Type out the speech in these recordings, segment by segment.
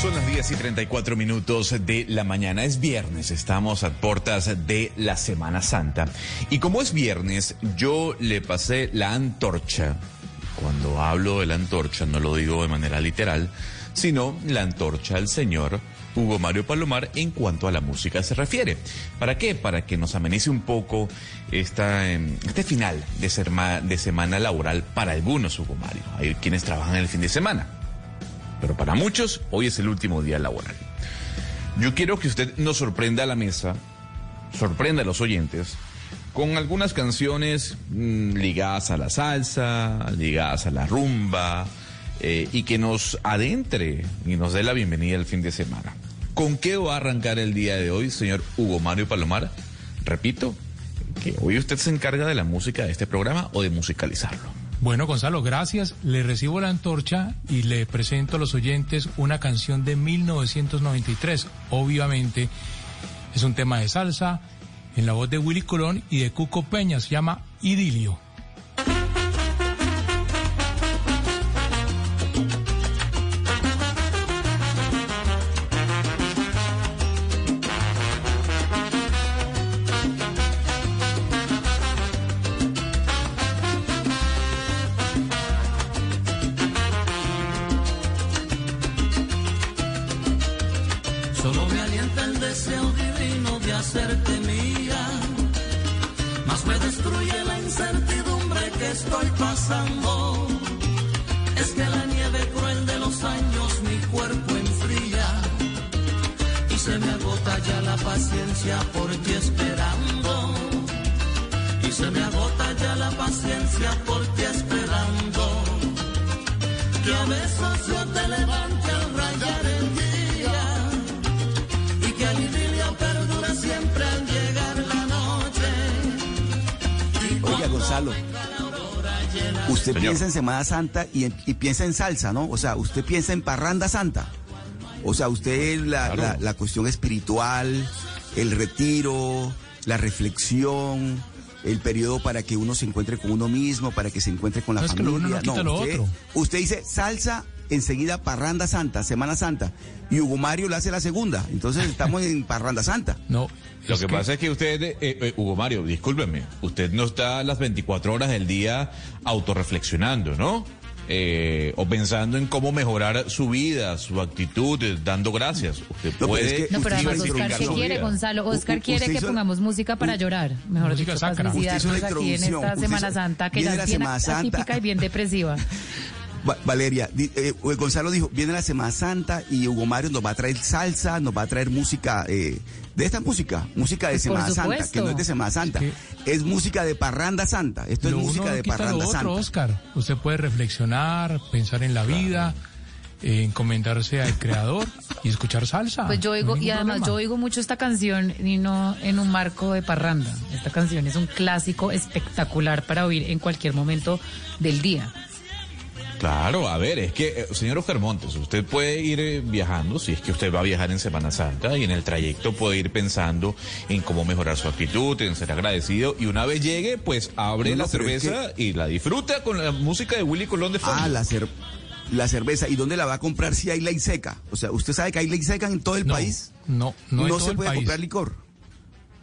Son las 10 y 34 minutos de la mañana. Es viernes, estamos a puertas de la Semana Santa. Y como es viernes, yo le pasé la antorcha. Cuando hablo de la antorcha, no lo digo de manera literal, sino la antorcha al señor Hugo Mario Palomar en cuanto a la música se refiere. ¿Para qué? Para que nos amenice un poco esta, em, este final de, serma- de semana laboral para algunos, Hugo Mario. Hay quienes trabajan el fin de semana pero para muchos hoy es el último día laboral. Yo quiero que usted nos sorprenda a la mesa, sorprenda a los oyentes, con algunas canciones mm, ligadas a la salsa, ligadas a la rumba, eh, y que nos adentre y nos dé la bienvenida al fin de semana. ¿Con qué va a arrancar el día de hoy, señor Hugo Mario Palomar? Repito, que hoy usted se encarga de la música de este programa o de musicalizarlo. Bueno, Gonzalo, gracias. Le recibo la antorcha y le presento a los oyentes una canción de 1993. Obviamente es un tema de salsa en la voz de Willy Colón y de Cuco Peña. Se llama Idilio. Semana Santa y, en- y piensa en salsa, ¿no? O sea, usted piensa en parranda santa. O sea, usted la, Claro. la- la cuestión espiritual, el retiro, la reflexión, el periodo para que uno se encuentre con uno mismo, para que se encuentre con la No, es que lo familia. uno no quita lo usted, otro. usted dice salsa, enseguida parranda santa, Semana Santa. Y Hugo Mario le hace la segunda. Entonces estamos en parranda santa. No. Lo es que, pasa es que usted, eh, eh, Hugo Mario, discúlpeme, usted no está las 24 horas del día autorreflexionando, ¿no? Eh, o pensando en cómo mejorar su vida, su actitud, eh, dando gracias. Usted No, pero puede es que No, pero además Oscar, ¿qué quiere, vida. Gonzalo? Oscar u- quiere que hizo- pongamos música para llorar. Mejor Música dicho, para sacra. Usted hizo suicidarnos la aquí en esta Semana Santa, que ya la es bien atípica y bien depresiva. Va- Valeria, di- eh, eh, Gonzalo dijo, viene la Semana Santa y Hugo Mario nos va a traer salsa, nos va a traer música, eh, de esta música, música de Pues Semana Santa, que no es de Semana Santa, ¿Qué? es música de parranda santa, esto lo es uno música no de lo parranda otro, santa. Oscar. Usted puede reflexionar, pensar en la vida, eh, encomendarse al creador y escuchar salsa. Pues yo No oigo, y además problema. yo oigo mucho esta canción y no en un marco de parranda. Esta canción es un clásico espectacular para oír en cualquier momento del día. Claro, a ver, es que, eh, señor Oscar Montes, usted puede ir eh, viajando, si es que usted va a viajar en Semana Santa, y en el trayecto puede ir pensando en cómo mejorar su actitud, en ser agradecido, y una vez llegue, pues abre No, la es cerveza y la disfruta con la música de Willy Colón de fondo. Ah, la cer- la cerveza. ¿Y dónde la va a comprar si hay ley seca? O sea, ¿usted sabe que hay ley seca en todo el No, país? no, no en todo se el puede país. comprar licor.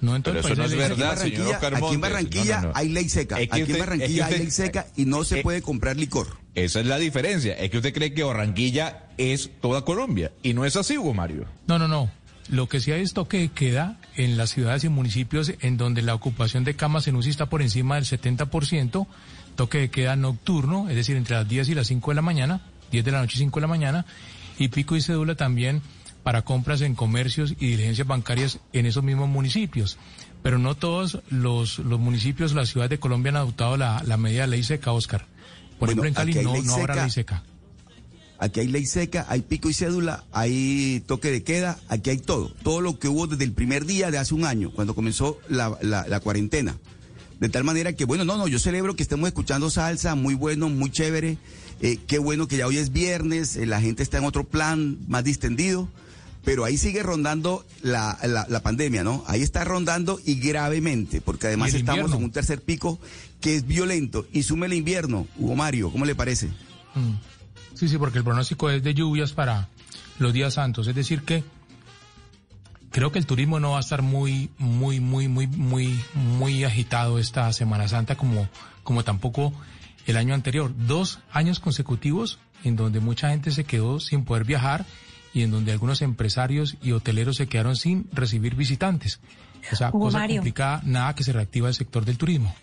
No en todo Pero el eso país no es verdad, seca. aquí en señor Barranquilla, Oscar aquí en. Barranquilla No, no, no. hay ley seca. Es que aquí usted- en es que Barranquilla hay ley seca y no se eh, puede comprar licor. Esa es la diferencia. Es que usted cree que Barranquilla es toda Colombia. Y no es así, Hugo Mario. No, no, no. Lo que sí hay es toque de queda en las ciudades y municipios en donde la ocupación de camas en UCI está por encima del 70%, toque de queda nocturno, es decir, entre las 10 y las 5 de la mañana, 10 de la noche y 5 de la mañana, y pico y cédula también para compras en comercios y diligencias bancarias en esos mismos municipios. Pero no todos los, los municipios, las ciudades de Colombia han adoptado la, la medida de ley seca, Oscar. Por Bueno, ejemplo, en Cali no, ley no habrá seca. ley seca. Aquí hay ley seca, hay pico y cédula, hay toque de queda, aquí hay todo. Todo lo que hubo desde el primer día de hace un año, cuando comenzó la, la- la cuarentena. De tal manera que, bueno, no, no, yo celebro que estemos escuchando salsa, muy bueno, muy chévere. Eh, qué bueno que ya hoy es viernes, eh, la gente está en otro plan más distendido. Pero ahí sigue rondando la, la- la pandemia, ¿no? Ahí está rondando y gravemente, porque además estamos invierno. en un tercer pico que es violento. Y sume el invierno, Hugo Mario, ¿cómo le parece? Mm. Sí, sí, porque el pronóstico es de lluvias para los días santos. Es decir que creo que el turismo no va a estar muy, muy, muy, muy, muy, muy agitado esta Semana Santa como, como tampoco el año anterior. Dos años consecutivos en donde mucha gente se quedó sin poder viajar y en donde algunos empresarios y hoteleros se quedaron sin recibir visitantes. O sea, Hugo cosa Mario. complicada, nada que se reactiva el sector del turismo.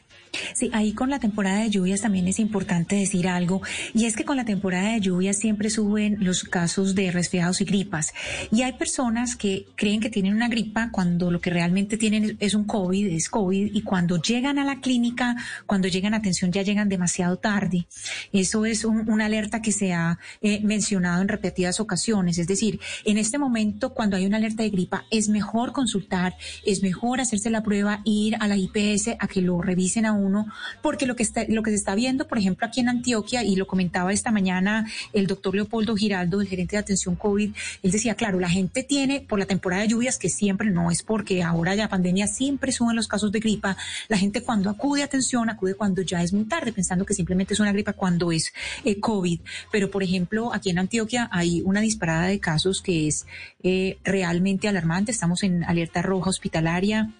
Sí, ahí con la temporada de lluvias también es importante decir algo, y es que con la temporada de lluvias siempre suben los casos de resfriados y gripas. Y hay personas que creen que tienen una gripa cuando lo que realmente tienen es- un COVID, es COVID, y cuando llegan a la clínica, cuando llegan a atención, ya llegan demasiado tarde. Eso es un- una alerta que se ha eh, mencionado en repetidas ocasiones. Es decir, en este momento, cuando hay una alerta de gripa, es mejor consultar, es mejor hacerse la prueba, ir a la IPS a que lo revisen a uno, porque lo que está, lo que se está viendo, por ejemplo, aquí en Antioquia, y lo comentaba esta mañana el doctor Leopoldo Giraldo, el gerente de atención COVID, él decía, claro, la gente tiene por la temporada de lluvias, que siempre no es porque ahora ya pandemia siempre suben los casos de gripa, la gente cuando acude a atención, acude cuando ya es muy tarde, pensando que simplemente es una gripa cuando es eh, COVID. Pero, por ejemplo, aquí en Antioquia hay una disparada de casos que es eh, realmente alarmante. Estamos en alerta roja hospitalaria.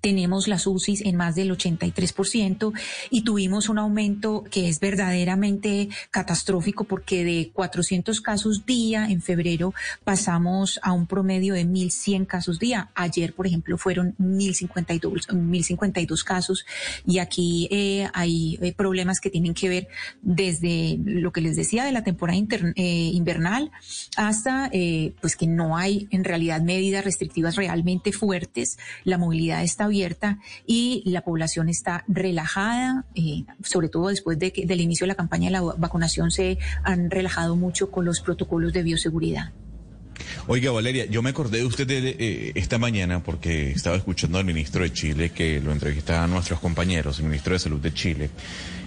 Tenemos las UCIs en más del 83% y tuvimos un aumento que es verdaderamente catastrófico porque de 400 casos día en febrero pasamos a un promedio de 1.100 casos día. Ayer, por ejemplo, fueron 1.052, 1.052 casos y aquí eh, hay eh, problemas que tienen que ver desde lo que les decía de la temporada eh, invernal hasta eh, pues que no hay en realidad medidas restrictivas realmente fuertes, la movilidad está abierta y la población está relajada, eh, sobre todo después de que del inicio de la campaña de la vacunación se han relajado mucho con los protocolos de bioseguridad. Oiga, Valeria, yo me acordé de usted de, eh, esta mañana porque estaba escuchando al ministro de Chile que lo entrevistaban nuestros compañeros, el ministro de Salud de Chile,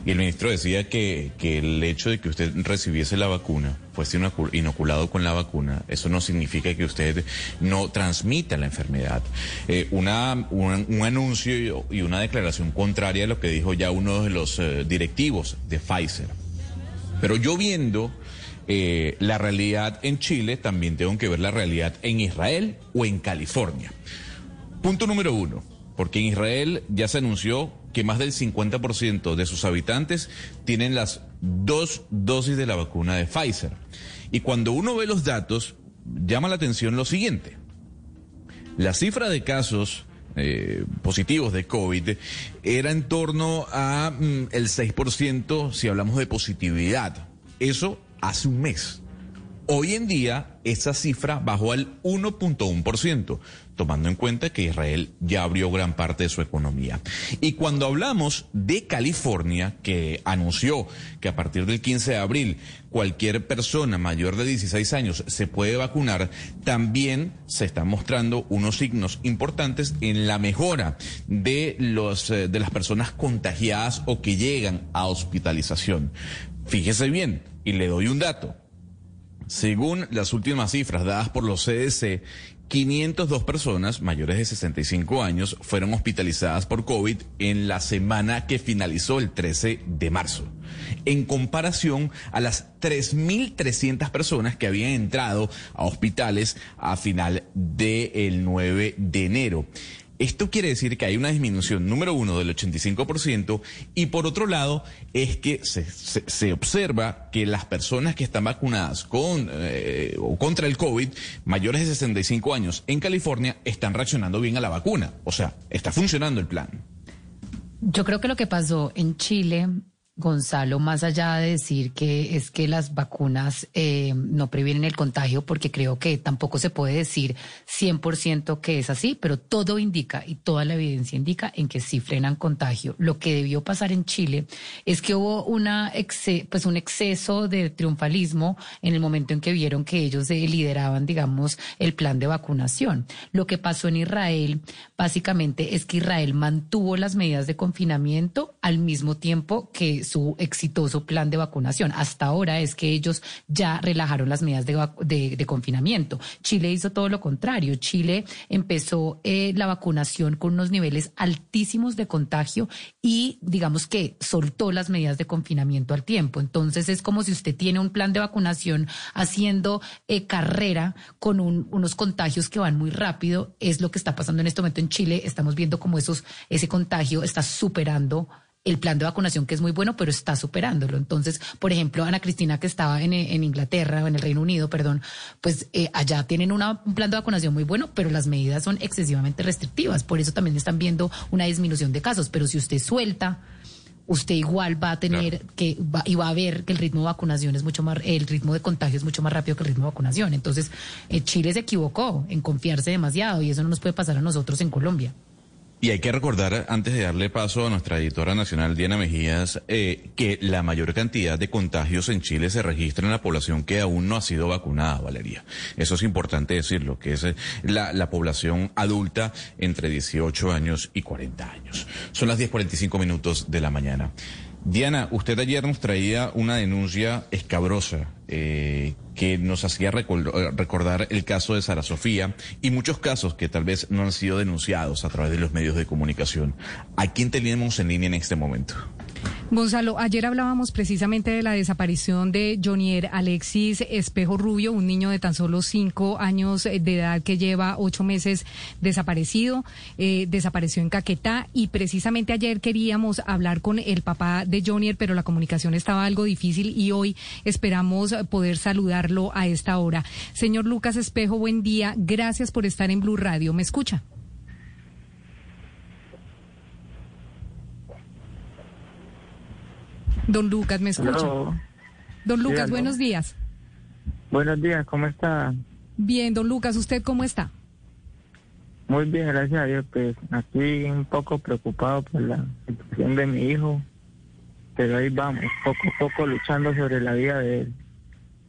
y el ministro decía que, el hecho de que usted recibiese la vacuna, fuese inocu- inoculado con la vacuna, eso no significa que usted no transmita la enfermedad. Eh, una, un, un anuncio y una declaración contraria a lo que dijo ya uno de los eh, directivos de Pfizer. Pero yo viendo eh, la realidad en Chile, también tengo que ver la realidad en Israel o en California. Punto número uno, porque en Israel ya se anunció que más del 50% de sus habitantes tienen las dos dosis de la vacuna de Pfizer. Y cuando uno ve los datos, llama la atención lo siguiente. La cifra de casos eh, positivos de COVID era en torno a mm, el 6% si hablamos de positividad. Eso hace un mes. Hoy en día esa cifra bajó al 1.1%, tomando en cuenta que Israel ya abrió gran parte de su economía. Y cuando hablamos de California, que anunció que a partir del 15 de abril cualquier persona mayor de 16 años se puede vacunar, también se están mostrando unos signos importantes en la mejora de los eh, de las personas contagiadas o que llegan a hospitalización. Fíjese bien, y le doy un dato. Según las últimas cifras dadas por los CDC, 502 personas mayores de 65 años fueron hospitalizadas por COVID en la semana que finalizó el 13 de marzo, en comparación a las 3.300 personas que habían entrado a hospitales a final del 9 de enero. Esto quiere decir que hay una disminución, número uno, del 85%, y por otro lado, es que se, se- se observa que las personas que están vacunadas con eh, o contra el COVID, mayores de 65 años en California, están reaccionando bien a la vacuna. O sea, está funcionando el plan. Yo creo que lo que pasó en Chile, Gonzalo, más allá de decir que es que las vacunas eh, no previenen el contagio, porque creo que tampoco se puede decir 100% que es así, pero todo indica y toda la evidencia indica en que sí frenan contagio. Lo que debió pasar en Chile es que hubo una exce- pues un exceso de triunfalismo en el momento en que vieron que ellos eh, lideraban, digamos, el plan de vacunación. Lo que pasó en Israel, básicamente, es que Israel mantuvo las medidas de confinamiento al mismo tiempo que su exitoso plan de vacunación. Hasta ahora es que ellos ya relajaron las medidas de, de- confinamiento. Chile hizo todo lo contrario. Chile empezó eh, la vacunación con unos niveles altísimos de contagio y digamos que soltó las medidas de confinamiento al tiempo. Entonces es como si usted tiene un plan de vacunación haciendo eh, carrera con un- unos contagios que van muy rápido. Es lo que está pasando en este momento en Chile. Estamos viendo cómo esos, ese contagio está superando el plan de vacunación que es muy bueno, pero está superándolo. Entonces, por ejemplo, Ana Cristina, que estaba en, en Inglaterra o en el Reino Unido, perdón, pues eh, allá tienen una- un plan de vacunación muy bueno, pero las medidas son excesivamente restrictivas. Por eso también están viendo una disminución de casos. Pero si usted suelta, usted igual va a tener que va, y va a ver que el ritmo de vacunación es mucho más, el ritmo de contagio es mucho más rápido que el ritmo de vacunación. Entonces, eh, Chile se equivocó en confiarse demasiado y eso no nos puede pasar a nosotros en Colombia. Y hay que recordar, antes de darle paso a nuestra editora nacional, Diana Mejías, eh, que la mayor cantidad de contagios en Chile se registra en la población que aún no ha sido vacunada, Valeria. Eso es importante decirlo, que es eh, la, la población adulta entre 18 años y 40 años. Son las 10.45 minutos de la mañana. Diana, usted ayer nos traía una denuncia escabrosa eh, que nos hacía eh, recordar el caso de Sara Sofía y muchos casos que tal vez no han sido denunciados a través de los medios de comunicación. ¿A quién tenemos en línea en este momento? Gonzalo, ayer hablábamos precisamente de la desaparición de Jonier Alexis Espejo Rubio, un niño de tan solo cinco años de edad que lleva ocho meses desaparecido, eh, desapareció en Caquetá y precisamente ayer queríamos hablar con el papá de Jonier, pero la comunicación estaba algo difícil y hoy esperamos poder saludarlo a esta hora. Señor Lucas Espejo, buen día. Gracias por estar en Blue Radio. ¿Me escucha? Don Lucas, ¿me escucha? Hello. Don Lucas, buenos días. Buenos días, ¿cómo está? Bien, don Lucas, ¿usted cómo está? Muy bien, gracias a Dios. Pues aquí un poco preocupado por la situación de mi hijo, pero ahí vamos, poco a poco luchando sobre la vida de él.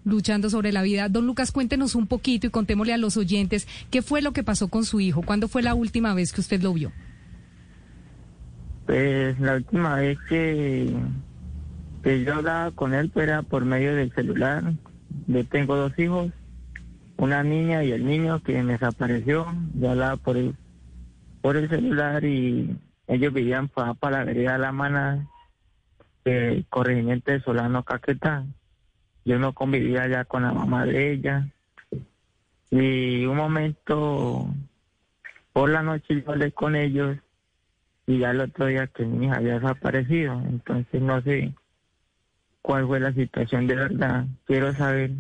Luchando sobre la vida. Don Lucas, cuéntenos un poquito y contémosle a los oyentes qué fue lo que pasó con su hijo. ¿Cuándo fue la última vez que usted lo vio? Pues la última vez que, que yo hablaba con él pues, era por medio del celular. Yo tengo dos hijos, una niña y el niño que me desapareció. Yo hablaba por el, por el celular y ellos vivían para, para la vereda La Mana, eh, corregimiento de Solano Caquetá. Yo no convivía ya con la mamá de ella. Y un momento, por la noche yo hablé con ellos y ya el otro día que mi hija había desaparecido. Entonces no sé cuál fue la situación de verdad. Quiero saber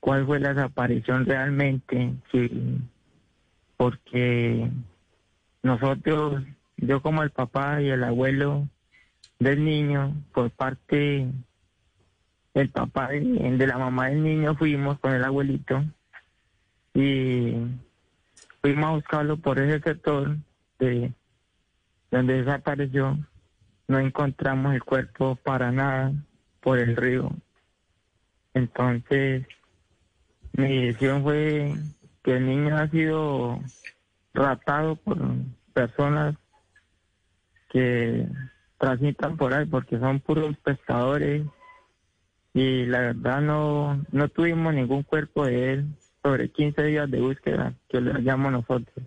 cuál fue la desaparición realmente, sí, porque nosotros, yo como el papá y el abuelo del niño, por parte del papá de la mamá del niño, fuimos con el abuelito y fuimos a buscarlo por ese sector de donde desapareció. No encontramos el cuerpo para nada por el río. Entonces, mi decisión fue que el niño ha sido raptado por personas que transitan por ahí porque son puros pescadores y la verdad no, no tuvimos ningún cuerpo de él sobre 15 días de búsqueda que le hallamos nosotros.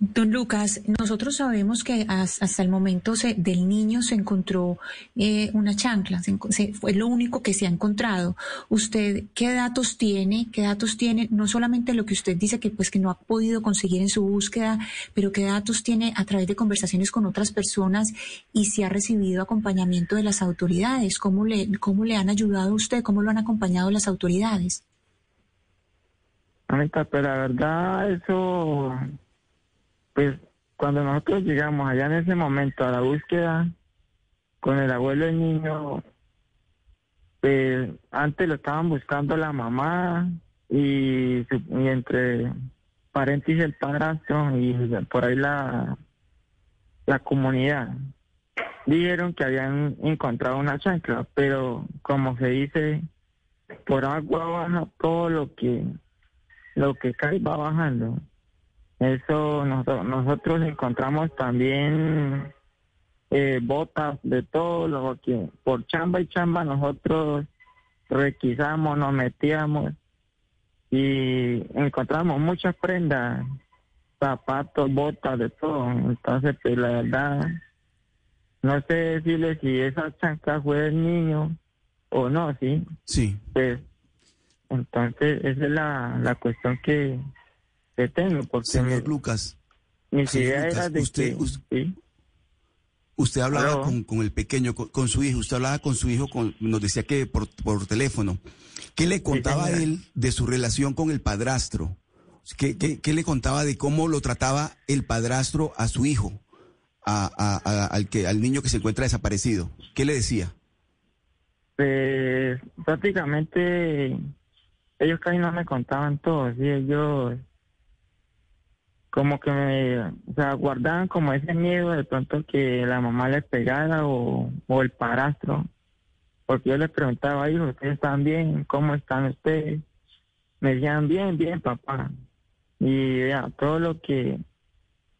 Don Lucas, nosotros sabemos que hasta el momento se, del niño se encontró eh, una chancla, fue lo único que se ha encontrado. ¿Usted qué datos tiene? ¿Qué datos tiene? No solamente lo que usted dice que pues que no ha podido conseguir en su búsqueda, pero qué datos tiene a través de conversaciones con otras personas y si ha recibido acompañamiento de las autoridades. ¿Cómo le, cómo le han ayudado a usted? ¿Cómo lo han acompañado las autoridades? Pero la verdad eso pues cuando nosotros llegamos allá en ese momento a la búsqueda con el abuelo del niño, pues antes lo estaban buscando la mamá y, entre paréntesis el padrastro y por ahí la, la comunidad. Dijeron que habían encontrado una chancla, pero como se dice, por agua baja todo lo que lo que cae va bajando. Eso nosotros, nosotros encontramos también eh, botas de todo lo que por chamba y chamba nosotros requisamos, nos metíamos y encontramos muchas prendas, zapatos, botas, de todo. Entonces, pues la verdad, no sé decirle si esa chanca fue del niño o no, ¿sí? Sí. Pues, entonces, esa es la, la cuestión que, tengo. Porque señor Lucas, usted, usted, hablaba con, el pequeño, con, su hijo, usted hablaba con su hijo, con, nos decía que por, por teléfono. ¿Qué le contaba él de su relación con el padrastro? ¿Qué, qué, le contaba de cómo lo trataba el padrastro a su hijo, a, al, que, al niño que se encuentra desaparecido? ¿Qué le decía? Pues prácticamente ellos casi no me contaban todo, ¿sí? ellos como que me, o sea, guardaban como ese miedo de pronto que la mamá les pegara o, o el parastro. Porque yo les preguntaba, hijo, ¿ustedes están bien? ¿Cómo están ustedes? Me decían, bien, bien, papá. Y ya, todo lo que,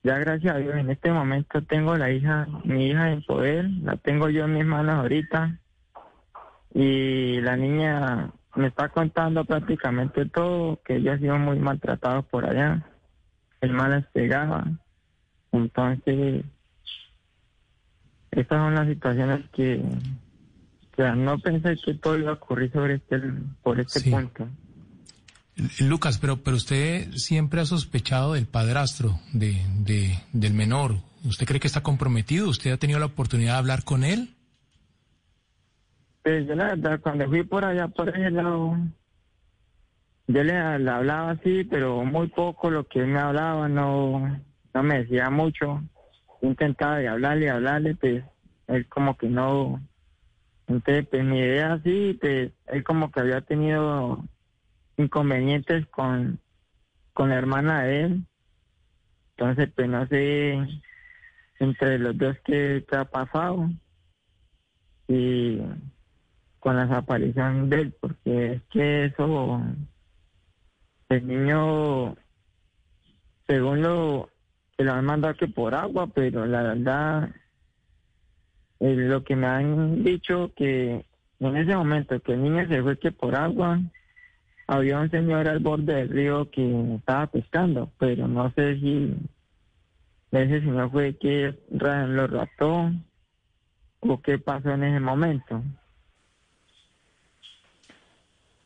ya gracias a Dios, en este momento tengo la hija, mi hija en poder, la tengo yo en mis manos ahorita. Y la niña me está contando prácticamente todo, que ella ha sido muy maltratada por allá el mal pegaba. Entonces, estas son las situaciones que, no pensé que todo iba a ocurrir sobre este, por este punto. Lucas, pero, pero usted siempre ha sospechado del padrastro, de, de, del menor. ¿Usted cree que está comprometido? ¿Usted ha tenido la oportunidad de hablar con él? Pues yo la verdad, cuando fui por allá, por ese lado, yo le, hablaba así, pero muy poco lo que él me hablaba, no, no me decía mucho. Intentaba de hablarle, hablarle, pues él como que no. Entonces, pues mi idea así, pues él como que había tenido inconvenientes con, con la hermana de él. Entonces, pues no sé entre los dos qué, qué ha pasado. Y con la desaparición de él, porque es que eso el niño, según lo que lo han mandado que por agua, pero la verdad, es lo que me han dicho que en ese momento que el niño se fue que por agua, había un señor al borde del río que estaba pescando, pero no sé si ese señor fue que lo rató o qué pasó en ese momento.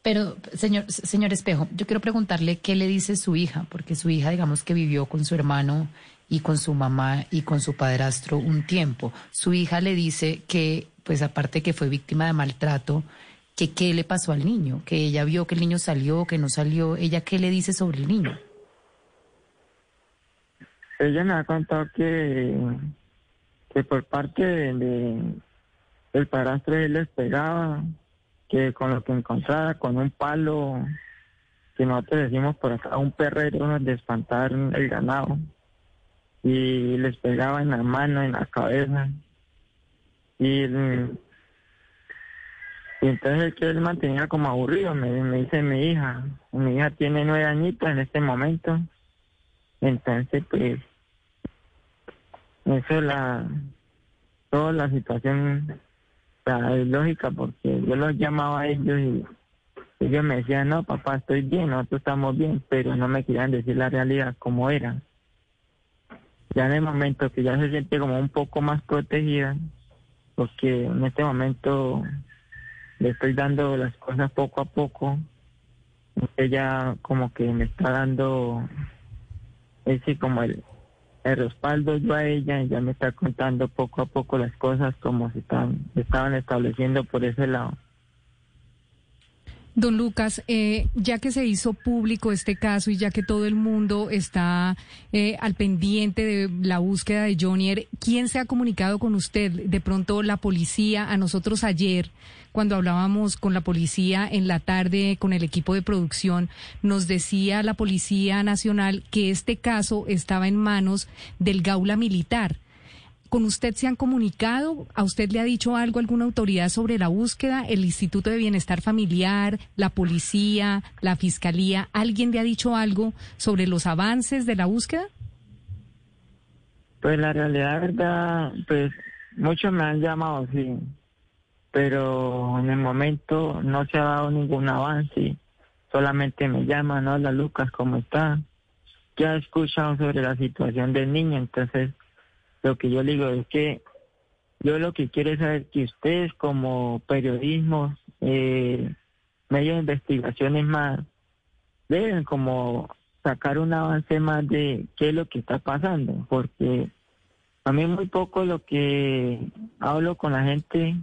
Pero, señor, señor Espejo, yo quiero preguntarle qué le dice su hija, porque su hija, digamos que vivió con su hermano y con su mamá y con su padrastro un tiempo. Su hija le dice que, pues aparte que fue víctima de maltrato, que qué le pasó al niño, que ella vio que el niño salió, que no salió. ¿Ella qué le dice sobre el niño? Ella me ha contado que, que por parte de, del padrastro él les pegaba, con lo que encontraba, con un palo, que nosotros decimos por acá, un perrero de espantar el ganado, y les pegaba en la mano, en la cabeza, y, entonces que él mantenía como aburrido, me dice mi hija, mi hija tiene nueve añitos en este momento, entonces pues eso la toda la situación es lógica porque yo los llamaba a ellos y ellos me decían, no, papá, estoy bien, nosotros estamos bien, pero no me querían decir la realidad como era. Ya en el momento que ya se siente como un poco más protegida, porque en este momento le estoy dando las cosas poco a poco, ella como que me está dando ese como el, el respaldo yo a ella ya me está contando poco a poco las cosas como se están, estaban estableciendo por ese lado. Don Lucas, eh, ya que se hizo público este caso y ya que todo el mundo está eh, al pendiente de la búsqueda de Jonier, ¿quién se ha comunicado con usted? De pronto la policía, a nosotros ayer, cuando hablábamos con la policía en la tarde con el equipo de producción, nos decía la Policía Nacional que este caso estaba en manos del Gaula Militar. ¿Con usted se han comunicado? ¿A usted le ha dicho algo alguna autoridad sobre la búsqueda? ¿El Instituto de Bienestar Familiar, la policía, la fiscalía? ¿Alguien le ha dicho algo sobre los avances de la búsqueda? Pues la realidad, verdad, pues muchos me han llamado, sí, pero en el momento no se ha dado ningún avance. Solamente me llaman, hola Lucas, ¿cómo está? Ya he escuchado sobre la situación del niño, entonces lo que yo le digo es que yo lo que quiero es saber que ustedes como periodismo, eh, medios de investigaciones más, deben como sacar un avance más de qué es lo que está pasando, porque a mí muy poco lo que hablo con la gente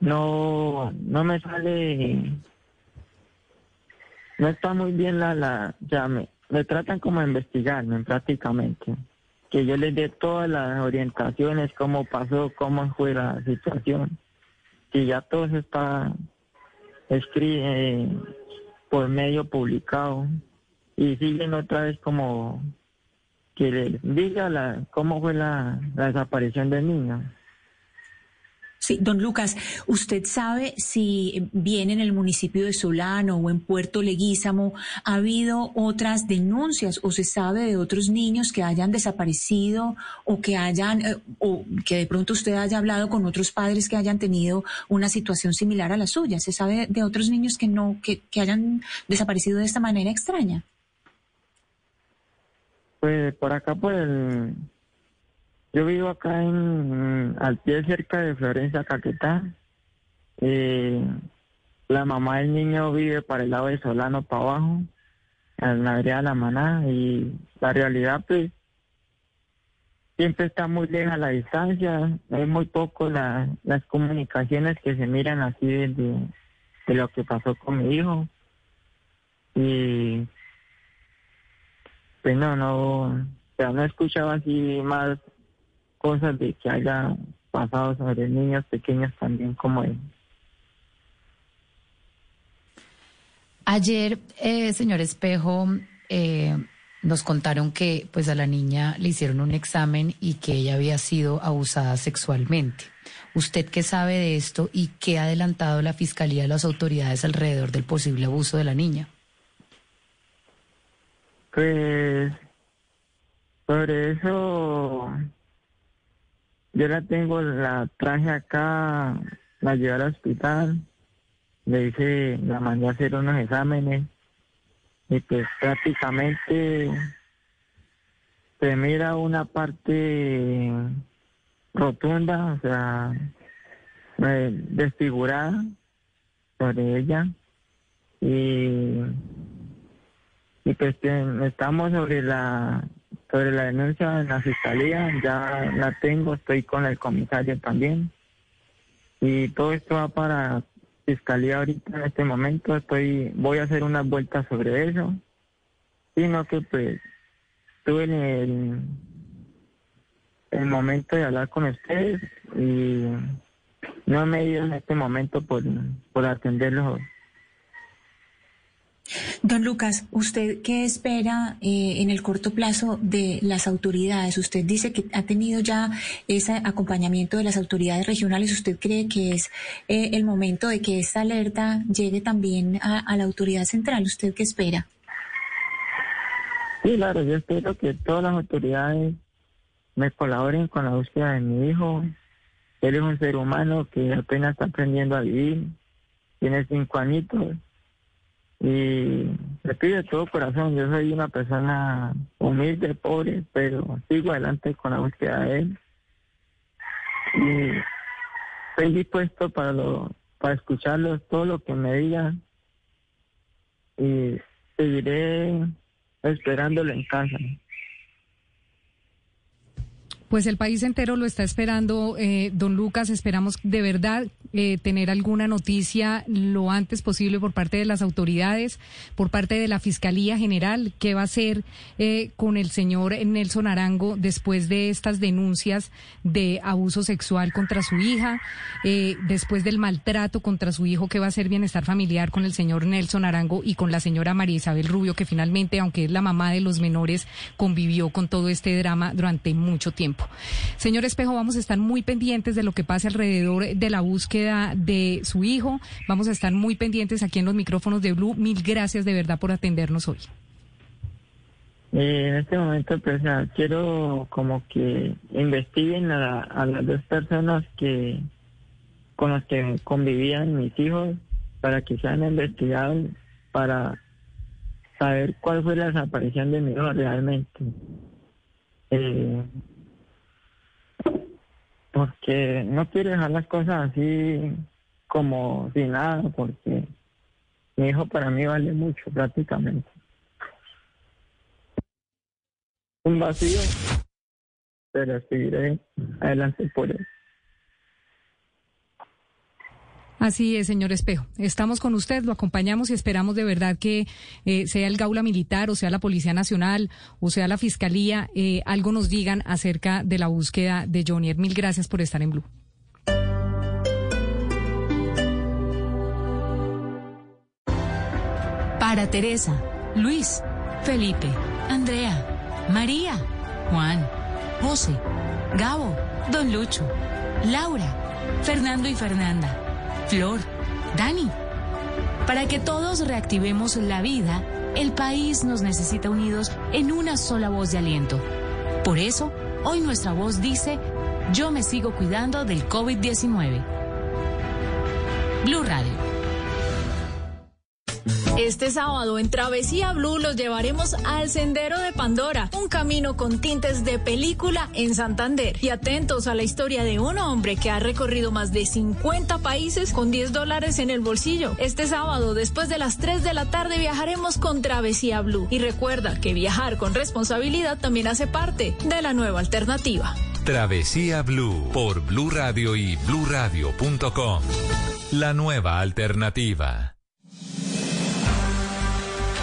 no no me sale no está muy bien la la ya me, tratan como a investigarme prácticamente que yo les dé todas las orientaciones, cómo pasó, cómo fue la situación. Y ya todo se está escrito eh, por medio publicado. Y siguen otra vez como que les diga la, cómo fue la, la desaparición del niño. Sí, don Lucas, ¿usted sabe si bien en el municipio de Solano o en Puerto Leguízamo ha habido otras denuncias o se sabe de otros niños que hayan desaparecido o que hayan, eh, o que de pronto usted haya hablado con otros padres que hayan tenido una situación similar a la suya? ¿Se sabe de otros niños que no, que, que hayan desaparecido de esta manera extraña? Pues por acá, por el yo vivo acá en al pie cerca de Florencia Caquetá. Eh, la mamá del niño vive para el lado de Solano para abajo, en la vereda de la Maná, y la realidad pues siempre está muy lejos la distancia, es muy poco la, las comunicaciones que se miran así de, de, lo que pasó con mi hijo. Y pues no, no, o no escuchaba así más cosas de que haya pasado sobre niños pequeños también como él. Ayer, eh, señor Espejo, eh, nos contaron que pues a la niña le hicieron un examen y que ella había sido abusada sexualmente. ¿Usted qué sabe de esto y qué ha adelantado la Fiscalía de las autoridades alrededor del posible abuso de la niña? Pues sobre eso yo la tengo, la traje acá, la llevé al hospital, le hice, la mandé a hacer unos exámenes y pues prácticamente se mira una parte rotunda, o sea, eh, desfigurada sobre ella y, y pues estamos sobre la sobre la denuncia en la fiscalía, ya la tengo, estoy con el comisario también. Y todo esto va para fiscalía ahorita en este momento, estoy voy a hacer unas vueltas sobre eso. Sino que pues tuve el, el momento de hablar con ustedes y no me he ido en este momento por, por atenderlos Don Lucas, ¿usted qué espera eh, en el corto plazo de las autoridades? Usted dice que ha tenido ya ese acompañamiento de las autoridades regionales. ¿Usted cree que es eh, el momento de que esta alerta llegue también a, la autoridad central? ¿Usted qué espera? Sí, claro, yo espero que todas las autoridades me colaboren con la búsqueda de mi hijo él es un ser humano que apenas está aprendiendo a vivir, tiene cinco añitos y le pido de todo corazón, yo soy una persona humilde, pobre, pero sigo adelante con la búsqueda de él. Y estoy dispuesto para lo, para escucharlo, todo lo que me digan y seguiré esperándolo en casa. Pues el país entero lo está esperando, eh, don Lucas. Esperamos de verdad eh, tener alguna noticia lo antes posible por parte de las autoridades, por parte de la Fiscalía General. ¿Qué va a hacer eh, con el señor Nelson Arango después de estas denuncias de abuso sexual contra su hija, después del maltrato contra su hijo? ¿Qué va a hacer bienestar familiar con el señor Nelson Arango y con la señora María Isabel Rubio, que finalmente, aunque es la mamá de los menores, convivió con todo este drama durante mucho tiempo? Señor Espejo, vamos a estar muy pendientes de lo que pase alrededor de la búsqueda de su hijo. Vamos a estar muy pendientes aquí en los micrófonos de Blue. Mil gracias de verdad por atendernos hoy. Eh, en este momento, pues quiero como que investiguen a, las dos personas que con las que convivían mis hijos para que sean investigados para saber cuál fue la desaparición de mi hijo realmente. Eh, porque no quiero dejar las cosas así como sin nada, porque mi hijo para mí vale mucho prácticamente. Un vacío, pero seguiré adelante por él. Así es, señor Espejo. Estamos con usted, lo acompañamos y esperamos de verdad que eh, sea el Gaula Militar o sea la Policía Nacional o sea la Fiscalía, eh, algo nos digan acerca de la búsqueda de Johnny. Mil gracias por estar en Blue. Para Teresa, Luis, Felipe, Andrea, María, Juan, José, Gabo, Don Lucho, Laura, Fernando y Fernanda. Flor, Dani. Para que todos reactivemos la vida, el país nos necesita unidos en una sola voz de aliento. Por eso, hoy nuestra voz dice, yo me sigo cuidando del COVID-19. Blue Radio. Este sábado en Travesía Blue los llevaremos al Sendero de Pandora, un camino con tintes de película en Santander. Y atentos a la historia de un hombre que ha recorrido más de 50 países con 10 dólares en el bolsillo. Este sábado, después de las 3 de la tarde, viajaremos con Travesía Blue. Y recuerda que viajar con responsabilidad también hace parte de la nueva alternativa. Travesía Blue por Blue Radio y bluradio.com. La nueva alternativa.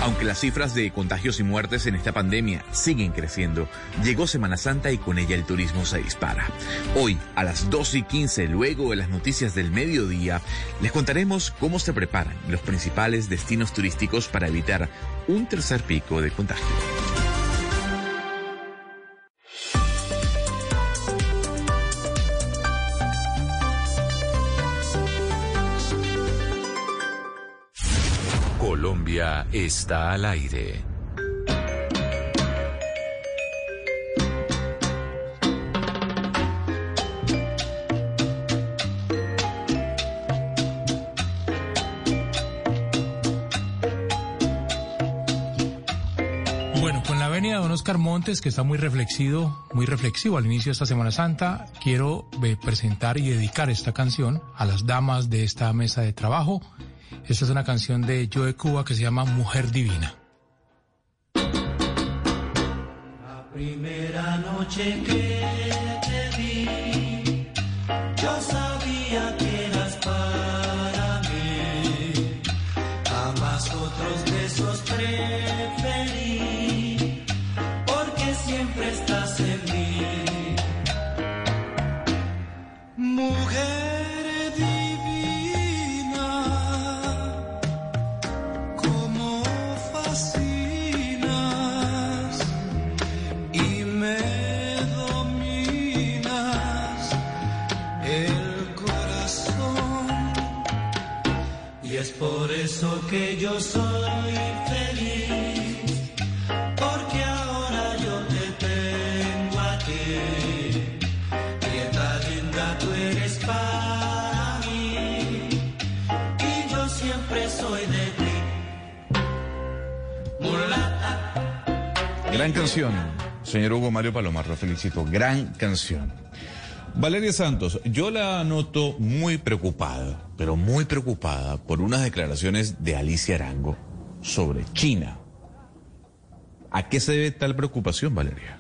Aunque las cifras de contagios y muertes en esta pandemia siguen creciendo, llegó Semana Santa y con ella el turismo se dispara. Hoy, a las 2 y 15, luego de las noticias del mediodía, les contaremos cómo se preparan los principales destinos turísticos para evitar un tercer pico de contagio. Está al aire. Bueno, con la avenida Don Oscar Montes, que está muy reflexivo, muy reflexivo al inicio de esta Semana Santa, quiero eh, presentar y dedicar esta canción a las damas de esta mesa de trabajo esta es una canción de Joe Cuba que se llama Mujer Divina. La primera noche que porque yo soy feliz, porque ahora yo te tengo a ti, prieta linda tú eres para mí, y yo siempre soy de ti, mulata. Gran canción, señor Hugo Mario Palomar, lo felicito, gran canción. Valeria Santos, yo la noto muy preocupada, pero muy preocupada por unas declaraciones de Alicia Arango sobre China. ¿A qué se debe tal preocupación, Valeria?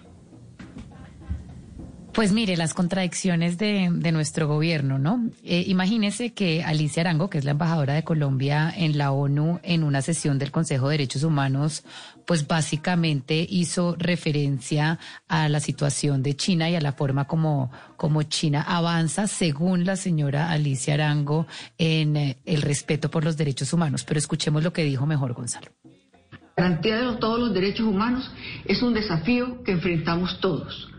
Pues mire, las contradicciones de, nuestro gobierno, ¿no? Eh, imagínese que Alicia Arango, que es la embajadora de Colombia en la ONU, en una sesión del Consejo de Derechos Humanos, pues básicamente hizo referencia a la situación de China y a la forma como, como China avanza, según la señora Alicia Arango, en eh, el respeto por los derechos humanos. Pero escuchemos lo que dijo mejor Gonzalo. garantía de todos los derechos humanos es un desafío que enfrentamos todos.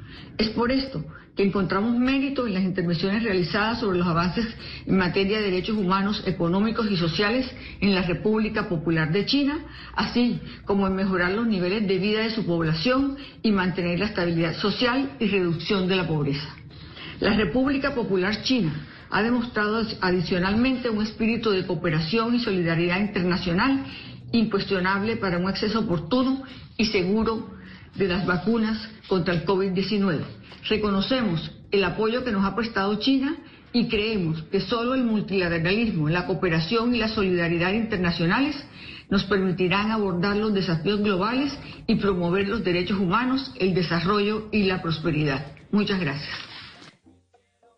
Es por esto que encontramos mérito en las intervenciones realizadas sobre los avances en materia de derechos humanos, económicos y sociales en la República Popular de China, así como en mejorar los niveles de vida de su población y mantener la estabilidad social y reducción de la pobreza. La República Popular China ha demostrado adicionalmente un espíritu de cooperación y solidaridad internacional incuestionable para un acceso oportuno y seguro de las vacunas contra el COVID-19. Reconocemos el apoyo que nos ha prestado China y creemos que solo el multilateralismo, la cooperación y la solidaridad internacionales nos permitirán abordar los desafíos globales y promover los derechos humanos, el desarrollo y la prosperidad. Muchas gracias.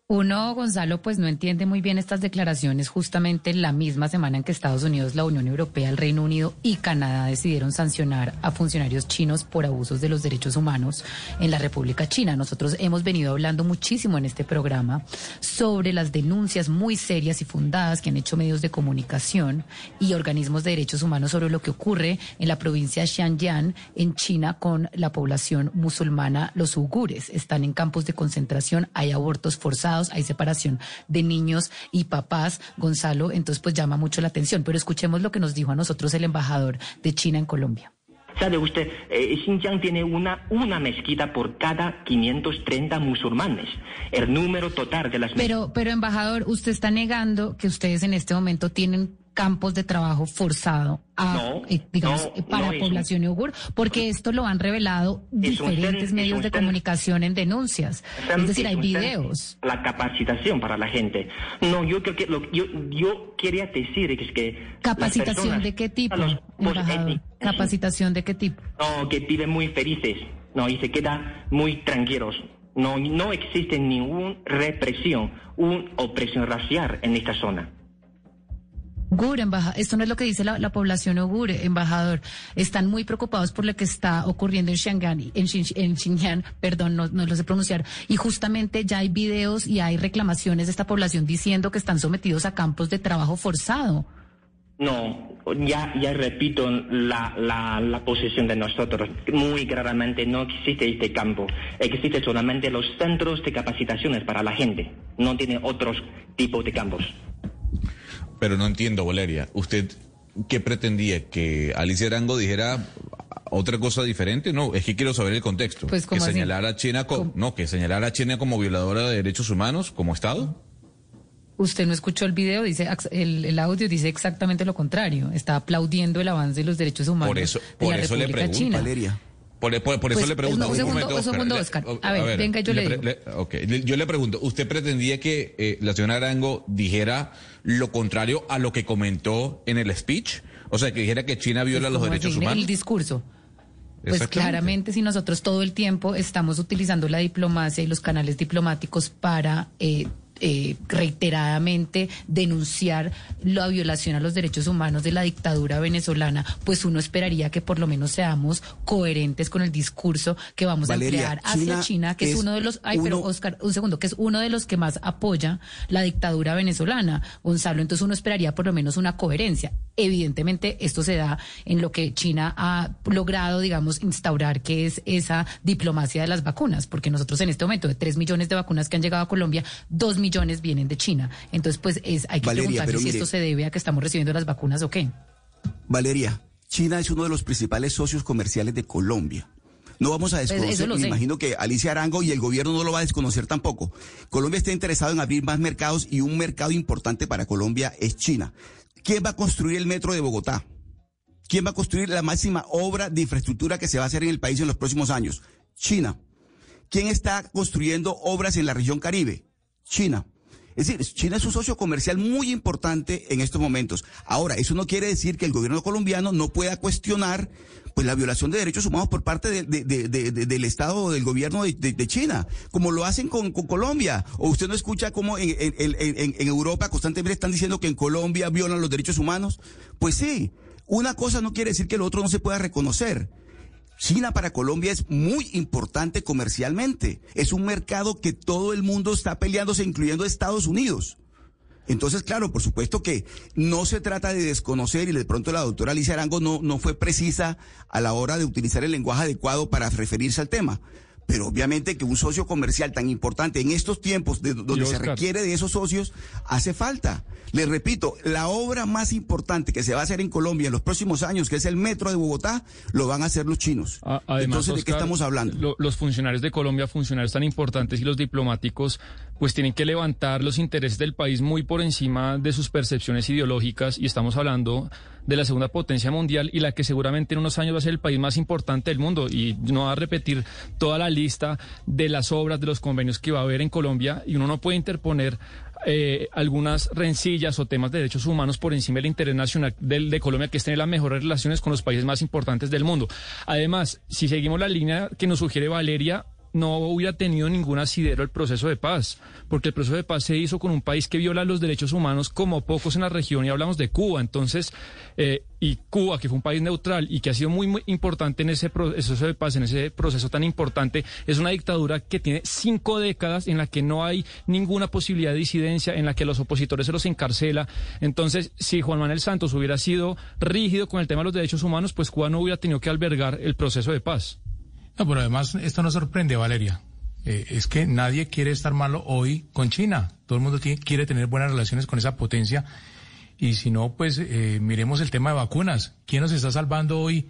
Uno, Gonzalo, pues no entiende muy bien estas declaraciones justamente la misma semana en que Estados Unidos, la Unión Europea, el Reino Unido y Canadá decidieron sancionar a funcionarios chinos por abusos de los derechos humanos en la República China. Nosotros hemos venido hablando muchísimo en este programa sobre las denuncias muy serias y fundadas que han hecho medios de comunicación y organismos de derechos humanos sobre lo que ocurre en la provincia de Xinjiang, en China, con la población musulmana, los uigures. Están en campos de concentración, hay abortos forzados hay separación de niños y papás, Gonzalo, entonces pues llama mucho la atención. Pero escuchemos lo que nos dijo a nosotros el embajador de China en Colombia. ¿Sabe usted? Eh, Xinjiang tiene una, una mezquita por cada 530 musulmanes. El número total de las Pero, pero embajador, usted está negando que ustedes en este momento tienen campos de trabajo forzado a, No, eh, digamos, no, eh, para no un- población uigur, porque esto lo han revelado un diferentes medios de un comunicación en denuncias. Es decir, hay videos. La capacitación para la gente. No, yo creo que lo, yo, yo quería decir es que... ¿Capacitación personas- de qué tipo, los ¿Capacitación de qué tipo? No, que viven muy felices. No, y se quedan muy tranquilos. No, no existe ninguna represión, una opresión racial en esta zona. Gur, embajador, esto no es lo que dice la, la población Ugur, embajador. Están muy preocupados por lo que está ocurriendo en Xinjiang, en, en Xinjiang, perdón, no, no lo sé pronunciar. Y justamente ya hay videos y hay reclamaciones de esta población diciendo que están sometidos a campos de trabajo forzado. No, ya, ya repito la, la, la posición de nosotros. Muy claramente no existe este campo. Existe solamente los centros de capacitaciones para la gente. No tiene otros tipos de campos. Pero no entiendo, Valeria. ¿Usted qué pretendía? ¿Que Alicia Arango dijera otra cosa diferente? No, es que quiero saber el contexto. Pues, que señalara a China co- no, que señalara a China como violadora de derechos humanos, como Estado. Usted no escuchó el video, dice el, el audio dice exactamente lo contrario. Está aplaudiendo el avance de los derechos humanos Por eso, de por la eso le República pregunto. China. Valeria. Por, por- por eso Pues, le pregunto. un un segundo, momento, un segundo, Le- Oscar. o- A ver, venga, yo le pre- digo. ok, le- yo le pregunto, ¿usted pretendía que eh, la señora Arango dijera lo contrario a lo que comentó en el speech? O sea, que dijera que China viola los ¿Cómo derechos humanos. El discurso. Pues claramente si nosotros todo el tiempo estamos utilizando la diplomacia y los canales diplomáticos para eh, eh, reiteradamente denunciar la violación a los derechos humanos de la dictadura venezolana, pues uno esperaría que por lo menos seamos coherentes con el discurso que vamos Valeria, a emplear hacia China China, que es, es uno de los, ay, pero Oscar, un segundo, que es uno de los que más apoya la dictadura venezolana, Gonzalo. Entonces uno esperaría por lo menos una coherencia. Evidentemente esto se da en lo que China ha logrado, digamos, instaurar, que es esa diplomacia de las vacunas, porque nosotros en este momento de tres millones de vacunas que han llegado a Colombia, dos millones vienen de China. Entonces, pues es, hay que Valeria, preguntarse si mire- esto se debe a que estamos recibiendo las vacunas o qué. Valeria, China es uno de los principales socios comerciales de Colombia. No vamos a Pues, desconocer, me imagino que Alicia Arango y el gobierno no lo va a desconocer tampoco. Colombia está interesado en abrir más mercados y un mercado importante para Colombia es China. ¿Quién va a construir el metro de Bogotá? ¿Quién va a construir la máxima obra de infraestructura que se va a hacer en el país en los próximos años? China. ¿Quién está construyendo obras en la región Caribe? China. Es decir, China es un socio comercial muy importante en estos momentos. Ahora, eso no quiere decir que el gobierno colombiano no pueda cuestionar pues la violación de derechos humanos por parte de- de- de- de- de- del Estado o del gobierno de, China, como lo hacen con, Colombia. O usted no escucha cómo en- en Europa constantemente están diciendo que en Colombia violan los derechos humanos. Pues sí, una cosa no quiere decir que lo otro no se pueda reconocer. China para Colombia es muy importante comercialmente. Es un mercado que todo el mundo está peleándose, incluyendo Estados Unidos. Entonces, claro, por supuesto que no se trata de desconocer y de pronto la doctora Alicia Arango no, no fue precisa a la hora de utilizar el lenguaje adecuado para referirse al tema. Pero obviamente que un socio comercial tan importante en estos tiempos de, donde se requiere de esos socios hace falta. Les repito, la obra más importante que se va a hacer en Colombia en los próximos años, que es el metro de Bogotá, lo van a hacer los chinos. A- Además, Entonces, ¿de qué estamos hablando? lo- los funcionarios de Colombia, funcionarios tan importantes y los diplomáticos, pues tienen que levantar los intereses del país muy por encima de sus percepciones ideológicas y estamos hablando de la segunda potencia mundial y la que seguramente en unos años va a ser el país más importante del mundo y no va a repetir toda la lista de las obras, de los convenios que va a haber en Colombia y uno no puede interponer eh, algunas rencillas o temas de derechos humanos por encima del interés nacional del- de Colombia, que es tener las mejores relaciones con los países más importantes del mundo. Además, si seguimos la línea que nos sugiere Valeria, no hubiera tenido ningún asidero el proceso de paz, porque el proceso de paz se hizo con un país que viola los derechos humanos como pocos en la región y hablamos de Cuba. Entonces, eh, y Cuba, que fue un país neutral y que ha sido muy, muy importante en ese proceso de paz, en ese proceso tan importante, es una dictadura que tiene cinco décadas en la que no hay ninguna posibilidad de disidencia, en la que los opositores se los encarcela. Entonces, si Juan Manuel Santos hubiera sido rígido con el tema de los derechos humanos, pues Cuba no hubiera tenido que albergar el proceso de paz. No, pero además esto no sorprende, Valeria. Eh, es que nadie quiere estar malo hoy con China. Todo el mundo tiene- quiere tener buenas relaciones con esa potencia. Y si no, pues eh, miremos el tema de vacunas. ¿Quién nos está salvando hoy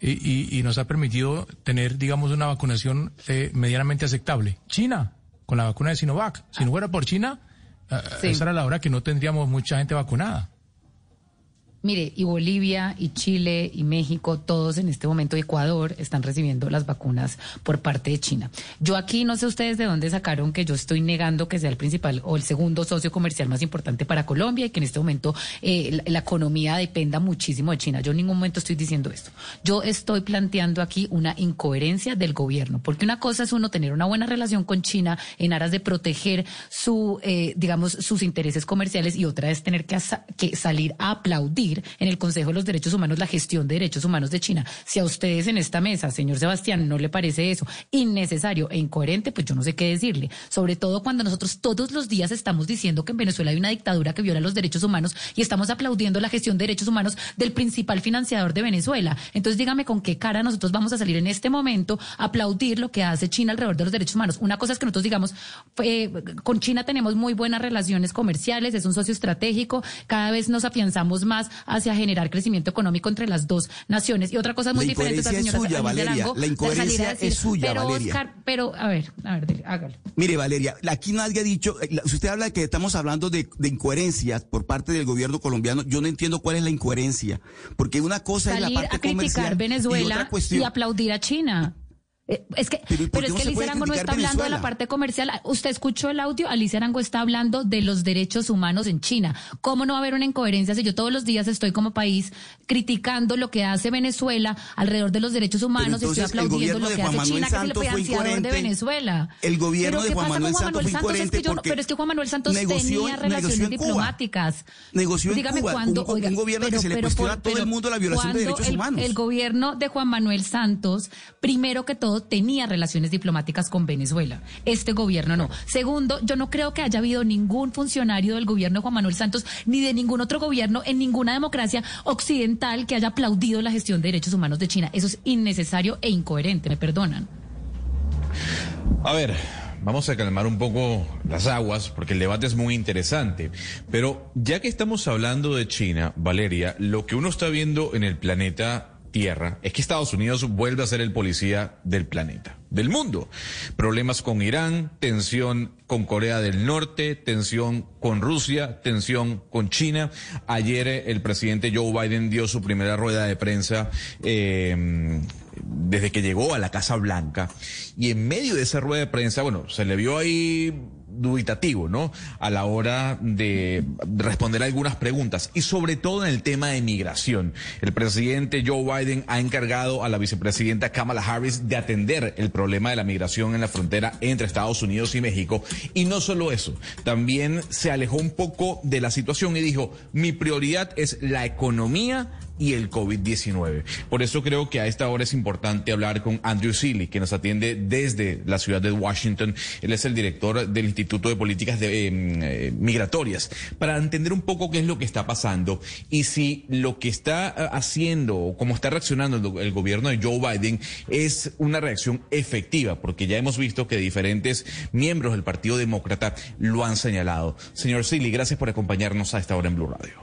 y, y- y nos ha permitido tener, digamos, una vacunación eh, medianamente aceptable? China, con la vacuna de Sinovac. Si no fuera por China, eh, Sí. esa era la hora que no tendríamos mucha gente vacunada. Mire, y Bolivia, y Chile, y México, todos en este momento, Ecuador, están recibiendo las vacunas por parte de China. Yo aquí no sé ustedes de dónde sacaron que yo estoy negando que sea el principal o el segundo socio comercial más importante para Colombia y que en este momento eh, la, economía dependa muchísimo de China. Yo en ningún momento estoy diciendo esto. Yo estoy planteando aquí una incoherencia del gobierno, porque una cosa es uno tener una buena relación con China en aras de proteger su, eh, digamos, sus intereses comerciales y otra es tener que, que salir a aplaudir en el Consejo de los Derechos Humanos la gestión de derechos humanos de China. Si a ustedes en esta mesa, señor Sebastián, no le parece eso innecesario e incoherente, pues yo no sé qué decirle. Sobre todo cuando nosotros todos los días estamos diciendo que en Venezuela hay una dictadura que viola los derechos humanos y estamos aplaudiendo la gestión de derechos humanos del principal financiador de Venezuela. Entonces dígame con qué cara nosotros vamos a salir en este momento a aplaudir lo que hace China alrededor de los derechos humanos. Una cosa es que nosotros digamos, eh, con China tenemos muy buenas relaciones comerciales, es un socio estratégico, cada vez nos afianzamos más hacia generar crecimiento económico entre las dos naciones. Y otra cosa muy La diferente es señora suya, Valeria. Arango, La incoherencia decir, es suya, pero Valeria. Oscar, pero a ver, a ver, hágalo. Mire, Valeria, aquí nadie ha dicho, eh, si usted habla de que estamos hablando de, de incoherencias por parte del gobierno colombiano, yo no entiendo cuál es la incoherencia, porque una cosa es la parte a criticar comercial y Venezuela otra y, cuestión. aplaudir a China. Eh, Es que, Pero, ¿y por pero, qué es que Alicia Arango no está hablando de la parte comercial. Usted escuchó el audio, Alicia Arango está hablando de los derechos humanos en China. ¿Cómo no va a haber una incoherencia si yo todos los días estoy como país criticando lo que hace Venezuela alrededor de los derechos humanos y estoy aplaudiendo lo que hace Manuel China, que es el Santos financiador de. Venezuela? El gobierno ¿Pero de Juan Manuel Juan Santos Manuel Santos? Es que yo pero es que Juan Manuel Santos negoció- tenía relaciones en diplomáticas. Negoció en Dígame Cuba, cuándo, un, un oiga, gobierno pero- que se le pero cuestiona por- a todo el mundo la violación de ¿cuándo derechos humanos. El gobierno de Juan Manuel Santos, primero que todo, tenía relaciones diplomáticas con Venezuela. Este gobierno no. Segundo, yo no creo que haya habido ningún funcionario del gobierno de Juan Manuel Santos ni de ningún otro gobierno en ninguna democracia occidental que haya aplaudido la gestión de derechos humanos de China. Eso es innecesario e incoherente, me perdonan. A ver, vamos a calmar un poco las aguas porque el debate es muy interesante. Pero ya que estamos hablando de China, Valeria, lo que uno está viendo en el planeta Tierra es que Estados Unidos vuelve a ser el policía del planeta. del mundo. Problemas con Irán, tensión con Corea del Norte, tensión con Rusia, tensión con China. Ayer eh, el presidente Joe Biden dio su primera rueda de prensa. Eh, desde que llegó a la Casa Blanca y en medio de esa rueda de prensa, bueno, se le vio ahí dubitativo, ¿no? A la hora de responder algunas preguntas y sobre todo en el tema de migración. El presidente Joe Biden ha encargado a la vicepresidenta Kamala Harris de atender el problema de la migración en la frontera entre Estados Unidos y México. Y no solo eso, también se alejó un poco de la situación y dijo, mi prioridad es la economía y el COVID-19. Por eso creo que a esta hora es importante hablar con Andrew Seeley, que nos atiende desde la ciudad de Washington. Él es el director del Instituto de Políticas em, eh, Migratorias, para entender un poco qué es lo que está pasando y si lo que está eh, haciendo o cómo está reaccionando el, el gobierno de Joe Biden es una reacción efectiva, porque ya hemos visto que diferentes miembros del Partido Demócrata lo han señalado. Señor Seeley, gracias por acompañarnos a esta hora en Blue Radio.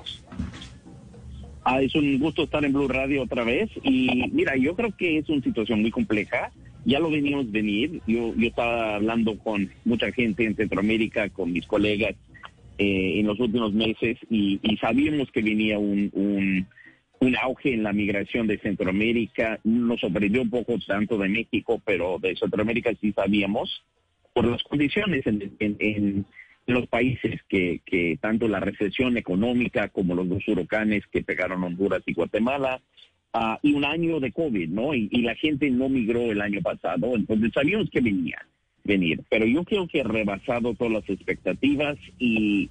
Ah, es un gusto estar en Blue Radio otra vez. Y mira, yo creo que es una situación muy compleja. Ya lo veníamos venir. Yo, yo estaba hablando con mucha gente en Centroamérica, con mis colegas eh, en los últimos meses y, sabíamos que venía un, un, un, auge en la migración de Centroamérica. Nos sorprendió un poco tanto de México, pero de Centroamérica sí sabíamos por las condiciones en los países que, que tanto la recesión económica como los dos huracanes que pegaron Honduras y Guatemala, uh, y un año de COVID, ¿no? Y, y, la gente no migró el año pasado, entonces sabíamos que venía venir, pero yo creo que ha rebasado todas las expectativas y,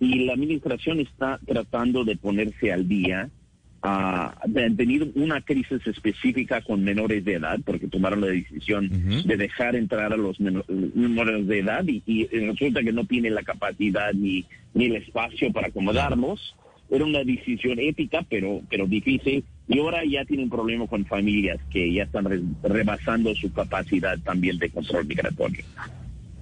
y la administración está tratando de ponerse al día de tener una crisis específica con menores de edad, porque tomaron la decisión uh -huh. de dejar entrar a los menores de edad y, y, resulta que no tiene la capacidad ni, ni el espacio para acomodarlos. Era una decisión ética, pero, pero difícil. Y ahora ya tiene un problema con familias que ya están re rebasando su capacidad también de control migratorio.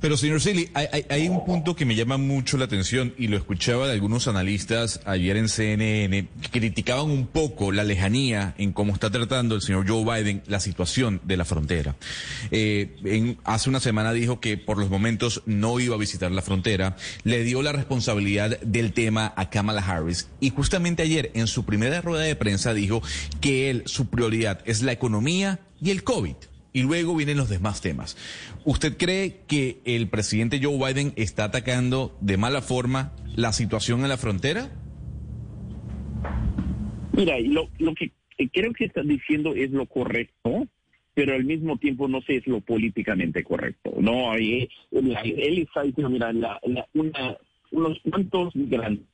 Pero, señor Silly, hay, hay, hay, un punto que me llama mucho la atención y lo escuchaba de algunos analistas ayer en CNN que criticaban un poco la lejanía en cómo está tratando el señor Joe Biden la situación de la frontera. Eh, en, hace una semana dijo que por los momentos no iba a visitar la frontera, le dio la responsabilidad del tema a Kamala Harris. Y justamente ayer en su primera rueda de prensa dijo que él, su prioridad es la economía y el COVID y luego vienen los demás temas. ¿Usted cree que el presidente Joe Biden está atacando de mala forma la situación en la frontera? Mira, lo, lo que creo que está diciendo es lo correcto, pero al mismo tiempo no sé es lo políticamente correcto. No, él, él está diciendo, mira, la, la, una, unos cuantos migrantes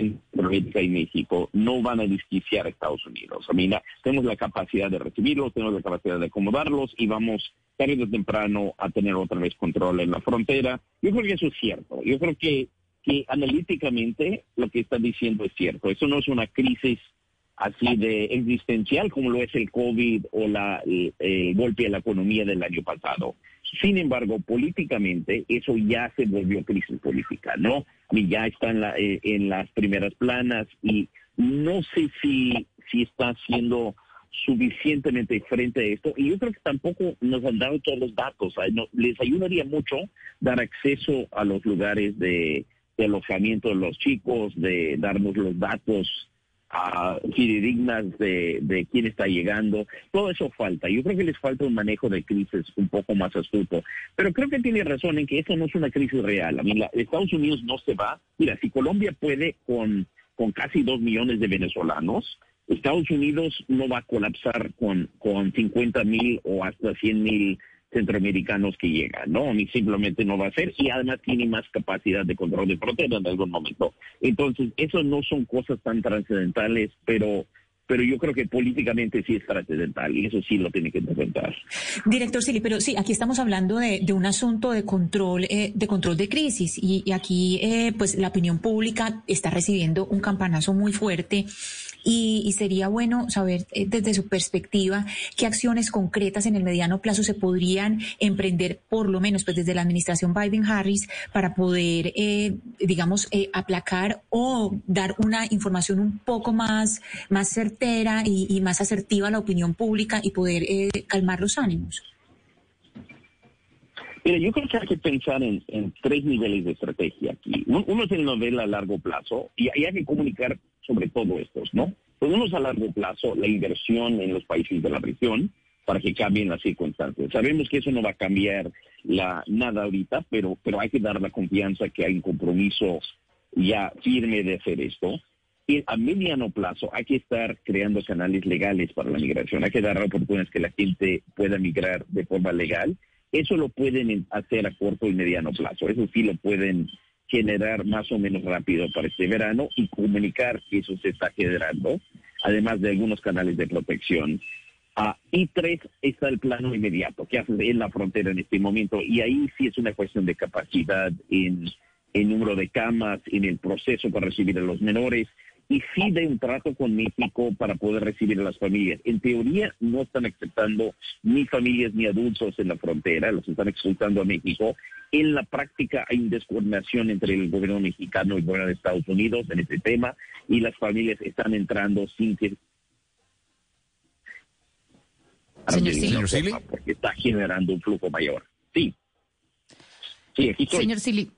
Centroamérica y México no van a desquiciar a Estados Unidos. Sea, tenemos la capacidad de recibirlos, tenemos la capacidad de acomodarlos y vamos tarde o temprano a tener otra vez control en la frontera. Yo creo que eso es cierto. Yo creo que, analíticamente lo que está diciendo es cierto. Eso no es una crisis así de existencial como lo es el COVID o la, el golpe a la economía del año pasado. Sin embargo, políticamente eso ya se volvió crisis política, ¿no? Y ya está en, la, eh, en las primeras planas y no sé si, si está siendo suficientemente frente a esto y yo creo que tampoco nos han dado todos los datos. Les ayudaría mucho dar acceso a los lugares de alojamiento de los chicos, de darnos los datos uh, de, de quién está llegando. Todo eso falta. Yo creo que les falta un manejo de crisis un poco más astuto. Pero creo que tiene razón en que esto no es una crisis real. A mí, la, Estados Unidos no se va. Mira, si Colombia puede con, con casi dos millones de venezolanos, Estados Unidos no va a colapsar con, con 50 mil o hasta 100 mil centroamericanos que llegan, ¿no? Ni simplemente no va a ser y además tiene más capacidad de control de frontera en algún momento. Entonces, eso no son cosas tan trascendentales, pero pero yo creo que políticamente sí es trascendental y eso sí lo tiene que enfrentar. Director Sili, pero sí, aquí estamos hablando de, de un asunto de control, eh, de control de crisis y, y aquí, eh, pues, la opinión pública está recibiendo un campanazo muy fuerte y, y sería bueno saber eh, desde su perspectiva qué acciones concretas en el mediano plazo se podrían emprender, por lo menos pues desde la administración Biden-Harris, para poder, eh, digamos, eh, aplacar o dar una información un poco más, más certera y, y más asertiva a la opinión pública y poder eh, calmar los ánimos. Mira, yo creo que hay que pensar en, tres niveles de estrategia aquí. Un- Uno es el nivel a largo plazo y hay que comunicar sobre todo estos, ¿no? Es a largo plazo la inversión en los países de la región para que cambien las circunstancias. Sabemos que eso no va a cambiar la, nada ahorita, pero, pero hay que dar la confianza que hay un compromiso ya firme de hacer esto. Y a mediano plazo hay que estar creando canales legales para la migración. Hay que dar oportunidades que la gente pueda migrar de forma legal. Eso lo pueden hacer a corto y mediano plazo. Eso sí lo pueden generar más o menos rápido para este verano y comunicar que eso se está generando, además de algunos canales de protección. Ah, y tres, está el plano inmediato, que hace en la frontera en este momento. Y ahí sí es una cuestión de capacidad en el número de camas, en el proceso para recibir a los menores. Y sí de un trato con México para poder recibir a las familias. En teoría no están aceptando ni familias ni adultos en la frontera, los están expulsando a México. En la práctica hay una descoordinación entre el gobierno mexicano y el gobierno de Estados Unidos en este tema y las familias están entrando sin que Señor Sili. Señor porque está generando un flujo mayor. Sí. Sí, aquí estoy. Señor Sili.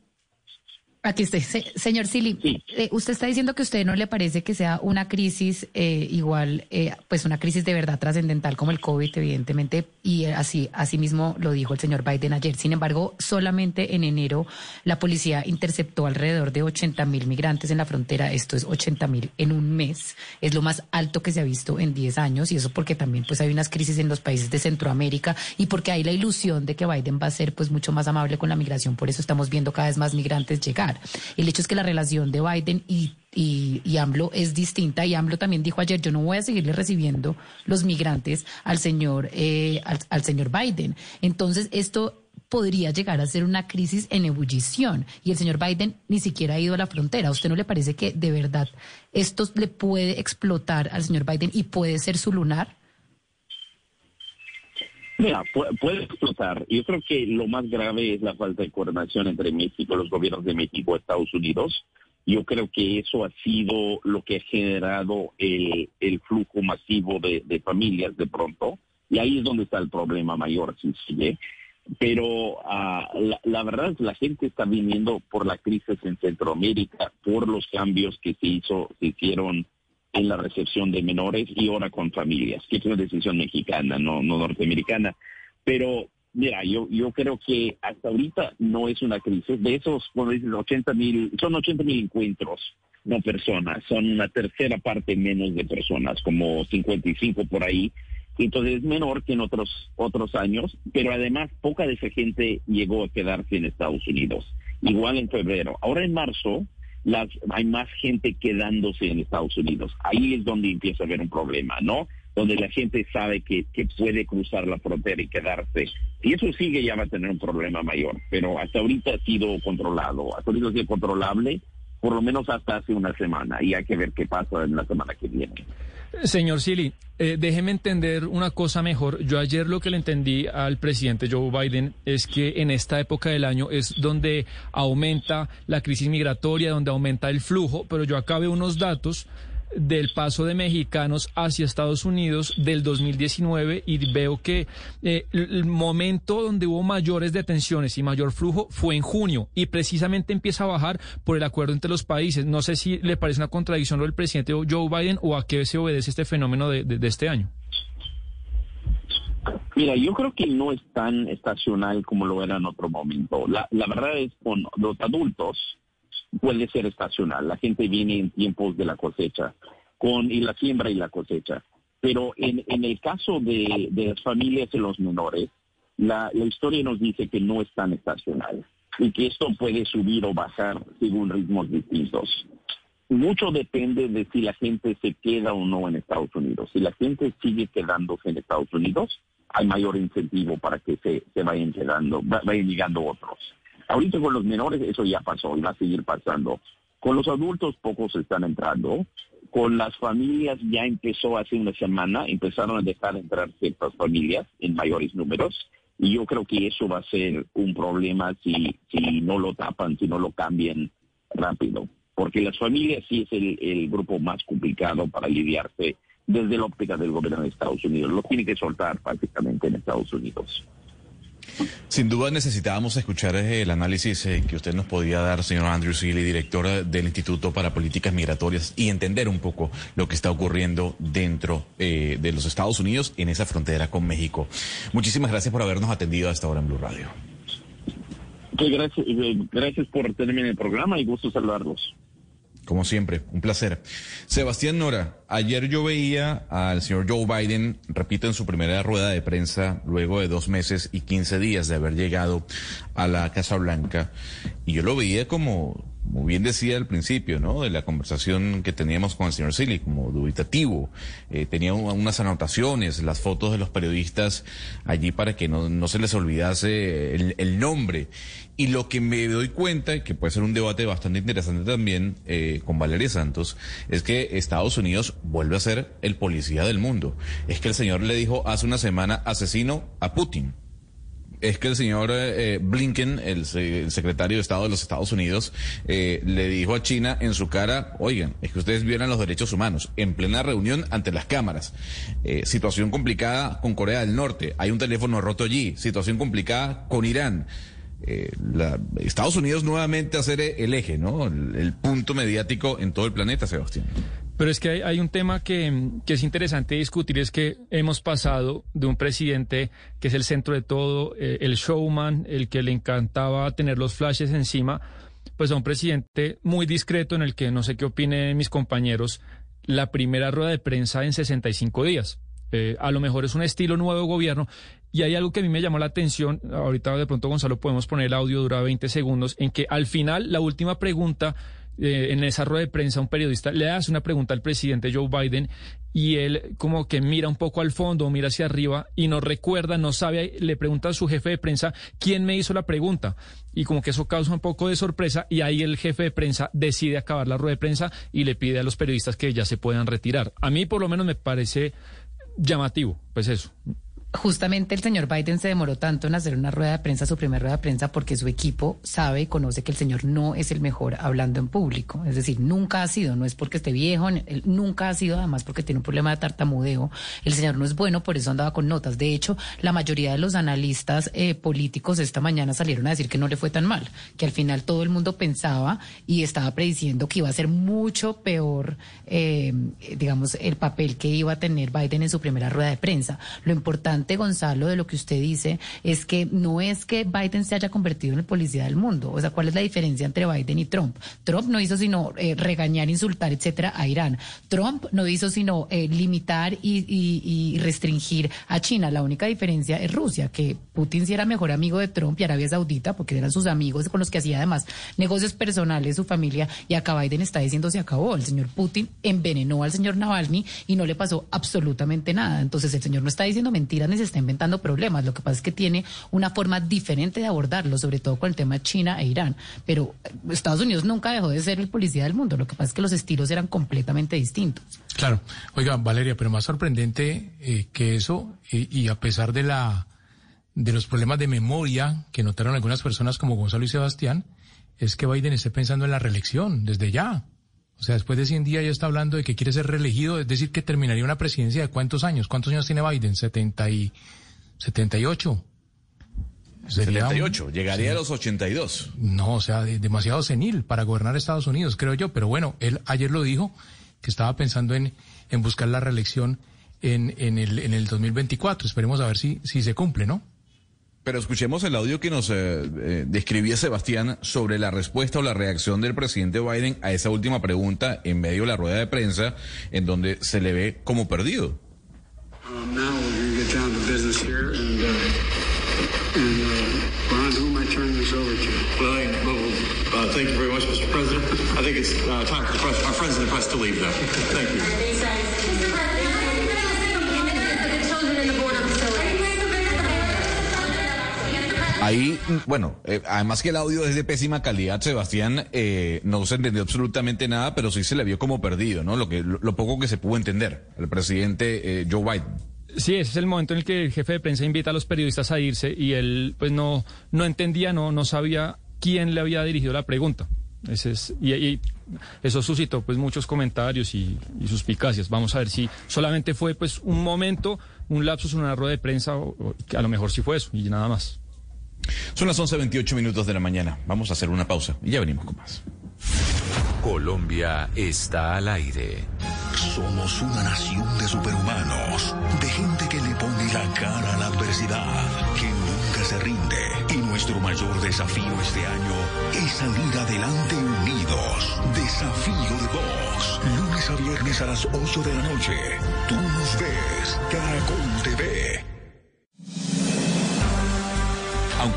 Aquí estoy. Se- señor Sili, eh, usted está diciendo que a usted no le parece que sea una crisis eh, igual, eh, pues una crisis de verdad trascendental como el COVID, evidentemente, y así, así mismo lo dijo el señor Biden ayer. Sin embargo, solamente en enero la policía interceptó alrededor de 80 mil migrantes en la frontera. Esto es 80 mil en un mes. Es lo más alto que se ha visto en 10 años y eso porque también pues hay unas crisis en los países de Centroamérica y porque hay la ilusión de que Biden va a ser pues mucho más amable con la migración. Por eso estamos viendo cada vez más migrantes llegar. El hecho es que la relación de Biden y, y, y AMLO es distinta y AMLO también dijo ayer, yo no voy a seguirle recibiendo los migrantes al señor, eh, al, al señor Biden. Entonces, esto podría llegar a ser una crisis en ebullición y el señor Biden ni siquiera ha ido a la frontera. ¿A usted no le parece que de verdad esto le puede explotar al señor Biden y puede ser su lunar? Mira, pu- puede explotar. Yo creo que lo más grave es la falta de coordinación entre México, los gobiernos de México Estados Unidos. Yo creo que eso ha sido lo que ha generado el, flujo masivo de, familias de pronto. Y ahí es donde está el problema mayor, si sigue. Pero la, la verdad es que la gente está viniendo por la crisis en Centroamérica, por los cambios que se hizo, se hicieron en la recepción de menores y ahora con familias, que es una decisión mexicana, no, no norteamericana. Pero mira, yo, yo creo que hasta ahorita no es una crisis. De esos, cuando dices 80 mil, son 80 mil encuentros, no personas, son una tercera parte menos de personas, como 55 por ahí. Entonces es menor que en otros otros años, pero además poca de esa gente llegó a quedarse en Estados Unidos. Igual en febrero. Ahora en marzo las, hay más gente quedándose en Estados Unidos. Ahí es donde empieza a haber un problema, ¿no? Donde la gente sabe que, que puede cruzar la frontera y quedarse. Si eso sigue ya va a tener un problema mayor, pero hasta ahorita ha sido controlado, hasta ahorita ha sido controlable, por lo menos hasta hace una semana, y hay que ver qué pasa en la semana que viene. Señor Sili, eh, déjeme entender una cosa mejor. Yo ayer lo que le entendí al presidente Joe Biden es que en esta época del año es donde aumenta la crisis migratoria, donde aumenta el flujo, pero yo acá veo unos datos del paso de mexicanos hacia Estados Unidos del 2019 y veo que eh, el momento donde hubo mayores detenciones y mayor flujo fue en junio y precisamente empieza a bajar por el acuerdo entre los países. No sé si le parece una contradicción lo del presidente Joe Biden o a qué se obedece este fenómeno de, de- de este año. Mira, yo creo que no es tan estacional como lo era en otro momento. La, la verdad es con los adultos puede ser estacional. La gente viene en tiempos de la cosecha, con y la siembra y la cosecha. Pero en, en el caso de, de las familias y los menores, la, la historia nos dice que no es tan estacional y que esto puede subir o bajar según ritmos distintos. Mucho depende de si la gente se queda o no en Estados Unidos. Si la gente sigue quedándose en Estados Unidos, hay mayor incentivo para que se, se vayan quedando, va- vayan llegando otros. Ahorita con los menores eso ya pasó y va a seguir pasando. Con los adultos pocos están entrando. Con las familias ya empezó hace una semana, empezaron a dejar entrar ciertas familias en mayores números. Y yo creo que eso va a ser un problema si, si no lo tapan, si no lo cambian rápido. Porque las familias sí es el, el grupo más complicado para lidiarse desde la óptica del gobierno de Estados Unidos. Lo tiene que soltar prácticamente en Estados Unidos. Sin duda necesitábamos escuchar eh, el análisis eh, que usted nos podía dar, señor Andrew Seeley, director eh, del Instituto para Políticas Migratorias, y entender un poco lo que está ocurriendo dentro de los Estados Unidos en esa frontera con México. Muchísimas gracias por habernos atendido hasta ahora en Blue Radio. gracias, gracias por tenerme en el programa y gusto saludarlos. Como siempre, un placer. Sebastián Nora, ayer yo veía al señor Joe Biden, repito, en su primera rueda de prensa, luego de dos meses y quince días de haber llegado a la Casa Blanca, y yo lo veía como, como bien decía al principio, ¿no? De la conversación que teníamos con el señor Silly, como dubitativo. Eh, tenía unas anotaciones, las fotos de los periodistas allí para que no, no se les olvidase el, nombre. Y lo que me doy cuenta, que puede ser un debate bastante interesante también eh, con Valeria Santos, es que Estados Unidos vuelve a ser el policía del mundo. Es que el señor le dijo hace una semana asesino a Putin es que el señor eh, Blinken, el, secretario de Estado de los Estados Unidos, eh, le dijo a China en su cara, oigan, es que ustedes violan los derechos humanos, en plena reunión ante las cámaras. Eh, situación complicada con Corea del Norte, hay un teléfono roto allí, situación complicada con Irán. Estados Unidos nuevamente a ser el eje, ¿no? el punto mediático en todo el planeta, Sebastián. Pero es que hay, un tema que, es interesante discutir, es que hemos pasado de un presidente que es el centro de todo, eh, el showman, el que le encantaba tener los flashes encima, pues a un presidente muy discreto en el que no sé qué opinen mis compañeros, la primera rueda de prensa en 65 días. Eh, a lo mejor es un estilo nuevo de gobierno. Y hay algo que a mí me llamó la atención, ahorita de pronto Gonzalo podemos poner el audio, dura 20 segundos, en que al final la última pregunta eh, en esa rueda de prensa un periodista le hace una pregunta al presidente Joe Biden y él como que mira un poco al fondo, mira hacia arriba y no recuerda, no sabe, le pregunta a su jefe de prensa quién me hizo la pregunta y como que eso causa un poco de sorpresa y ahí el jefe de prensa decide acabar la rueda de prensa y le pide a los periodistas que ya se puedan retirar. A mí por lo menos me parece llamativo, pues eso justamente el señor Biden se demoró tanto en hacer una rueda de prensa, su primera rueda de prensa, porque su equipo sabe y conoce que el señor no es el mejor hablando en público. Es decir, nunca ha sido, no es porque esté viejo, nunca ha sido además porque tiene un problema de tartamudeo. El señor no es bueno, por eso andaba con notas. De hecho, la mayoría de los analistas eh, políticos esta mañana salieron a decir que no le fue tan mal, que al final todo el mundo pensaba y estaba prediciendo que iba a ser mucho peor, eh, digamos, el papel que iba a tener Biden en su primera rueda de prensa. Lo importante Gonzalo, de lo que usted dice es que no es que Biden se haya convertido en el policía del mundo. O sea, ¿cuál es la diferencia entre Biden y Trump? Trump no hizo sino eh, regañar, insultar, etcétera, a Irán. Trump no hizo sino eh, limitar y, restringir a China. La única diferencia es Rusia, que Putin sí era mejor amigo de Trump y Arabia Saudita, porque eran sus amigos con los que hacía además negocios personales, su familia, y acá Biden está diciendo se acabó. El señor Putin envenenó al señor Navalny y no le pasó absolutamente nada. Entonces el señor no está diciendo mentiras se está inventando problemas. Lo que pasa es que tiene una forma diferente de abordarlo, sobre todo con el tema China e Irán. Pero eh, Estados Unidos nunca dejó de ser el policía del mundo. Lo que pasa es que los estilos eran completamente distintos. Claro. Oiga, Valeria, pero más sorprendente eh, que eso, y a pesar de la de los problemas de memoria que notaron algunas personas como Gonzalo y Sebastián, es que Biden esté pensando en la reelección desde ya. O sea, después de 100 días ya está hablando de que quiere ser reelegido, es decir, que terminaría una presidencia de cuántos años. ¿Cuántos años tiene Biden? 70 y 78. 78, llegaría a los 82. No, o sea, demasiado senil para gobernar Estados Unidos, creo yo. Pero bueno, él ayer lo dijo, que estaba pensando en, en buscar la reelección en, en, el, en el 2024. Esperemos a ver si, si se cumple, ¿no? Pero escuchemos el audio que nos eh, eh, describía Sebastián sobre la respuesta o la reacción del presidente Biden a esa última pregunta en medio de la rueda de prensa, en donde se le ve como perdido. Um, now we're get down to business here, and, uh, and uh, Ron, who am I turning this over to? Well, uh, thank you very much, Mr. President. I think it's uh, time for the press, our friends in the press to leave now. Thank you. Ahí, bueno, eh, además que el audio es de pésima calidad, Sebastián, eh, no se entendió absolutamente nada, pero sí se le vio como perdido, ¿no? Lo que lo, poco que se pudo entender al presidente eh, Joe Biden. Sí, ese es el momento en el que el jefe de prensa invita a los periodistas a irse y él, pues no, no entendía, no, no sabía quién le había dirigido la pregunta. Ese es, y, eso suscitó pues muchos comentarios y, suspicacias. Vamos a ver si solamente fue pues un momento, un lapsus, una rueda de prensa, o, a lo mejor sí fue eso y nada más. Son las 11.28 minutos de la mañana. Vamos a hacer una pausa y ya venimos con más. Colombia está al aire. Somos una nación de superhumanos, de gente que le pone la cara a la adversidad, que nunca se rinde. Y nuestro mayor desafío este año es salir adelante unidos. Desafío de Vox. Lunes a viernes a las 8 de la noche. Tú nos ves. Caracol TV.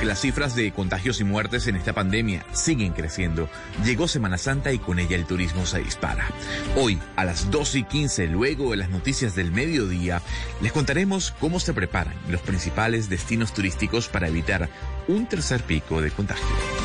Las cifras de contagios y muertes en esta pandemia siguen creciendo, llegó Semana Santa y con ella el turismo se dispara. Hoy, a las 2 y 15, luego de las noticias del mediodía, les contaremos cómo se preparan los principales destinos turísticos para evitar un tercer pico de contagio.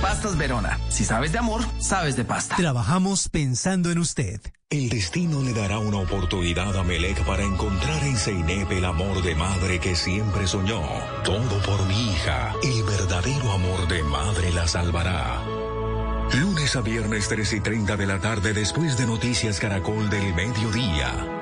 Pastas Verona. Si sabes de amor, sabes de pasta. Trabajamos pensando en usted. El destino le dará una oportunidad a Melec para encontrar en Zeynep el amor de madre que siempre soñó. Todo por mi hija. El verdadero amor de madre la salvará. Lunes a viernes 3 y 30 de la tarde después de Noticias Caracol del Mediodía.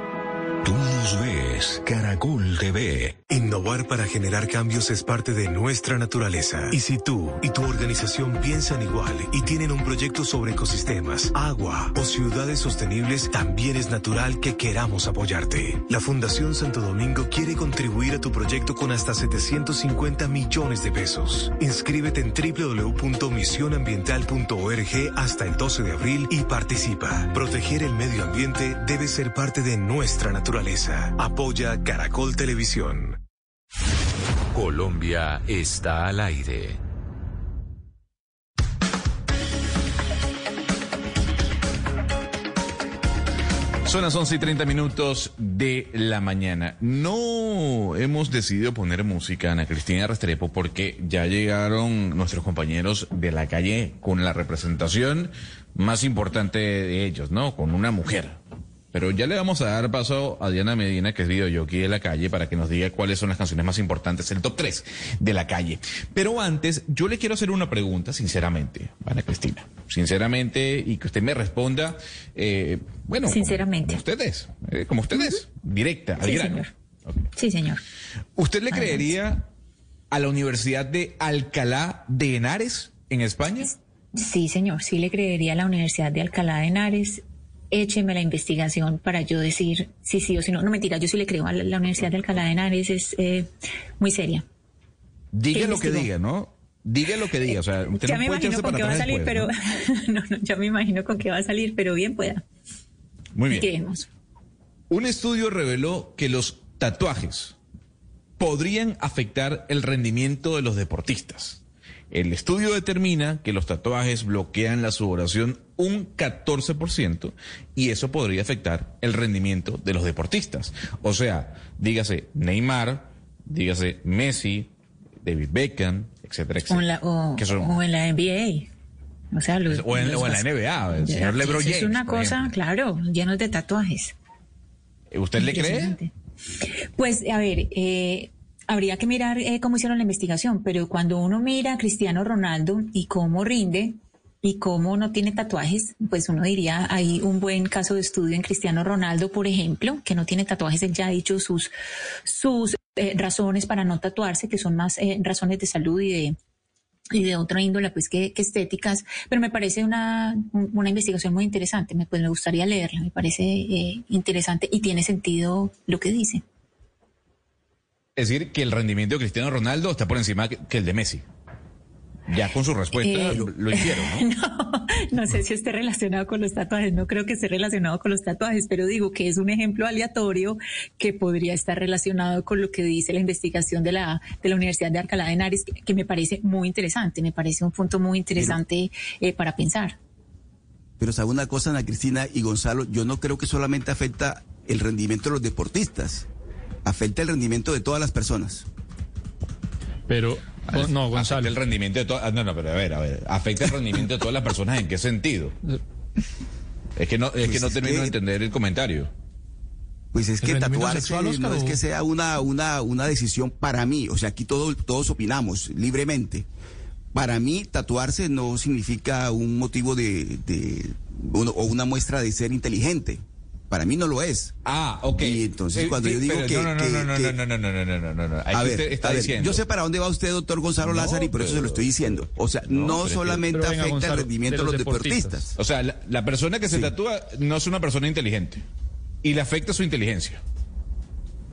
Tú nos ves, Caracol TV. Innovar para generar cambios es parte de nuestra naturaleza. Y si tú y tu organización piensan igual y tienen un proyecto sobre ecosistemas, agua o ciudades sostenibles, también es natural que queramos apoyarte. La Fundación Santo Domingo quiere contribuir a tu proyecto con hasta 750 millones de pesos. Inscríbete en www.misionambiental.org hasta el 12 de abril y participa. Proteger el medio ambiente debe ser parte de nuestra naturaleza. Apoya Caracol Televisión. Colombia está al aire. Son las 11 y 30 minutos de la mañana. No hemos decidido poner música, Ana Cristina Restrepo, porque ya llegaron nuestros compañeros de la calle con la representación más importante de ellos, ¿no? Con una mujer. Pero ya le vamos a dar paso a Diana Medina, que es videojockey de la calle, para que nos diga cuáles son las canciones más importantes, el top 3 de la calle. Pero antes, yo le quiero hacer una pregunta, sinceramente, Ana Cristina. Sinceramente, y que usted me responda, eh, bueno, sinceramente. Como, ustedes, eh, como ustedes, directa, al sí, grano. Señor. Sí, señor. ¿Usted le creería a la Universidad de Alcalá de Henares en España? Sí, señor, sí le creería a la Universidad de Alcalá de Henares écheme la investigación para yo decir si sí o si no. No, mentira, yo sí le creo. a La, la Universidad de Alcalá de Henares es eh, muy seria. Diga lo que diga, ¿no? Diga lo que diga. O sea, usted ya no me puede imagino con qué va a salir, después, pero ¿no? no, no, ya me imagino con qué va a salir, pero bien pueda. Muy bien. Quedemos. Un estudio reveló que los tatuajes podrían afectar el rendimiento de los deportistas. El estudio determina que los tatuajes bloquean la sudoración un 14% y eso podría afectar el rendimiento de los deportistas. O sea, dígase Neymar, dígase Messi, David Beckham, etcétera, O etcétera. la, o, son- o en la NBA. O sea, los- o en, los- o en la NBA, el señor LeBron James. Es una cosa, claro, llenos de tatuajes. ¿Usted le cree? Pues, a ver, eh, habría que mirar eh, cómo hicieron la investigación, pero cuando uno mira a Cristiano Ronaldo y cómo rinde y cómo no tiene tatuajes, pues uno diría, hay un buen caso de estudio en Cristiano Ronaldo, por ejemplo, que no tiene tatuajes, él ya ha dicho sus, sus eh, razones para no tatuarse, que son más eh, razones de salud y de, y de otra índole pues que, estéticas, pero me parece una, un- una investigación muy interesante, me, pues me gustaría leerla, me parece eh, interesante y tiene sentido lo que dice. Es decir, que el rendimiento de Cristiano Ronaldo está por encima que el de Messi. Ya con su respuesta Eh, lo, hicieron, ¿no? No sé si esté relacionado con los tatuajes, no creo que esté relacionado con los tatuajes, pero digo que es un ejemplo aleatorio que podría estar relacionado con lo que dice la investigación de la, de la Universidad de Alcalá de Henares, que, que me parece muy interesante, me parece un punto muy interesante eh, para pensar. Pero sabe una cosa, Ana Cristina y Gonzalo, yo no creo que solamente afecta el rendimiento de los deportistas, afecta el rendimiento de todas las personas. Pero No, Gonzalo. Afecta el rendimiento de todas. No, no, pero a ver, a ver. Afecta el rendimiento de todas las personas. ¿En qué sentido? Es que no, es que Pues no es termino que- de entender el comentario. Pues es ¿El que tatuarse no es que sea una, una, una decisión para mí. O sea, aquí todo, todos opinamos libremente. Para mí, tatuarse no significa un motivo de, de uno- o una muestra de ser inteligente. Para mí no lo es. Ah, ok. Y entonces Eh, cuando sí, yo digo que... no, no, no, que- no, no, que- no, no, no, no, no, no, no, no. Ahí a ver, está a ver, diciendo. yo sé para dónde va usted, doctor Gonzalo No, Lázaro, y por eso se lo estoy diciendo. O sea, No, solamente afecta Gonzalo, el rendimiento de de los los deportistas. deportistas. O sea, la, la persona que se Sí. tatúa no es una persona inteligente. Y le afecta su inteligencia.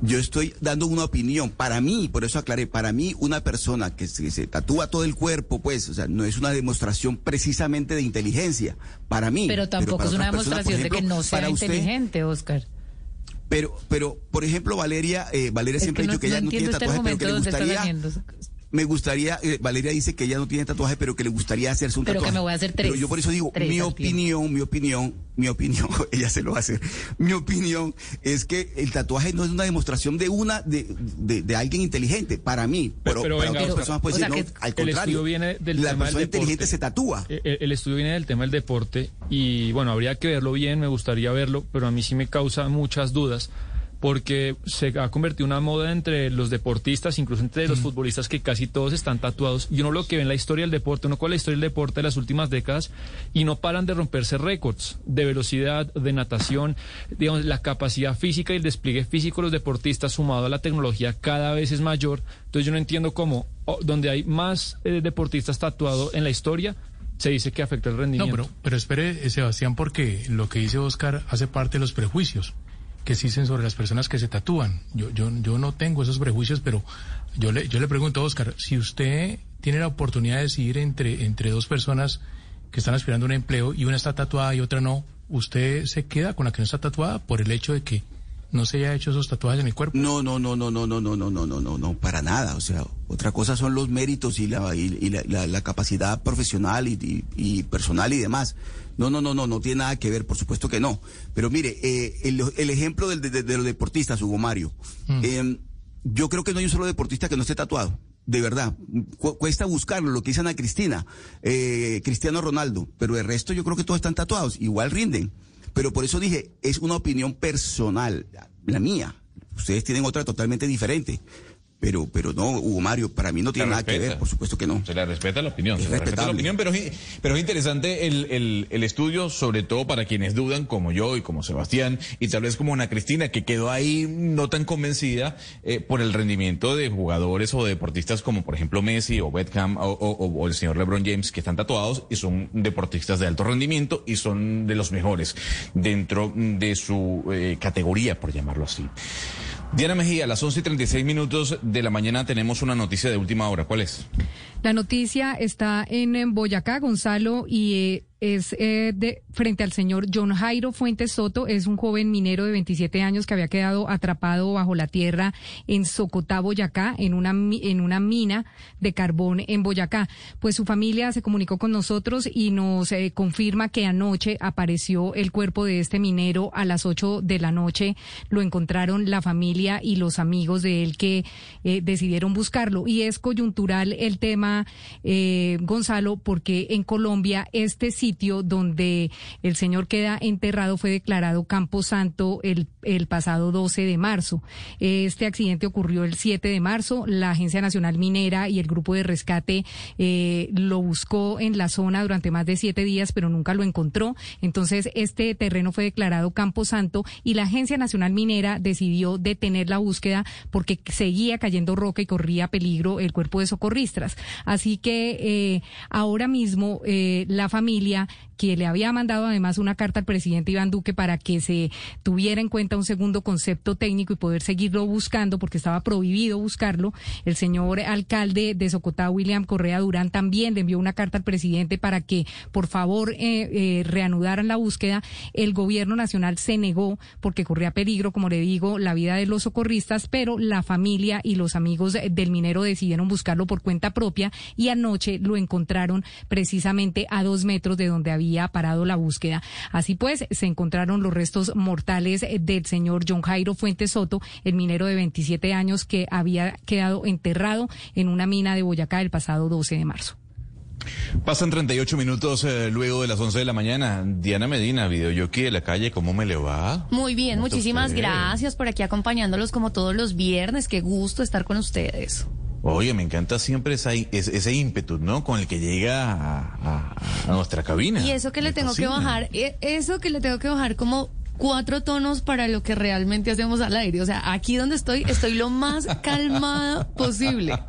Yo estoy dando una opinión. Para mí, por eso aclaré, para mí una persona que se, se tatúa todo el cuerpo, pues, o sea, no es una demostración precisamente de inteligencia. Para mí. Pero tampoco es una personas, demostración de que no sea usted- inteligente, Oscar. Pero, pero, por ejemplo, Valeria, eh, Valeria Es siempre ha dicho que no ella no tiene este tatuajes, pero que le gustaría. Me gustaría, eh, Valeria dice que ella no tiene tatuaje, pero que le gustaría hacerse un Pero que tatuaje. me voy a hacer tres. Pero yo por eso digo, mi opinión, mi opinión, mi opinión, ella se lo va a hacer. Mi opinión es que el tatuaje no es una demostración de una, de, de, de alguien inteligente, para mí. Pero, pero para venga, otras personas puede o sea decir, no, al el contrario. estudio viene del la tema del persona inteligente se tatúa. El, el estudio viene del tema del deporte y bueno, habría que verlo bien, me gustaría verlo, pero a mí sí me causa muchas dudas porque se ha convertido en una moda entre los deportistas, incluso entre los futbolistas que casi todos están tatuados. Y uno lo que ve en la historia del deporte, uno con la historia del deporte de las últimas décadas y no paran de romperse récords de velocidad, de natación, digamos, la capacidad física y el despliegue físico de los deportistas sumado a la tecnología cada vez es mayor. Entonces yo no entiendo cómo, oh, donde hay más eh, deportistas tatuados en la historia, se dice que afecta el No, rendimiento. pero, pero espere, eh, Sebastián, porque lo que dice Oscar hace parte de los prejuicios que existen sobre las personas que se tatúan. Yo, yo, yo no tengo esos prejuicios, pero yo le, yo le pregunto a Oscar, si usted tiene la oportunidad de decidir entre, entre dos personas que están aspirando a un empleo y una está tatuada y otra no, ¿usted se queda con la que no está tatuada por el hecho de que no se haya hecho esos tatuajes en el cuerpo? No, no, no, no, no, no, no, no, no, no, no, no, para nada. O sea, otra cosa son los méritos y la, y, y la, la- la capacidad profesional y, y- personal y demás. No, no, no, no, no tiene nada que ver, por supuesto que no. Pero mire, eh, el, el ejemplo del- de, de los deportistas, Hugo Mario. Eh, yo creo que no hay un solo deportista que no esté tatuado. De verdad, Cu- cuesta buscarlo, lo que dice Ana Cristina, eh, Cristiano Ronaldo, pero el resto yo creo que todos están tatuados, igual rinden. Pero por eso dije, es una opinión personal, la mía. Ustedes tienen otra totalmente diferente. Pero, pero no, Hugo Mario, para mí no tiene nada que ver, por supuesto que no. Se le respeta la opinión, Es se respeta la opinión, pero, es- pero es interesante el, el- el estudio, sobre todo para quienes dudan, como yo y como Sebastián, y tal vez como Ana Cristina, que quedó ahí no tan convencida eh, por el rendimiento de jugadores o de deportistas como por ejemplo Messi o Beckham o, o- o el señor LeBron James, que están tatuados y son deportistas de alto rendimiento y son de los mejores dentro de su eh, categoría, por llamarlo así. Diana Mejía, a las 11 y 36 minutos de la mañana tenemos una noticia de última hora. ¿Cuál es? La noticia está en, Boyacá, Gonzalo, y eh, es eh, de frente al señor John Jairo Fuentes Soto. Es un joven minero de 27 años que había quedado atrapado bajo la tierra en Socotá, Boyacá, en una, en una mina de carbón en Boyacá. Pues su familia se comunicó con nosotros y nos eh, confirma que anoche apareció el cuerpo de este minero a las 8 de la noche. Lo encontraron la familia y los amigos de él que eh, decidieron buscarlo. Y es coyuntural el tema, eh, Gonzalo, porque en Colombia este sitio donde el señor queda enterrado fue declarado Campo Santo el, el pasado 12 de marzo. Este accidente ocurrió el 7 de marzo. La Agencia Nacional Minera y el grupo de rescate eh, lo buscó en la zona durante más de siete días, pero nunca lo encontró. Entonces, este terreno fue declarado Campo Santo y la Agencia Nacional Minera decidió detener la búsqueda porque seguía cayendo roca y corría peligro el cuerpo de socorristas. Así que eh, ahora mismo eh, la familia que le había mandado además una carta al presidente Iván Duque para que se tuviera en cuenta un segundo concepto técnico y poder seguirlo buscando porque estaba prohibido buscarlo. El señor alcalde de Socotá, William Correa Durán, también le envió una carta al presidente para que por favor eh, eh, reanudaran la búsqueda. El gobierno nacional se negó porque corría peligro, como le digo, la vida de los socorristas, pero la familia y los amigos del minero decidieron buscarlo por cuenta propia y anoche lo encontraron precisamente a dos metros de donde había parado la búsqueda. Así pues, se encontraron los restos mortales del del señor John Jairo Fuentes Soto, el minero de 27 años que había quedado enterrado en una mina de Boyacá el pasado 12 de marzo. Pasan 38 minutos eh, luego de las 11 de la mañana. Diana Medina, videojockey de la calle, ¿cómo me le va? Muy bien, ¿Cómo te muchísimas gracias por aquí acompañándolos como todos los viernes. Qué gusto estar con ustedes. Oye, me encanta siempre esa, ese, ese ímpetu, ¿no? Con el que llega a, a- a nuestra cabina. Y eso que le tengo que bajar, eh, eso que le tengo que bajar como cuatro tonos para lo que realmente hacemos al aire. O sea, aquí donde estoy, estoy lo más calmada posible.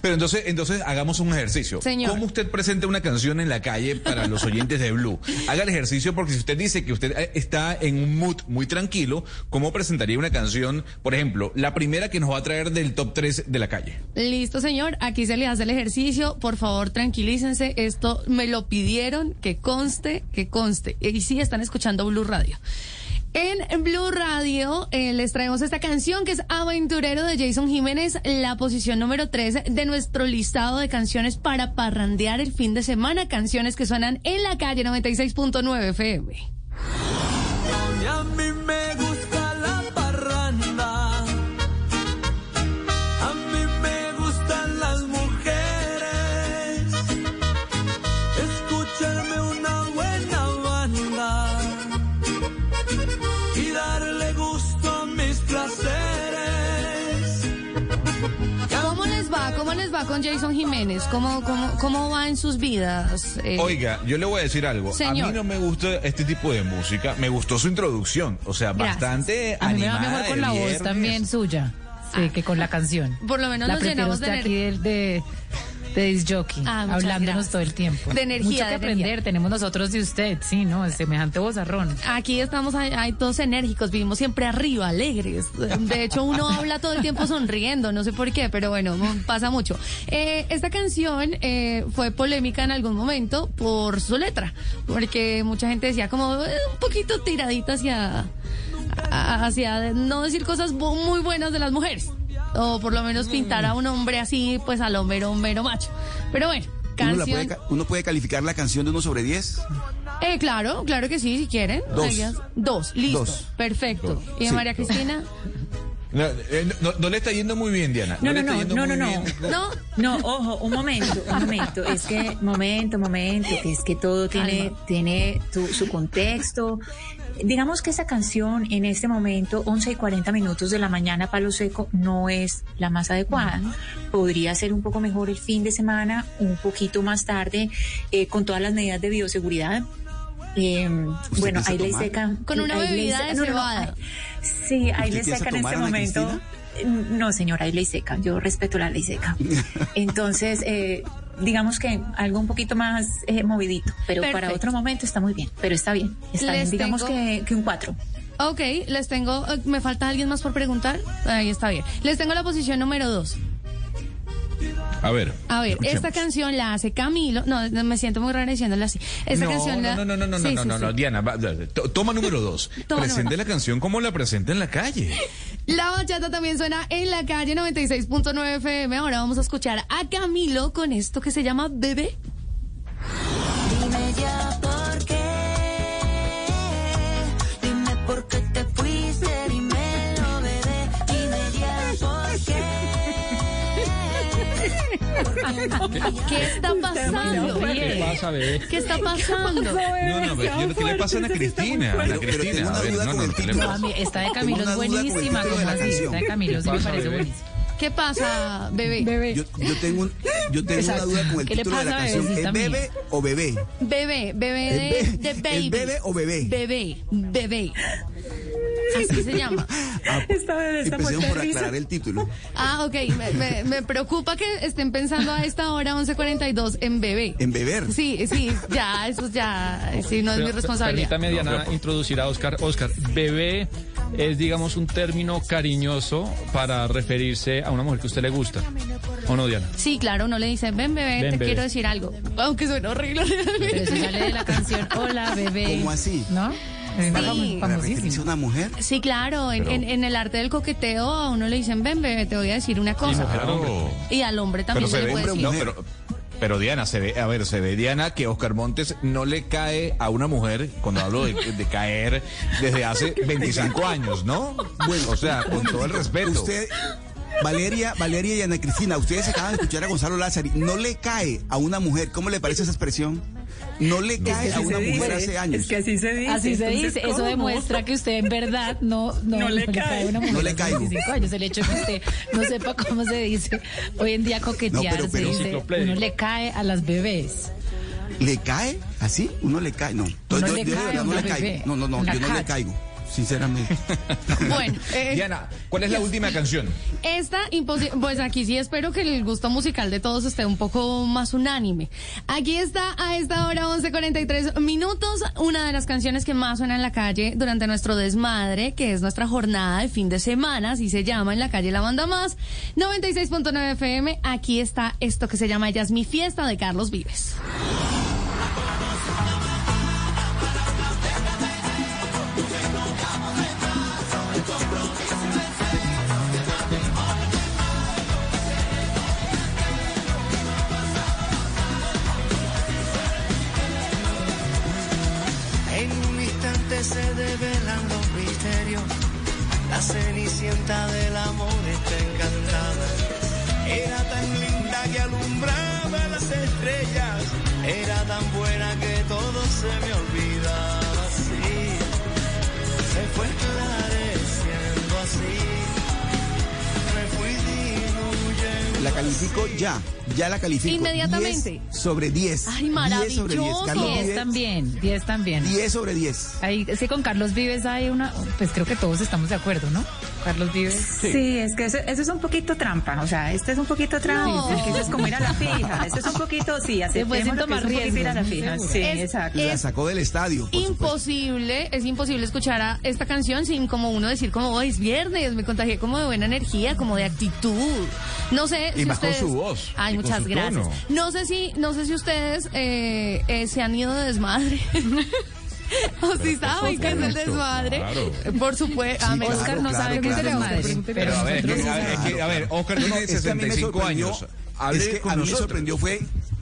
Pero entonces, entonces hagamos un ejercicio. Señor. ¿Cómo usted presenta una canción en la calle para los oyentes de Blue? Haga el ejercicio porque si usted dice que usted eh, está en un mood muy tranquilo, ¿cómo presentaría una canción? Por ejemplo, la primera que nos va a traer del top 3 de la calle. Listo, señor. Aquí se le hace el ejercicio. Por favor, tranquilícense. Esto me lo pidieron. Que conste, que conste. Y sí, están escuchando Blue Radio. En Blue Radio eh, les traemos esta canción que es Aventurero de Jason Jiménez, la posición número 3 de nuestro listado de canciones para parrandear el fin de semana. Canciones que suenan en la calle 96.9 FM. Y a mí me con Jason Jiménez? ¿Cómo, cómo, cómo va en sus vidas? Eh, Oiga, yo le voy a decir algo. A mí no me gusta este tipo de música. Me gustó su introducción. O sea, Gracias. bastante A mí me va mejor con la voz también suya. Sí, que con la canción. Por lo menos la nos llenamos de aquí de, de, de disc jockey, Ah, hablándonos gracias. todo el tiempo. De energía, Mucho que de aprender energía. tenemos nosotros de usted, sí, ¿no? Es semejante vozarrón. Aquí estamos ahí todos enérgicos, vivimos siempre arriba, alegres. De hecho, uno habla todo el tiempo sonriendo, no sé por qué, pero bueno, pasa mucho. Eh, esta canción eh, fue polémica en algún momento por su letra, porque mucha gente decía como eh, un poquito tiradita hacia, hacia no decir cosas muy buenas de las mujeres. O por lo menos pintar a un hombre así, pues al mero, mero macho. Pero bueno, ¿Uno, canción. puede, ca- uno puede calificar la canción de uno sobre 10? Eh, claro, claro que sí, si quieren. Dos. Dos, listo. Dos. Perfecto. Dos. ¿Y a Sí, María. Cristina? No, eh, no- no le está yendo muy bien, Diana. No, no, no, no, no, no. No. No, ojo, un momento, un momento. Es que, momento, momento, que es que todo tiene, tiene tu- su contexto. Digamos que esa canción en este momento, 11 y 40 minutos de la mañana, palo seco, no es la más adecuada. Podría ser un poco mejor el fin de semana, un poquito más tarde, eh, con todas las medidas de bioseguridad. Eh, bueno, ahí le tomar? seca. Con una ahí le bebida de no, no, no, Sí, ahí ¿Usted le piensa seca en este momento. Cristina? No, señora, hay ley seca. Yo respeto la ley seca. Entonces, eh, digamos que algo un poquito más eh, movidito, pero para otro momento está muy bien. Pero está bien, está Les bien. Digamos tengo- que, que un 4. Ok, les tengo. eh, ¿Me falta alguien más por preguntar? Ahí está bien. Les tengo la posición número dos. A ver. A ver, escuchemos. esta canción la hace Camilo. No, no, me siento muy rara diciéndola así. Esta no, canción la. no, no, no, no, Sí, no, sí, no, sí. no, Diana, va- toma número dos. Toma Presente número- la canción como la presenta en la calle. La bachata también suena en la calle 96.9 FM. Ahora vamos a escuchar a Camilo con esto que se llama Bebé. Dime ya por qué. Dime por qué ¿Qué está pasando? ¿Qué pasa, bebé? ¿Qué está pasando? No, no, pero ¿qué le pasa a Ana Cristina? Ana Cristina, a ver, no, no, ¿qué le pasa? esta de Camilo es buenísima, como la así. canción. Esta de Camilo sí me pasa, parece bebé? buenísima. ¿Qué pasa, bebé? Yo, yo tengo, un- yo tengo una duda con el ¿Qué le título de la pasa a canción. ¿Es bebé o bebé? Bebé, bebé ¿Es de, de es baby. bebé o bebé? Bebé, bebé. Así se llama. Ah, Esta bebé está empecemos por risa. aclarar el título. Ah, ok. Me, me- me preocupa que estén pensando a esta hora, 11.42, en bebé. En beber. Sí, sí, ya, eso ya, sí, no es mi responsabilidad. Permítame, Diana, introducir a Oscar. Oscar, bebé es, digamos, un término cariñoso para referirse a una mujer que a usted le gusta. ¿O no, Diana? Sí, claro, uno le dice, ven bebé, Ven, te bebé. quiero decir algo. Aunque suena horrible. Pero eso sale de la canción Hola, bebé. ¿Cómo así? ¿No? Sí. ¿Para referirse a una mujer? Sí, claro, en, Pero- en- en el arte del coqueteo a uno le dicen, ven bebé, te voy a decir una cosa. mujer al hombre. Y al hombre también Pero se le puede decir. no, pero Pero Diana, se ve, a ver, se ve Diana que Oscar Montes no le cae a una mujer, cuando hablo de, de caer, desde hace 25 años, ¿no? Bueno, o sea, con todo el respeto. Usted, Valeria, Valeria y Ana Cristina, ustedes acaban de escuchar a Gonzalo Lázari. No le cae a una mujer. ¿Cómo le parece esa expresión? No le cae a una mujer hace años. Es que así se dice. Así se entonces, dice. Eso demuestra que usted en verdad no, no, No le cae. a una mujer No le hace caigo. 25 años. El hecho de que usted no sepa cómo se dice hoy en día coquetear, No, pero- pero- se dice, uno le cae a las bebés. ¿Le cae? ¿Así? ¿Uno le cae? No. Uno yo, le yo cae a no le bebé, caigo. No, no, no, una yo no le cat. caigo. Sinceramente. Bueno, eh, Diana, ¿cuál es la última canción? Esta, pues aquí sí espero que el gusto musical de todos esté un poco más unánime. Aquí está a esta hora 11.43 minutos, una de las canciones que más suena en la calle durante nuestro desmadre, que es nuestra jornada de fin de semana, así se llama en la calle La Banda Más, 96.9 FM. Aquí está esto que se llama Ella es mi fiesta de Carlos Vives. La cenicienta del amor está encantada. Era tan linda que alumbraba las estrellas. Era tan buena que todo se me olvidaba así. Se fue esclareciendo así. Me fui diluyendo. La califico ya. Ya la califico. Inmediatamente. 10 sobre 10. Ay, 10 sobre 10. maravilloso. Carlos 10 Vives, también, 10 también. 10 sobre 10. Ahí, que con Carlos Vives hay una, pues creo que todos estamos de acuerdo, ¿no? Carlos Vives. Sí, es que eso, eso es un poquito trampa, o sea, este es un poquito trampa, No. porque eso es como ir a la fija, este es un poquito, sí, Se pueden aceptemos lo que tomar es un poquito ir a la fija, sí. Es- exacto. La sacó del estadio. por supuesto. imposible, es imposible escuchar a esta canción sin como uno decir como hoy es viernes, me contagié como de buena energía, como de actitud. No sé Y si más con ustedes. su voz, Ay, con muchas gracias. tono. No sé si, no sé si ustedes eh, eh, se han ido de desmadre. o si saben qué es el desmadre. claro. Por supuesto. Sí, Ah, me- claro, Oscar no claro, sabe qué es el claro. desmadre. Pero a ver, que- a ver, es que, a ver, Oscar No, no, tiene es que a mí me 65 sorprendió- años. Es que a mí me sorprendió fue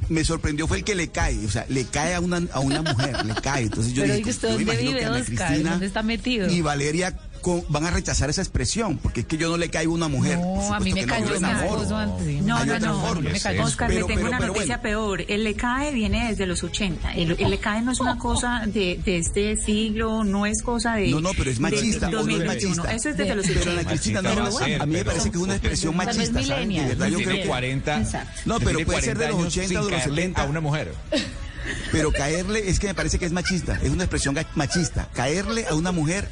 me sorprendió fue el que le cae, o sea, le cae a una a una mujer, le cae. Entonces yo Pero dije, usted yo dónde imagino vive, que Oscar, Cristina ¿dónde está metido? Y Valeria con- van a rechazar esa expresión, porque es que yo no le caigo a una mujer. No, a mí me no, cayó. No, Hay no, otras no. formas. me cayó. Oscar, Pero- le tengo pero- una pero noticia bueno. peor. El le cae viene desde los 80. El, el le cae no es una cosa de, de este siglo, no es cosa de. No, no, pero es de machista, o no es 2021. machista. Eso es desde los Pero 80. Ana Cristina, no, no, va a ser, a mí me pero- parece que es una expresión machista. De verdad, yo creo que 40. Exacto. No, pero puede ser de 40 los años 80 sin o de los caerle 70. A una mujer. Pero caerle es que me parece que es machista, es una expresión machista. Caerle a una mujer,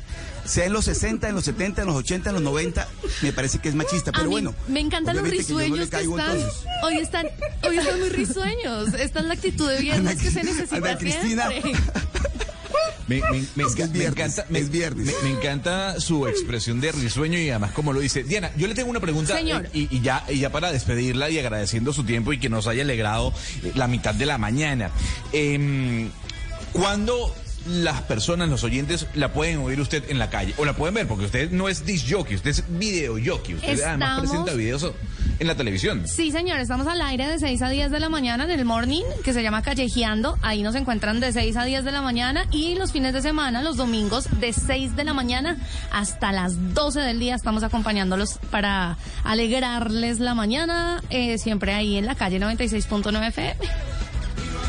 sea en los 60, en los 70, en los 80, en los 90, me parece que es machista. A Pero mí bueno. me encantan los que risueños que, están, hoy están. Hoy están muy risueños. Esta es la actitud de viernes Ana que se necesita Ana Cristina- siempre. Me, me- me Es que es enca- me viernes, encanta, me, es viernes. me- me encanta su expresión de risueño y además como lo dice. Diana, yo le tengo una pregunta Señor. eh, y, y ya, y ya para despedirla y agradeciendo su tiempo y que nos haya alegrado eh, la mitad de la mañana. Em, ¿Cuándo las personas, los oyentes, la pueden oír usted en la calle? O la pueden ver, porque usted no es disc jockey, usted es video jockey. Usted además presenta videos en la televisión. Sí, señor, estamos al aire de 6 a 10 de la mañana en el morning, que se llama Callejeando. Ahí nos encuentran de 6 a 10 de la mañana y los fines de semana, los domingos, de 6 de la mañana hasta las 12 del día. Estamos acompañándolos para alegrarles la mañana, eh, siempre ahí en la calle 96.9 FM.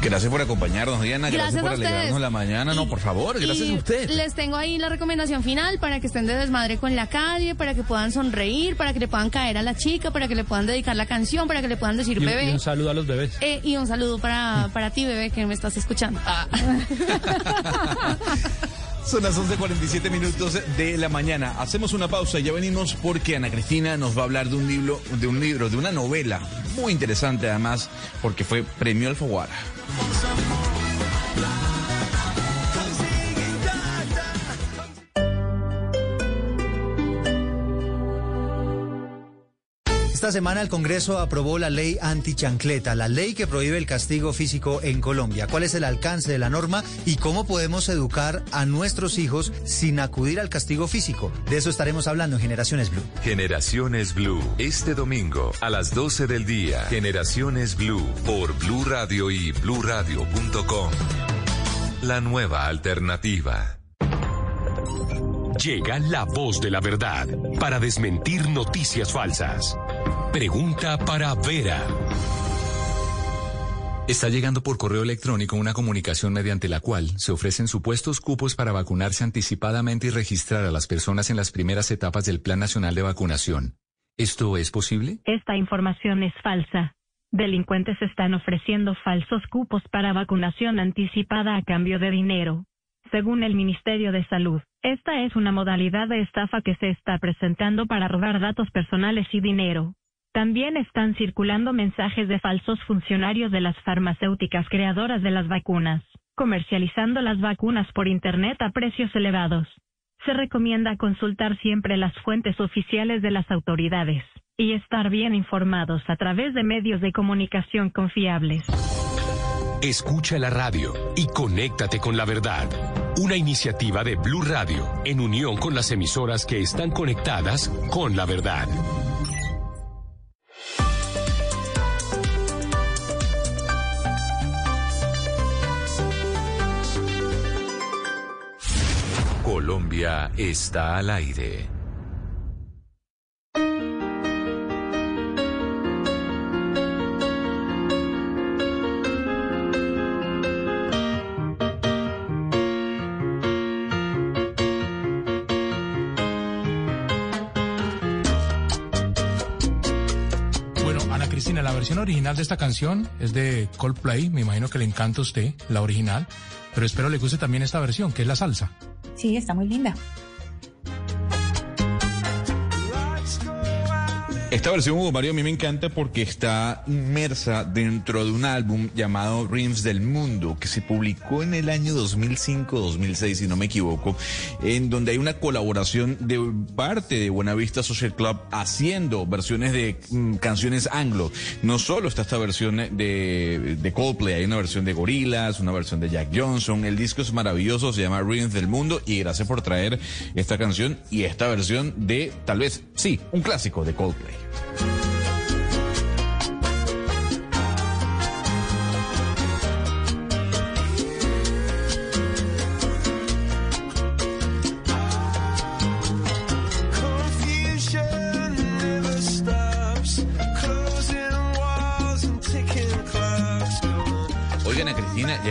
Gracias por acompañarnos, Diana. Gracias, Gracias por a ustedes. alegrarnos la mañana. No, por favor, gracias Y a usted. Les tengo ahí la recomendación final para que estén de desmadre con la calle, para que puedan sonreír, para que le puedan caer a la chica, para que le puedan dedicar la canción, para que le puedan decir Y bebé. y un saludo a los bebés. Eh, y un saludo para, para ti, bebé, que me estás escuchando. Ah. Son las 11.47 minutos de la mañana. Hacemos una pausa y ya venimos porque Ana Cristina nos va a hablar de un libro, de un libro, de una novela muy interesante además, porque fue premio Alfaguara. Esta semana el Congreso aprobó la ley antichancleta, la ley que prohíbe el castigo físico en Colombia. ¿Cuál es el alcance de la norma y cómo podemos educar a nuestros hijos sin acudir al castigo físico? De eso estaremos hablando en Generaciones Blue. Generaciones Blue, este domingo a las 12 del día. Generaciones Blue por Blue Radio y bluradio.com. La nueva alternativa. Llega la voz de la verdad para desmentir noticias falsas. Pregunta para Vera. Está llegando por correo electrónico una comunicación mediante la cual se ofrecen supuestos cupos para vacunarse anticipadamente y registrar a las personas en las primeras etapas del Plan Nacional de Vacunación. ¿Esto es posible? Esta información es falsa. Delincuentes están ofreciendo falsos cupos para vacunación anticipada a cambio de dinero. Según el Ministerio de Salud, esta es una modalidad de estafa que se está presentando para robar datos personales y dinero. También están circulando mensajes de falsos funcionarios de las farmacéuticas creadoras de las vacunas, comercializando las vacunas por Internet a precios elevados. Se recomienda consultar siempre las fuentes oficiales de las autoridades y estar bien informados a través de medios de comunicación confiables. Escucha la radio y conéctate con la verdad. Una iniciativa de Blue Radio en unión con las emisoras que están conectadas con la verdad. Colombia está al aire. La versión original de esta canción es de Coldplay. Me imagino que le encanta a usted la original, pero espero le guste también esta versión, que es la salsa. Sí, está muy linda. Esta versión, Hugo Mario, a mí me encanta porque está inmersa dentro de un álbum llamado Rims del Mundo, que se publicó en el año 2005-2006, si no me equivoco, en donde hay una colaboración de parte de Buenavista Social Club haciendo versiones de mm, canciones anglo. No solo está esta versión de, Coldplay, hay una versión de Gorillaz, una versión de Jack Johnson. El disco es maravilloso, se llama Rims del Mundo y gracias por traer esta canción y esta versión de, tal vez, sí, un clásico de Coldplay. Bye.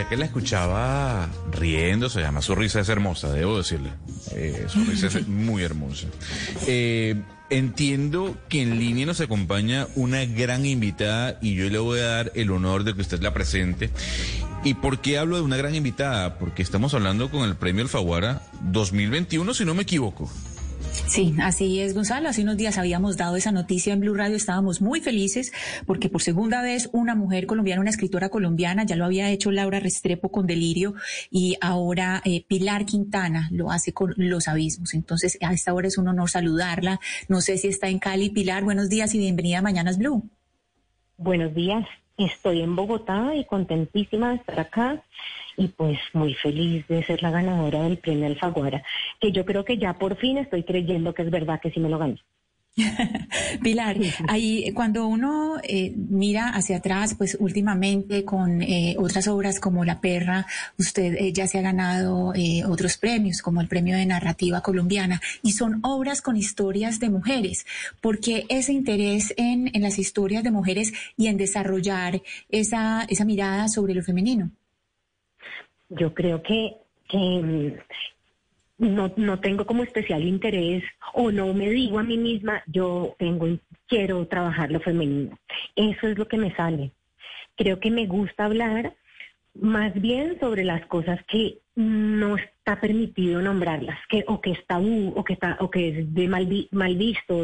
Que la escuchaba riéndose, además su risa es hermosa, debo decirle. Eh, su risa es muy hermosa. Eh, entiendo que en línea nos acompaña una gran invitada y yo le voy a dar el honor de que usted la presente. ¿Y por qué hablo de una gran invitada? Porque estamos hablando con el Premio Alfaguara 2021, si no me equivoco. Sí, así es, Gonzalo. Hace unos días habíamos dado esa noticia en Blue Radio. Estábamos muy felices porque por segunda vez una mujer colombiana, una escritora colombiana, ya lo había hecho Laura Restrepo con Delirio y ahora eh, Pilar Quintana lo hace con Los Abismos. Entonces, a esta hora es un honor saludarla. No sé si está en Cali. Pilar, buenos días y bienvenida a Mañanas Blue. Buenos días, estoy en Bogotá y contentísima de estar acá y pues muy feliz de ser la ganadora del premio Alfaguara, que yo creo que ya por fin estoy creyendo que es verdad que sí me lo gané. Pilar, ahí cuando uno eh, mira hacia atrás, pues últimamente con eh, otras obras como La Perra, usted eh, ya se ha ganado eh, otros premios, como el Premio de Narrativa Colombiana, y son obras con historias de mujeres. porque ese interés en, en las historias de mujeres y en desarrollar esa, esa mirada sobre lo femenino? Yo creo que, que mm, no, no tengo como especial interés o no me digo a mí misma, yo tengo, quiero trabajar lo femenino. Eso es lo que me sale. Creo que me gusta hablar más bien sobre las cosas que no está permitido nombrarlas, que o que es tabú o que está o que es de mal, mal visto,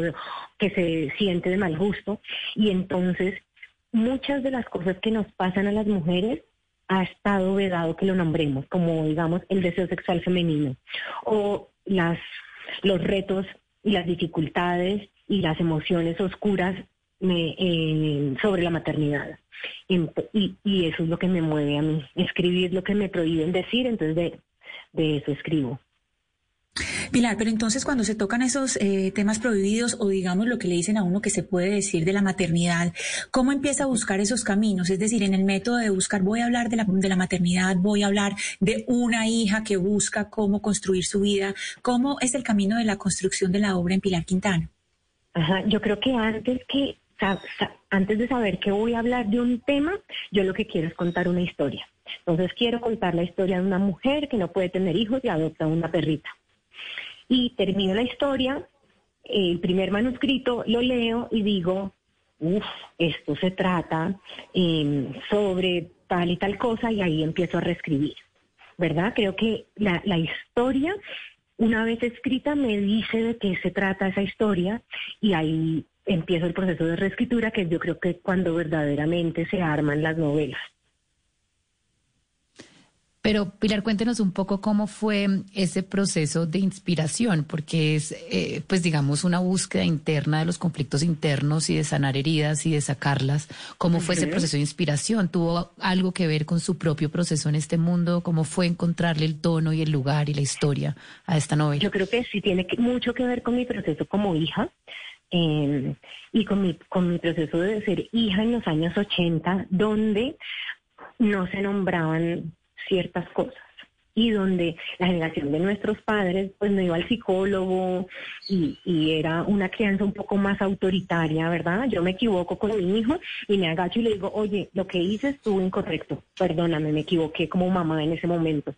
que se siente de mal gusto y entonces muchas de las cosas que nos pasan a las mujeres ha estado vedado que lo nombremos, como digamos el deseo sexual femenino o las los retos y las dificultades y las emociones oscuras me, eh, sobre la maternidad. Y, y, eso es lo que me mueve a mí, escribir lo que me prohíben decir, entonces de, de eso escribo. Pilar, pero entonces cuando se tocan esos eh, temas prohibidos o digamos lo que le dicen a uno que se puede decir de la maternidad, ¿cómo empieza a buscar esos caminos? Es decir, en el método de buscar, voy a hablar de la, de la maternidad, voy a hablar de una hija que busca cómo construir su vida, ¿cómo es el camino de la construcción de la obra en Pilar Quintana? Ajá, yo creo que antes que antes de saber que voy a hablar de un tema, yo lo que quiero es contar una historia. Entonces quiero contar la historia de una mujer que no puede tener hijos y adopta una perrita y termino la historia, el primer manuscrito lo leo y digo, uff, esto se trata em, sobre tal y tal cosa y ahí empiezo a reescribir, ¿verdad? Creo que la, la historia, una vez escrita, me dice de qué se trata esa historia y ahí empiezo el proceso de reescritura, que yo creo que cuando verdaderamente se arman las novelas. Pero Pilar, cuéntenos un poco cómo fue ese proceso de inspiración, porque es, eh, pues digamos, una búsqueda interna de los conflictos internos y de sanar heridas y de sacarlas. ¿Cómo fue ese proceso de inspiración? ¿Tuvo algo que ver con su propio proceso en este mundo? ¿Cómo fue encontrarle el tono y el lugar y la historia a esta novela? Yo creo que sí tiene mucho que ver con mi proceso como hija. Eh, y con mi, con mi proceso de ser hija en los años 80, donde no se nombraban ciertas cosas y donde la generación de nuestros padres pues no iba al psicólogo y, era una crianza un poco más autoritaria, ¿verdad? Yo me equivoco con mi hijo y me agacho y le digo, oye, lo que hice estuvo incorrecto, perdóname, me equivoqué como mamá en ese momento.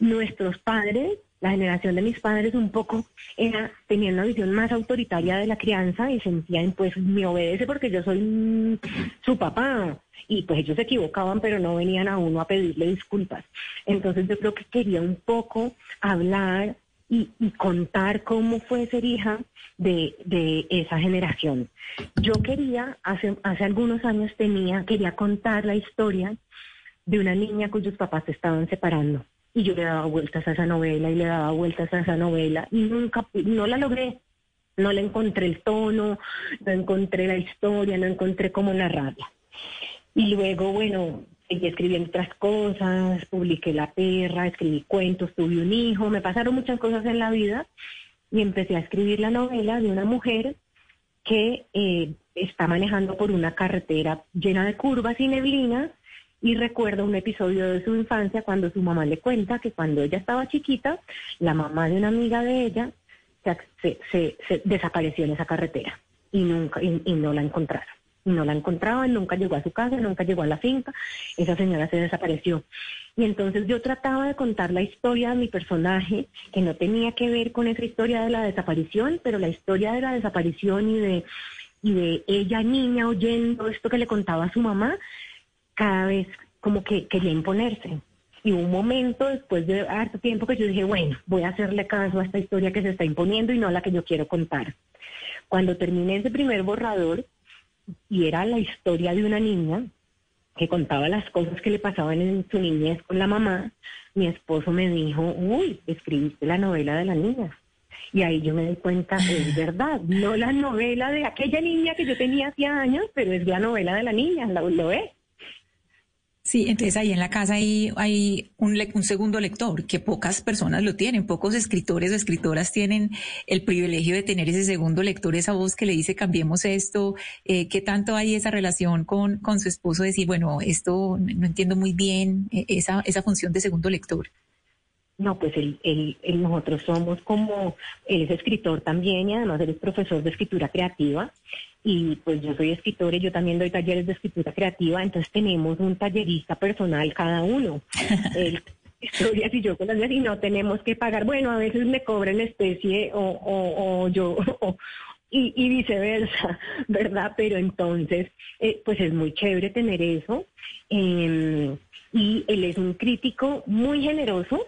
Nuestros padres la generación de mis padres un poco era, tenía una visión más autoritaria de la crianza y sentían, pues me obedece porque yo soy su papá. Y pues ellos se equivocaban, pero no venían a uno a pedirle disculpas. Entonces yo creo que quería un poco hablar y, contar cómo fue ser hija de, de, esa generación. Yo quería, hace, hace algunos años tenía, quería contar la historia de una niña cuyos papás se estaban separando y yo le daba vueltas a esa novela y le daba vueltas a esa novela y nunca, no la logré, no le encontré el tono, no encontré la historia, no encontré cómo narrarla. Y luego, bueno, seguí escribiendo otras cosas, publiqué La Perra, escribí cuentos, tuve un hijo, me pasaron muchas cosas en la vida y empecé a escribir la novela de una mujer que eh, está manejando por una carretera llena de curvas y neblina y recuerda un episodio de su infancia cuando su mamá le cuenta que cuando ella estaba chiquita, la mamá de una amiga de ella se, se, desapareció en esa carretera y nunca y, no la encontraron. Y no la encontraban, nunca llegó a su casa, nunca llegó a la finca, esa señora se desapareció. Y entonces yo trataba de contar la historia de mi personaje, que no tenía que ver con esa historia de la desaparición, pero la historia de la desaparición y de, y de ella niña oyendo esto que le contaba a su mamá, cada vez como que quería imponerse. Y un momento después de harto tiempo que yo dije, bueno, voy a hacerle caso a esta historia que se está imponiendo y no a la que yo quiero contar. Cuando terminé ese primer borrador, y era la historia de una niña que contaba las cosas que le pasaban en su niñez con la mamá, mi esposo me dijo, uy, escribiste la novela de la niña. Y ahí yo me di cuenta, es verdad, no la novela de aquella niña que yo tenía hacía años, pero es la novela de la niña, lo, lo es. Sí, entonces ahí en la casa hay, hay un, un, segundo lector, que pocas personas lo tienen, pocos escritores o escritoras tienen el privilegio de tener ese segundo lector, esa voz que le dice cambiemos esto, eh, qué tanto hay esa relación con, con su esposo, decir, bueno, esto no entiendo muy bien, eh, esa, esa función de segundo lector. No, pues él, él, nosotros somos como, él es escritor también y además él es profesor de escritura creativa y pues yo soy escritora y yo también doy talleres de escritura creativa, entonces tenemos un tallerista personal cada uno. historias y yo con las y no tenemos que pagar, bueno, a veces me cobran especie o, o, o yo... y, y, viceversa, ¿verdad? Pero entonces, eh, pues es muy chévere tener eso. Em, y él es un crítico muy generoso,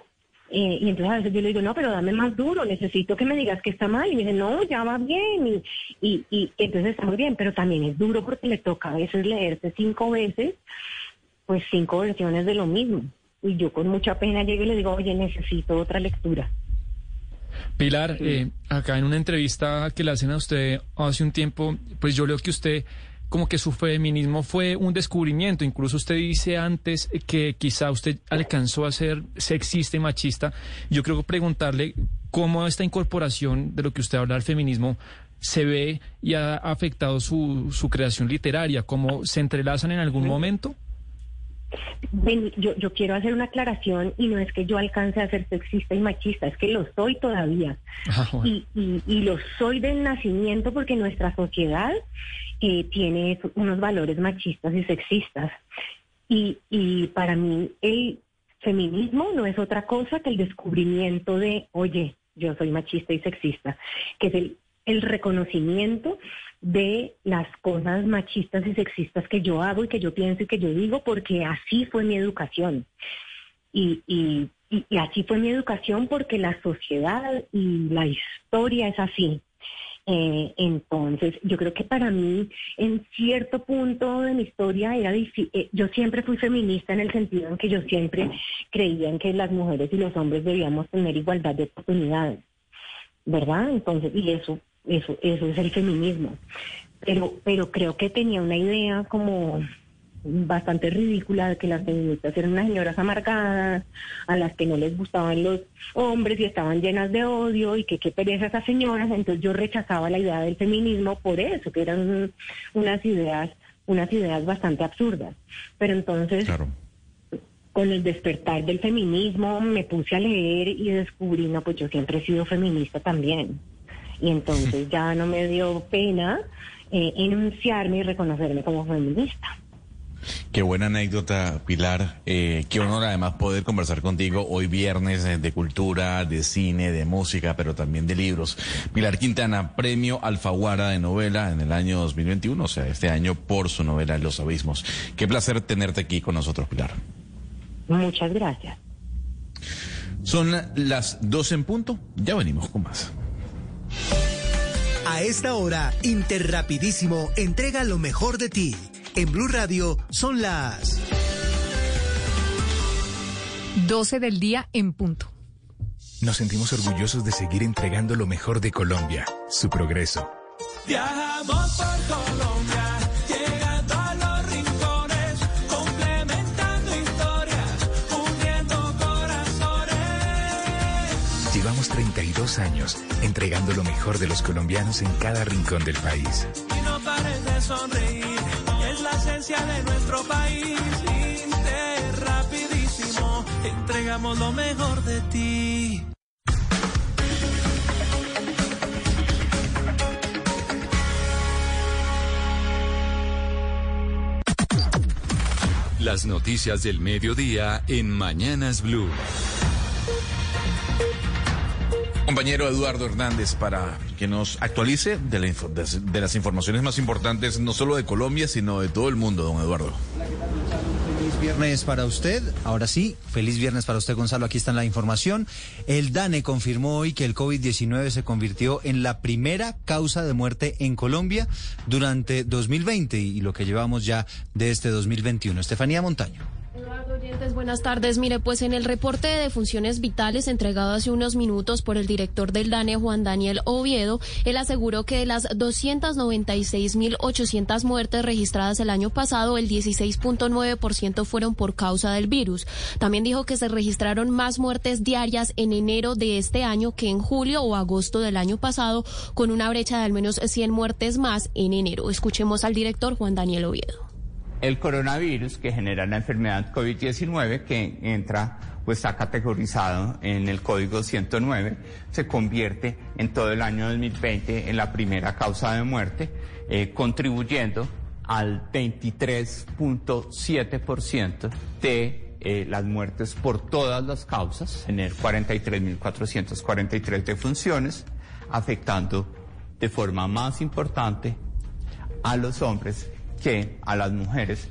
eh, y entonces a veces yo le digo, no, pero dame más duro, necesito que me digas que está mal. Y me dice, no, ya va bien. Y, y, entonces está muy bien, pero también es duro porque le toca a veces leerse cinco veces, pues cinco versiones de lo mismo. Y yo con mucha pena llego y le digo, oye, necesito otra lectura. Pilar, eh, acá en una entrevista que le hacen a usted hace un tiempo, pues yo leo que usted como que su feminismo fue un descubrimiento. Incluso usted dice antes que quizá usted alcanzó a ser sexista y machista. Yo creo que preguntarle cómo esta incorporación de lo que usted habla del feminismo se ve y ha afectado su, su creación literaria, cómo se entrelazan en algún momento. Ven, yo, yo quiero hacer una aclaración y no es que yo alcance a ser sexista y machista, es que lo soy todavía. Ah, bueno. y, y, y lo soy del nacimiento porque nuestra sociedad eh, tiene unos valores machistas y sexistas. Y, y para mí el feminismo no es otra cosa que el descubrimiento de, oye, yo soy machista y sexista, que es el, el reconocimiento de las cosas machistas y sexistas que yo hago y que yo pienso y que yo digo, porque así fue mi educación. Y, y, y así fue mi educación porque la sociedad y la historia es así. Eh, entonces, yo creo que para mí, en cierto punto de mi historia, era difí- eh, yo siempre fui feminista en el sentido en que yo siempre creía en que las mujeres y los hombres debíamos tener igualdad de oportunidades, ¿verdad? Entonces, y eso, eso, eso es el feminismo. Pero, pero creo que tenía una idea como bastante ridícula de que las feministas eran unas señoras amargadas, a las que no les gustaban los hombres y estaban llenas de odio y que qué pereza esas señoras. Entonces yo rechazaba la idea del feminismo por eso, que eran unas ideas, unas ideas bastante absurdas. Pero entonces, con el despertar del feminismo, me puse a leer y descubrí, no, pues yo siempre he sido feminista también. Y entonces ya no me dio pena eh, enunciarme y reconocerme como feminista. Qué buena anécdota, Pilar. Eh, qué honor además poder conversar contigo hoy viernes eh, de cultura, de cine, de música, pero también de libros. Pilar Quintana, premio Alfaguara de novela en el año 2021, o sea, este año por su novela Los Abismos. Qué placer tenerte aquí con nosotros, Pilar. Muchas gracias. Son las 12 en punto, ya venimos con más. A esta hora, Interrapidísimo entrega lo mejor de ti. En Blue Radio son las 12 del día en punto. Nos sentimos orgullosos de seguir entregando lo mejor de Colombia, su progreso. Viajamos por Colombia, llegando a los rincones, complementando historias, uniendo corazones. Llevamos 32 años entregando lo mejor de los colombianos en cada rincón del país. Y no pares de sonreír, esencia de nuestro país. Inter rapidísimo, entregamos lo mejor de ti. Las noticias del mediodía en Mañanas Blue. Compañero Eduardo Hernández, para que nos actualice de, la de las informaciones más importantes, no solo de Colombia, sino de todo el mundo, don Eduardo. Feliz viernes para usted. Ahora sí, feliz viernes para usted, Gonzalo. Aquí está la información. El DANE confirmó hoy que el COVID-19 se convirtió en la primera causa de muerte en Colombia durante 2020 y lo que llevamos ya de este 2021. Estefanía Montaño. Oyentes, buenas tardes. Mire, pues en el reporte de defunciones vitales entregado hace unos minutos por el director del DANE, Juan Daniel Oviedo, él aseguró que de las 296.800 muertes registradas el año pasado, el 16.9% fueron por causa del virus. También dijo que se registraron más muertes diarias en enero de este año que en julio o agosto del año pasado, con una brecha de al menos 100 muertes más en enero. Escuchemos al director Juan Daniel Oviedo. El coronavirus que genera la enfermedad COVID-19, que entra, pues está categorizado en el código 109, se convierte en todo el año 2020 en la primera causa de muerte, eh, contribuyendo al 23.7% de eh, las muertes por todas las causas, tener 43.443 defunciones, afectando de forma más importante a los hombres que a las mujeres.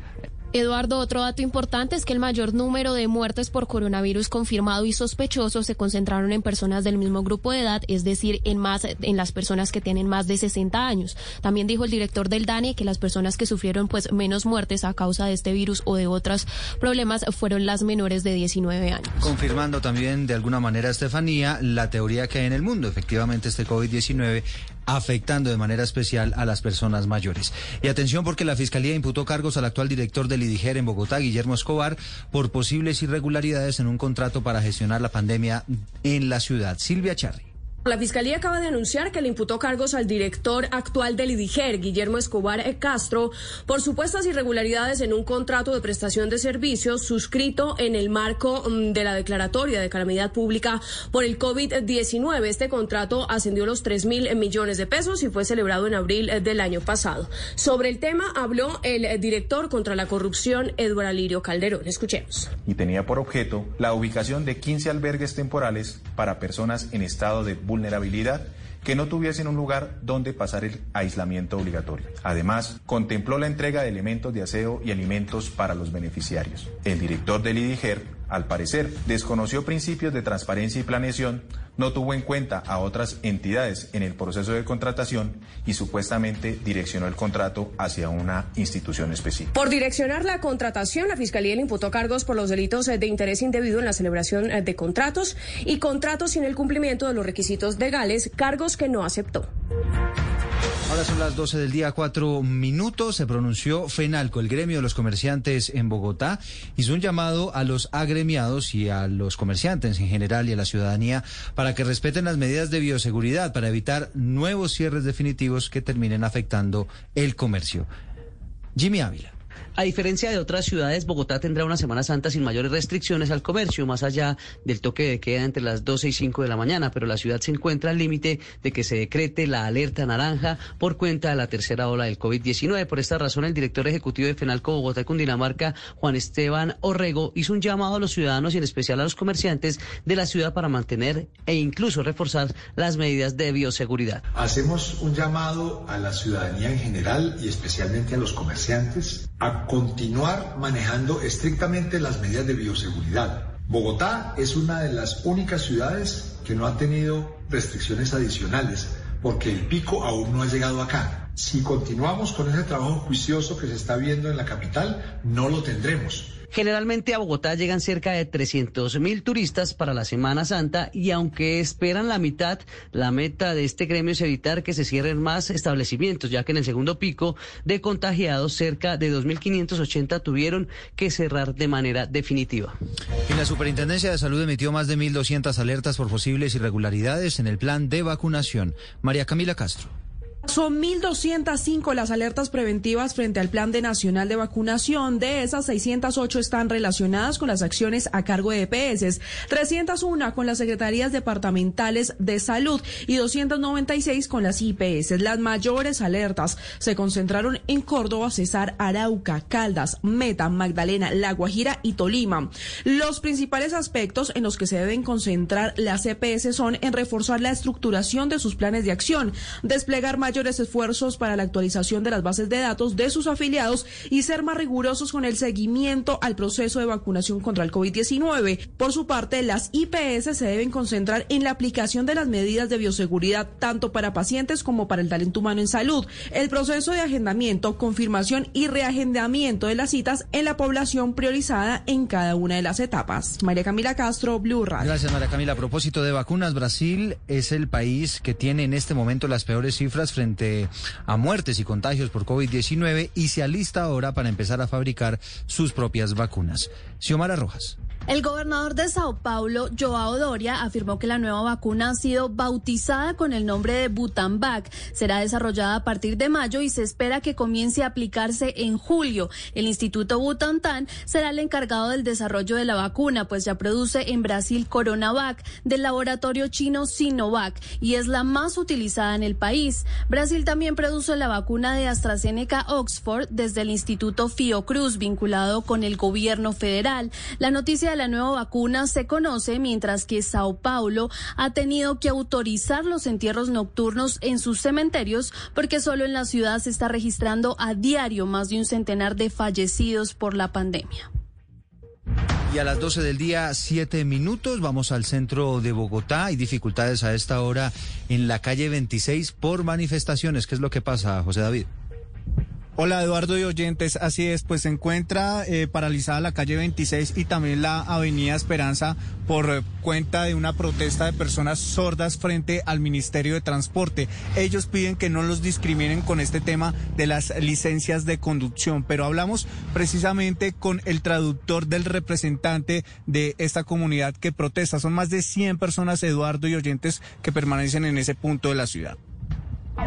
Eduardo, otro dato importante es que el mayor número de muertes por coronavirus confirmado y sospechoso se concentraron en personas del mismo grupo de edad, es decir, en más en las personas que tienen más de 60 años. También dijo el director del DANE que las personas que sufrieron pues menos muertes a causa de este virus o de otros problemas fueron las menores de 19 años. Confirmando también de alguna manera, Estefanía, la teoría que hay en el mundo. Efectivamente, este COVID-19 afectando de manera especial a las personas mayores. Y atención porque la Fiscalía imputó cargos al actual director del IDIGER en Bogotá, Guillermo Escobar, por posibles irregularidades en un contrato para gestionar la pandemia en la ciudad. Silvia Charri. La Fiscalía acaba de anunciar que le imputó cargos al director actual del IDIGER, Guillermo Escobar Castro, por supuestas irregularidades en un contrato de prestación de servicios suscrito en el marco mm, de la declaratoria de calamidad pública por el COVID-19. Este contrato ascendió a los 3 mil millones de pesos y fue celebrado en abril eh, del año pasado. Sobre el tema habló el director contra la corrupción, Eduardo Alirio Calderón. Escuchemos. Y tenía por objeto la ubicación de 15 albergues temporales para personas en estado de vulnerabilidad vulnerabilidad que no tuviesen un lugar donde pasar el aislamiento obligatorio. Además, contempló la entrega de elementos de aseo y alimentos para los beneficiarios. El director del IDIGER al parecer, desconoció principios de transparencia y planeación, no tuvo en cuenta a otras entidades en el proceso de contratación y supuestamente direccionó el contrato hacia una institución específica. Por direccionar la contratación, la Fiscalía le imputó cargos por los delitos de interés indebido en la celebración de contratos y contratos sin el cumplimiento de los requisitos legales, cargos que no aceptó. Ahora son las 12 del día, cuatro minutos. Se pronunció FENALCO, el gremio de los comerciantes en Bogotá. Hizo un llamado a los agremiados y a los comerciantes en general y a la ciudadanía para que respeten las medidas de bioseguridad para evitar nuevos cierres definitivos que terminen afectando el comercio. Jimmy Ávila. A diferencia de otras ciudades, Bogotá tendrá una Semana Santa sin mayores restricciones al comercio, más allá del toque de queda entre las 12 y 5 de la mañana, pero la ciudad se encuentra al límite de que se decrete la alerta naranja por cuenta de la tercera ola del COVID-19. Por esta razón, el director ejecutivo de FENALCO Bogotá y Cundinamarca, Juan Esteban Orrego, hizo un llamado a los ciudadanos y en especial a los comerciantes de la ciudad para mantener e incluso reforzar las medidas de bioseguridad. Hacemos un llamado a la ciudadanía en general y especialmente a los comerciantes a continuar manejando estrictamente las medidas de bioseguridad. Bogotá es una de las únicas ciudades que no ha tenido restricciones adicionales porque el pico aún no ha llegado acá. Si continuamos con ese trabajo juicioso que se está viendo en la capital, no lo tendremos. Generalmente a Bogotá llegan cerca de 300 mil turistas para la Semana Santa y aunque esperan la mitad, la meta de este gremio es evitar que se cierren más establecimientos, ya que en el segundo pico de contagiados cerca de 2.580 tuvieron que cerrar de manera definitiva. Y la Superintendencia de Salud emitió más de 1.200 alertas por posibles irregularidades en el plan de vacunación. María Camila Castro. Son 1.205 las alertas preventivas frente al Plan de Nacional de Vacunación. De esas, 608 están relacionadas con las acciones a cargo de EPS, 301 con las Secretarías Departamentales de Salud y 296 con las IPS. Las mayores alertas se concentraron en Córdoba, Cesar, Arauca, Caldas, Meta, Magdalena, La Guajira y Tolima. Los principales aspectos en los que se deben concentrar las EPS son en reforzar la estructuración de sus planes de acción, desplegar mayores esfuerzos para la actualización de las bases de datos de sus afiliados y ser más rigurosos con el seguimiento al proceso de vacunación contra el COVID-19. Por su parte, las IPS se deben concentrar en la aplicación de las medidas de bioseguridad tanto para pacientes como para el talento humano en salud, el proceso de agendamiento, confirmación y reagendamiento de las citas en la población priorizada en cada una de las etapas. María Camila Castro, Blue Radio. Gracias, María Camila. A propósito de vacunas, Brasil es el país que tiene en este momento las peores cifras frente a muertes y contagios por COVID-19 y se alista ahora para empezar a fabricar sus propias vacunas. Xiomara Rojas. El gobernador de Sao Paulo, Joao Doria, afirmó que la nueva vacuna ha sido bautizada con el nombre de Butanvac. Será desarrollada a partir de mayo y se espera que comience a aplicarse en julio. El Instituto Butantan será el encargado del desarrollo de la vacuna, pues ya produce en Brasil Coronavac del laboratorio chino Sinovac y es la más utilizada en el país. Brasil también produce la vacuna de AstraZeneca Oxford desde el Instituto Fiocruz vinculado con el gobierno federal. La noticia la nueva vacuna se conoce, mientras que Sao Paulo ha tenido que autorizar los entierros nocturnos en sus cementerios porque solo en la ciudad se está registrando a diario más de un centenar de fallecidos por la pandemia. Y a las 12 del día, 7 minutos, vamos al centro de Bogotá. Hay dificultades a esta hora en la calle 26 por manifestaciones. ¿Qué es lo que pasa, José David? Hola Eduardo y oyentes, así es, pues se encuentra eh, paralizada la calle 26 y también la avenida Esperanza por eh, cuenta de una protesta de personas sordas frente al Ministerio de Transporte. Ellos piden que no los discriminen con este tema de las licencias de conducción, pero hablamos precisamente con el traductor del representante de esta comunidad que protesta. Son más de 100 personas, Eduardo y oyentes, que permanecen en ese punto de la ciudad.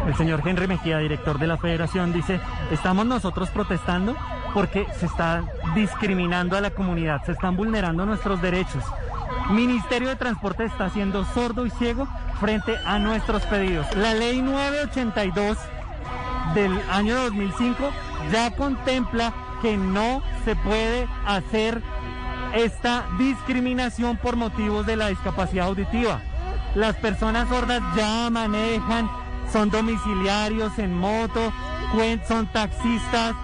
El señor Henry Mejía, director de la federación, dice, estamos nosotros protestando porque se está discriminando a la comunidad, se están vulnerando nuestros derechos. Ministerio de Transporte está siendo sordo y ciego frente a nuestros pedidos. La ley 982 del año 2005 ya contempla que no se puede hacer esta discriminación por motivos de la discapacidad auditiva. Las personas sordas ya manejan son domiciliarios en moto, son taxistas.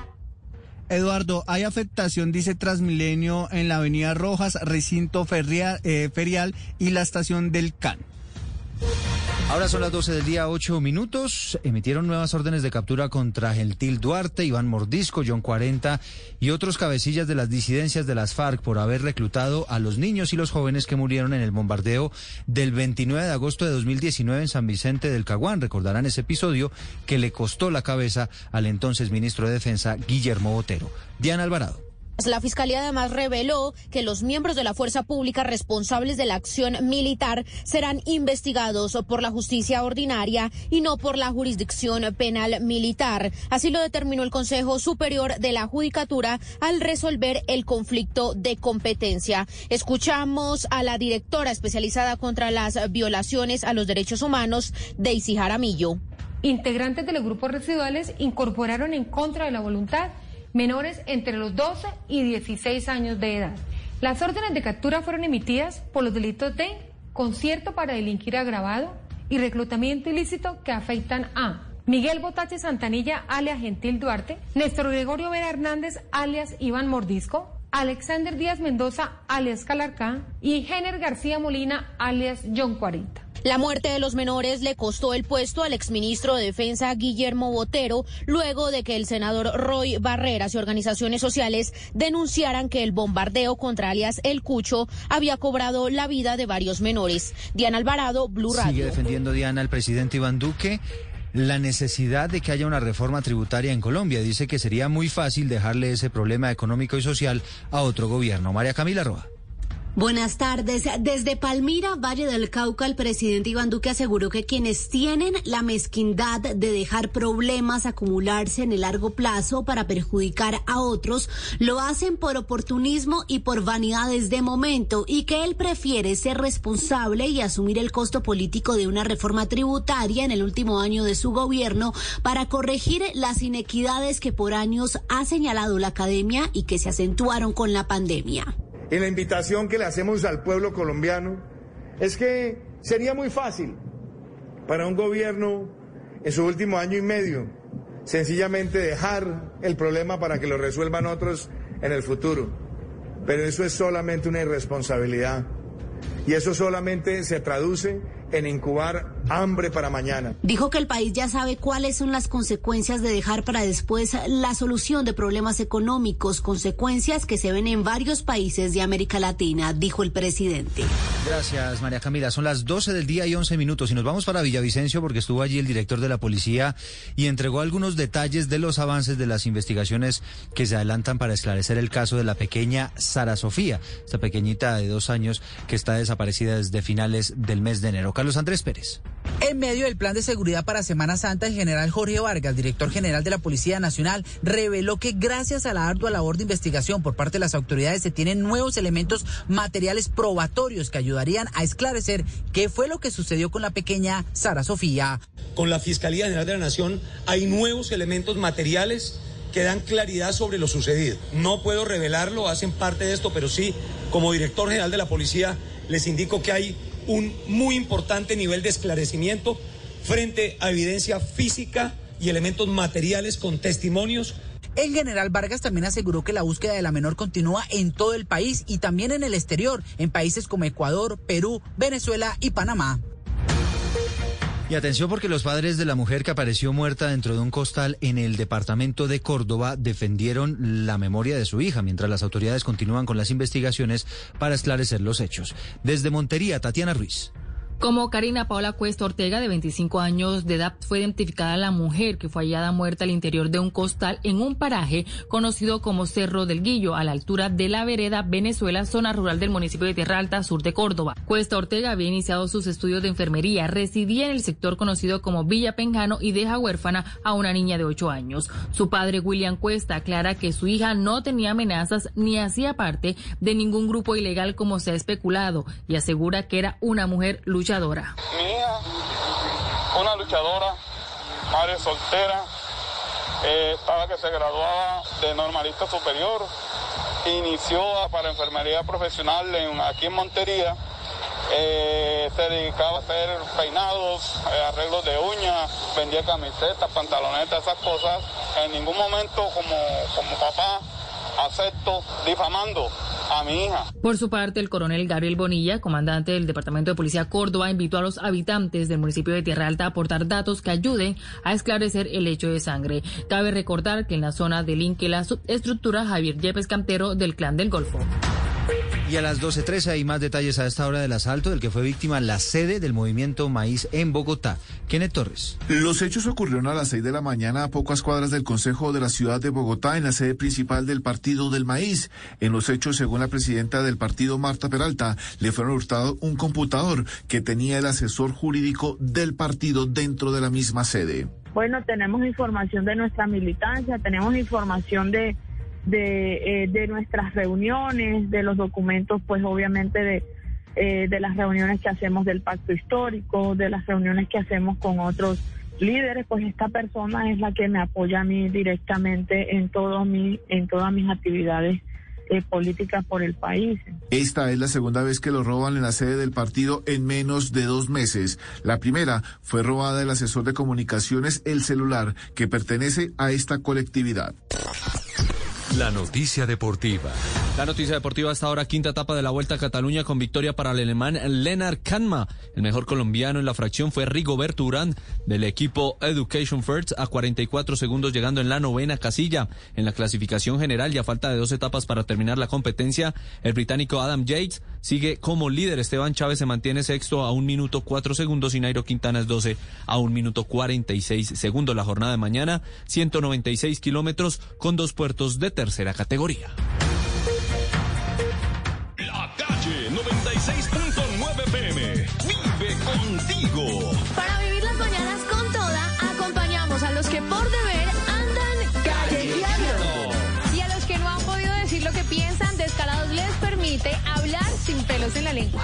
Eduardo, hay afectación, dice Transmilenio, en la Avenida Rojas, recinto ferial, eh, ferial y la estación del CAN. Ahora son las 12 del día, 8 minutos. Emitieron nuevas órdenes de captura contra Gentil Duarte, Iván Mordisco, John 40 y otros cabecillas de las disidencias de las FARC por haber reclutado a los niños y los jóvenes que murieron en el bombardeo del 29 de agosto de 2019 en San Vicente del Caguán. Recordarán ese episodio que le costó la cabeza al entonces ministro de Defensa, Guillermo Botero. Diana Alvarado. La Fiscalía además reveló que los miembros de la fuerza pública responsables de la acción militar serán investigados por la justicia ordinaria y no por la jurisdicción penal militar. Así lo determinó el Consejo Superior de la Judicatura al resolver el conflicto de competencia. Escuchamos a la directora especializada contra las violaciones a los derechos humanos, Daisy Jaramillo. Integrantes de los grupos residuales incorporaron en contra de la voluntad menores entre los 12 y 16 años de edad. Las órdenes de captura fueron emitidas por los delitos de concierto para delinquir agravado y reclutamiento ilícito que afectan a Miguel Botache Santanilla, alias Gentil Duarte, Néstor Gregorio Vera Hernández, alias Iván Mordisco, Alexander Díaz Mendoza, alias Calarcá, y Jenner García Molina, alias John 40. La muerte de los menores le costó el puesto al exministro de Defensa Guillermo Botero luego de que el senador Roy Barreras y organizaciones sociales denunciaran que el bombardeo contra alias El Cucho había cobrado la vida de varios menores. Diana Alvarado, Blue Radio. Sigue defendiendo Diana al presidente Iván Duque la necesidad de que haya una reforma tributaria en Colombia. Dice que sería muy fácil dejarle ese problema económico y social a otro gobierno. María Camila Roa. Buenas tardes. Desde Palmira, Valle del Cauca, el presidente Iván Duque aseguró que quienes tienen la mezquindad de dejar problemas acumularse en el largo plazo para perjudicar a otros, lo hacen por oportunismo y por vanidades de momento y que él prefiere ser responsable y asumir el costo político de una reforma tributaria en el último año de su gobierno para corregir las inequidades que por años ha señalado la academia y que se acentuaron con la pandemia. Y la invitación que le hacemos al pueblo colombiano es que sería muy fácil para un gobierno en su último año y medio sencillamente dejar el problema para que lo resuelvan otros en el futuro. Pero eso es solamente una irresponsabilidad. Y eso solamente se traduce en incubar hambre para mañana. Dijo que el país ya sabe cuáles son las consecuencias de dejar para después la solución de problemas económicos, consecuencias que se ven en varios países de América Latina, dijo el presidente. Gracias, María Camila. Son las 12 del día y 11 minutos y nos vamos para Villavicencio porque estuvo allí el director de la policía y entregó algunos detalles de los avances de las investigaciones que se adelantan para esclarecer el caso de la pequeña Sara Sofía, esta pequeñita de dos años que está desaparecida desde finales del mes de enero. Carlos Andrés Pérez. En medio del plan de seguridad para Semana Santa, el general Jorge Vargas, director general de la Policía Nacional, reveló que gracias a la ardua labor de investigación por parte de las autoridades se tienen nuevos elementos materiales probatorios que ayudarían a esclarecer qué fue lo que sucedió con la pequeña Sara Sofía. Con la Fiscalía General de la Nación hay nuevos elementos materiales que dan claridad sobre lo sucedido. No puedo revelarlo, hacen parte de esto, pero sí Como director general de la policía, les indico que hay un muy importante nivel de esclarecimiento frente a evidencia física y elementos materiales con testimonios el general Vargas también aseguró que la búsqueda de la menor continúa en todo el país y también en el exterior, en países como Ecuador, Perú, Venezuela y Panamá. Y atención porque los padres de la mujer que apareció muerta dentro de un costal en el departamento de Córdoba defendieron la memoria de su hija mientras las autoridades continúan con las investigaciones para esclarecer los hechos. Desde Montería, Tatiana Ruiz. Como Karina Paula Cuesta Ortega, de 25 años de edad, fue identificada la mujer que fue hallada muerta al interior de un costal en un paraje conocido como Cerro del Guillo, a la altura de la vereda Venezuela, zona rural del municipio de Tierra Alta, sur de Córdoba. Cuesta Ortega había iniciado sus estudios de enfermería, residía en el sector conocido como Villa Penjano y deja huérfana a una niña de 8 años. Su padre, William Cuesta, aclara que su hija no tenía amenazas ni hacía parte de ningún grupo ilegal como se ha especulado y asegura que era una mujer luchadora mi hija, una luchadora, madre soltera, eh, estaba que se graduaba de normalista superior, inició para enfermería profesional aquí en Montería. Eh, se dedicaba a hacer peinados, eh, arreglos de uñas, vendía camisetas, pantalonetas, esas cosas. En ningún momento como, como papá acepto difamando a mi hija. Por su parte, el coronel Gabriel Bonilla, comandante del Departamento de Policía Córdoba, invitó a los habitantes del municipio de Tierra Alta a aportar datos que ayuden a esclarecer el hecho de sangre. Cabe recordar que en la zona delinque la subestructura Javier Yepes Cantero del Clan del Golfo. Y a las 12.13 hay más detalles a esta hora del asalto del que fue víctima la sede del movimiento Maíz en Bogotá. Kenneth Torres. Los hechos ocurrieron a las 6 de la mañana a pocas cuadras del Consejo de la Ciudad de Bogotá en la sede principal del Partido del Maíz. En los hechos, según la presidenta del partido, Marta Peralta, le fueron hurtado un computador que tenía el asesor jurídico del partido dentro de la misma sede. Bueno, tenemos información de nuestra militancia, tenemos información de de, eh, de nuestras reuniones, de los documentos, pues obviamente de, eh, de las reuniones que hacemos del pacto histórico, de las reuniones que hacemos con otros líderes, pues esta persona es la que me apoya a mí directamente en, todo mi, en todas mis actividades eh, políticas por el país. Esta es la segunda vez que lo roban en la sede del partido en menos de dos meses. La primera fue robada el asesor de comunicaciones El Celular, que pertenece a esta colectividad. La noticia deportiva. La noticia deportiva hasta ahora, quinta etapa de la Vuelta a Cataluña con victoria para el alemán Lennart Kanma. El mejor colombiano en la fracción fue Rigoberto Urán del equipo Education First a 44 segundos llegando en la novena casilla. En la clasificación general y a falta de dos etapas para terminar la competencia, el británico Adam Yates sigue como líder. Esteban Chávez se mantiene sexto a un minuto cuatro segundos y Nairo Quintana es 12 a un minuto 46 segundos. La jornada de mañana, 196 kilómetros con dos puertos de tercera categoría. La calle 96.9 PM. Vive contigo. Para vivir las mañanas con toda, acompañamos a los que por deber andan callejeando. Y a los que no han podido decir lo que piensan, Descarados les permite hablar sin pelos en la lengua.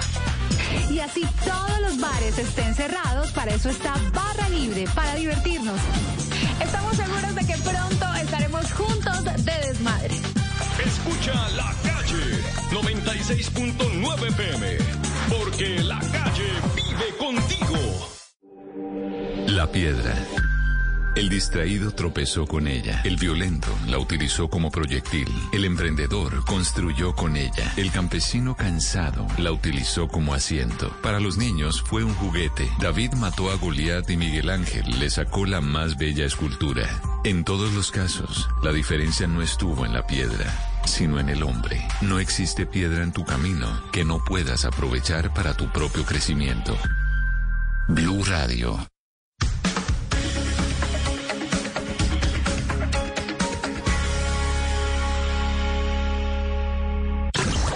Y así todos los bares estén cerrados, para eso está Barra Libre, para divertirnos. Estamos seguros de que pronto estaremos juntos de desmadre. Escucha la calle 96.9 PM. Porque la calle vive contigo. La piedra. El distraído tropezó con ella. El violento la utilizó como proyectil. El emprendedor construyó con ella. El campesino cansado la utilizó como asiento. Para los niños fue un juguete. David mató a Goliat y Miguel Ángel le sacó la más bella escultura. En todos los casos, la diferencia no estuvo en la piedra, sino en el hombre. No existe piedra en tu camino que no puedas aprovechar para tu propio crecimiento. Blue Radio.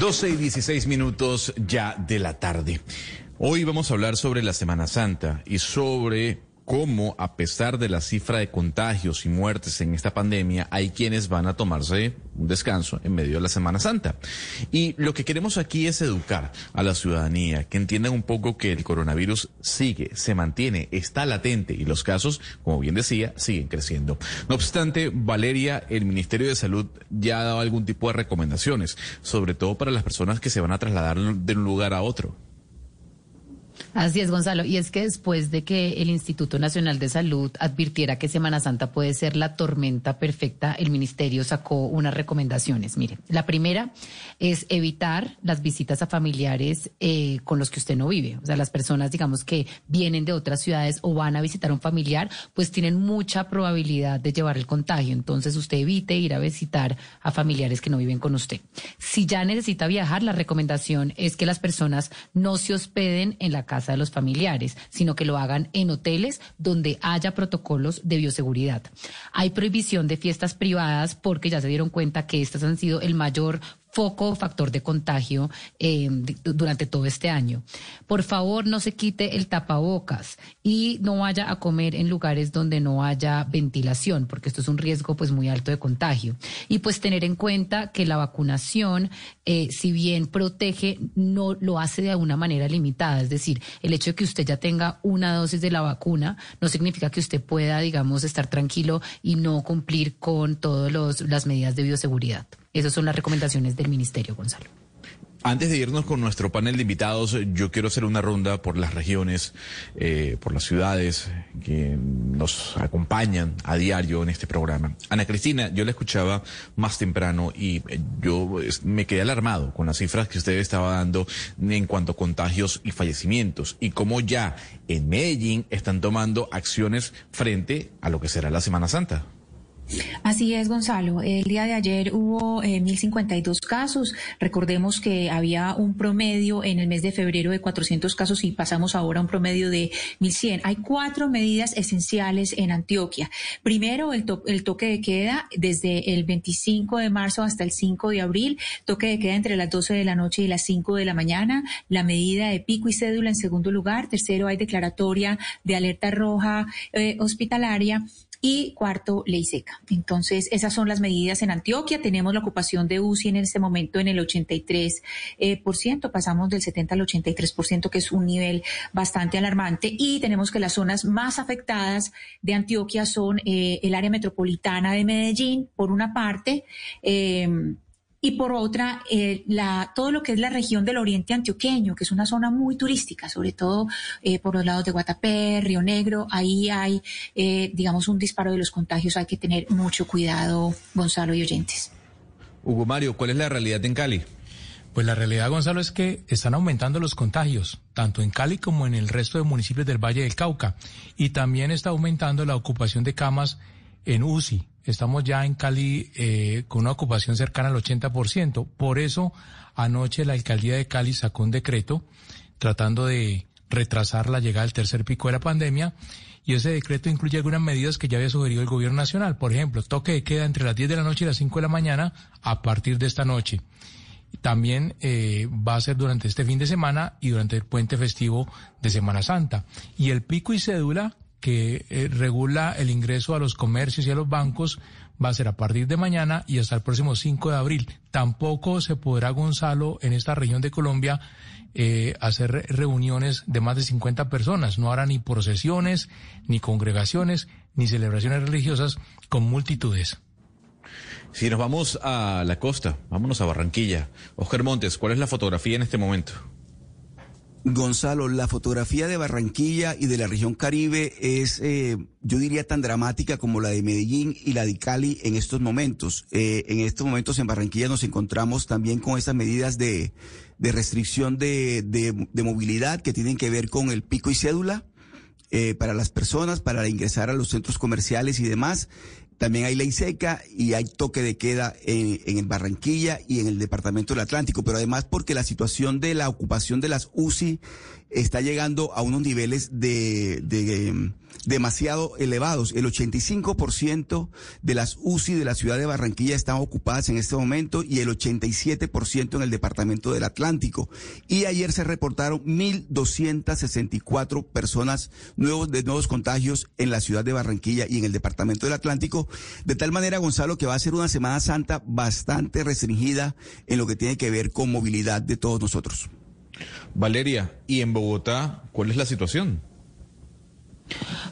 12 y 16 minutos ya de la tarde. Hoy vamos a hablar sobre la Semana Santa y sobre cómo, a pesar de la cifra de contagios y muertes en esta pandemia, hay quienes van a tomarse un descanso en medio de la Semana Santa. Y lo que queremos aquí es educar a la ciudadanía, que entiendan un poco que el coronavirus sigue, se mantiene, está latente y los casos, como bien decía, siguen creciendo. No obstante, Valeria, el Ministerio de Salud ya ha dado algún tipo de recomendaciones, sobre todo para las personas que se van a trasladar de un lugar a otro. Así es, Gonzalo. Y es que después de que el Instituto Nacional de Salud advirtiera que Semana Santa puede ser la tormenta perfecta, el ministerio sacó unas recomendaciones. Mire, la primera es evitar las visitas a familiares eh, con los que usted no vive. O sea, las personas, digamos, que vienen de otras ciudades o van a visitar a un familiar, pues tienen mucha probabilidad de llevar el contagio. Entonces, usted evite ir a visitar a familiares que no viven con usted. Si ya necesita viajar, la recomendación es que las personas no se hospeden en la casa de los familiares, sino que lo hagan en hoteles donde haya protocolos de bioseguridad. Hay prohibición de fiestas privadas porque ya se dieron cuenta que estas han sido el mayor foco factor de contagio eh, durante todo este año. Por favor, no se quite el tapabocas y no vaya a comer en lugares donde no haya ventilación, porque esto es un riesgo pues muy alto de contagio. Y pues tener en cuenta que la vacunación, eh, si bien protege, no lo hace de una manera limitada. Es decir, el hecho de que usted ya tenga una dosis de la vacuna no significa que usted pueda, digamos, estar tranquilo y no cumplir con todas las medidas de bioseguridad. Esas son las recomendaciones del Ministerio, Gonzalo. Antes de irnos con nuestro panel de invitados, yo quiero hacer una ronda por las regiones, eh, por las ciudades que nos acompañan a diario en este programa. Ana Cristina, yo la escuchaba más temprano y eh, yo me quedé alarmado con las cifras que usted estaba dando en cuanto a contagios y fallecimientos y cómo ya en Medellín están tomando acciones frente a lo que será la Semana Santa. Así es, Gonzalo. El día de ayer hubo 1.052 eh, casos. Recordemos que había un promedio en el mes de febrero de 400 casos y pasamos ahora a un promedio de 1.100. Hay cuatro medidas esenciales en Antioquia. Primero, el, el toque de queda desde el 25 de marzo hasta el 5 de abril. Toque de queda entre las 12 de la noche y las 5 de la mañana. La medida de pico y cédula en segundo lugar. Tercero, hay declaratoria de alerta roja eh, hospitalaria y cuarto, ley seca. Entonces, esas son las medidas en Antioquia. Tenemos la ocupación de UCI en este momento en el 83%, eh, por ciento. pasamos del 70 al 83%, que es un nivel bastante alarmante. Y tenemos que las zonas más afectadas de Antioquia son eh, el área metropolitana de Medellín, por una parte, eh, y por otra, eh, la, todo lo que es la región del oriente antioqueño, que es una zona muy turística, sobre todo eh, por los lados de Guatapé, Río Negro, ahí hay, eh, digamos, un disparo de los contagios, hay que tener mucho cuidado, Gonzalo y oyentes. Hugo Mario, ¿cuál es la realidad en Cali? Pues la realidad, Gonzalo, es que están aumentando los contagios, tanto en Cali como en el resto de municipios del Valle del Cauca, y también está aumentando la ocupación de camas en UCI, Estamos ya en Cali eh, con una ocupación cercana al 80%. Por eso, anoche la alcaldía de Cali sacó un decreto tratando de retrasar la llegada del tercer pico de la pandemia. Y ese decreto incluye algunas medidas que ya había sugerido el gobierno nacional. Por ejemplo, toque de queda entre las 10 de la noche y las 5 de la mañana a partir de esta noche. También eh, va a ser durante este fin de semana y durante el puente festivo de Semana Santa. Y el pico y cédula que eh, regula el ingreso a los comercios y a los bancos va a ser a partir de mañana y hasta el próximo 5 de abril. Tampoco se podrá, Gonzalo, en esta región de Colombia, eh, hacer reuniones de más de 50 personas. No hará ni procesiones, ni congregaciones, ni celebraciones religiosas con multitudes. Si nos vamos a la costa, vámonos a Barranquilla. Oscar Montes, ¿cuál es la fotografía en este momento? Gonzalo, la fotografía de Barranquilla y de la región Caribe es, eh, yo diría, tan dramática como la de Medellín y la de Cali en estos momentos. Eh, en estos momentos en Barranquilla nos encontramos también con estas medidas de, de restricción de, de, movilidad que tienen que ver con el pico y cédula. Eh, para las personas, para ingresar a los centros comerciales y demás. También hay ley seca y hay toque de queda en, en, el Barranquilla y en el Departamento del Atlántico, pero además porque la situación de la ocupación de las UCI está llegando a unos niveles de, de em, demasiado elevados. El 85% de las UCI de la ciudad de Barranquilla están ocupadas en este momento y el 87% en el departamento del Atlántico. Y ayer se reportaron 1.264 personas nuevos de nuevos contagios en la ciudad de Barranquilla y en el departamento del Atlántico. De tal manera, Gonzalo, que va a ser una Semana Santa bastante restringida en lo que tiene que ver con movilidad de todos nosotros. Valeria, ¿y en Bogotá cuál es la situación?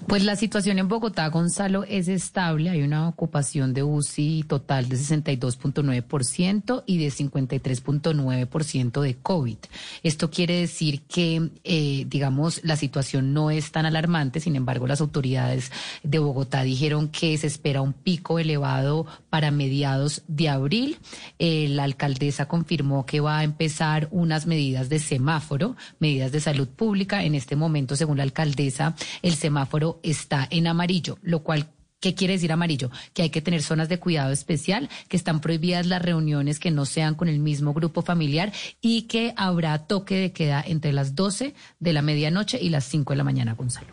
Pues la situación en Bogotá, Gonzalo, es estable. Hay una ocupación de UCI total de 62.9% y de 53.9% de COVID. Esto quiere decir que, eh, digamos, la situación no es tan alarmante. Sin embargo, las autoridades de Bogotá dijeron que se espera un pico elevado para mediados de abril. Eh, la alcaldesa confirmó que va a empezar unas medidas de semáforo, medidas de salud pública. En este momento, según la alcaldesa, el semáforo está en amarillo, lo cual ¿Qué quiere decir amarillo? Que hay que tener zonas de cuidado especial, que están prohibidas las reuniones que no sean con el mismo grupo familiar y que habrá toque de queda entre las 12 de la medianoche y las 5 de la mañana, Gonzalo.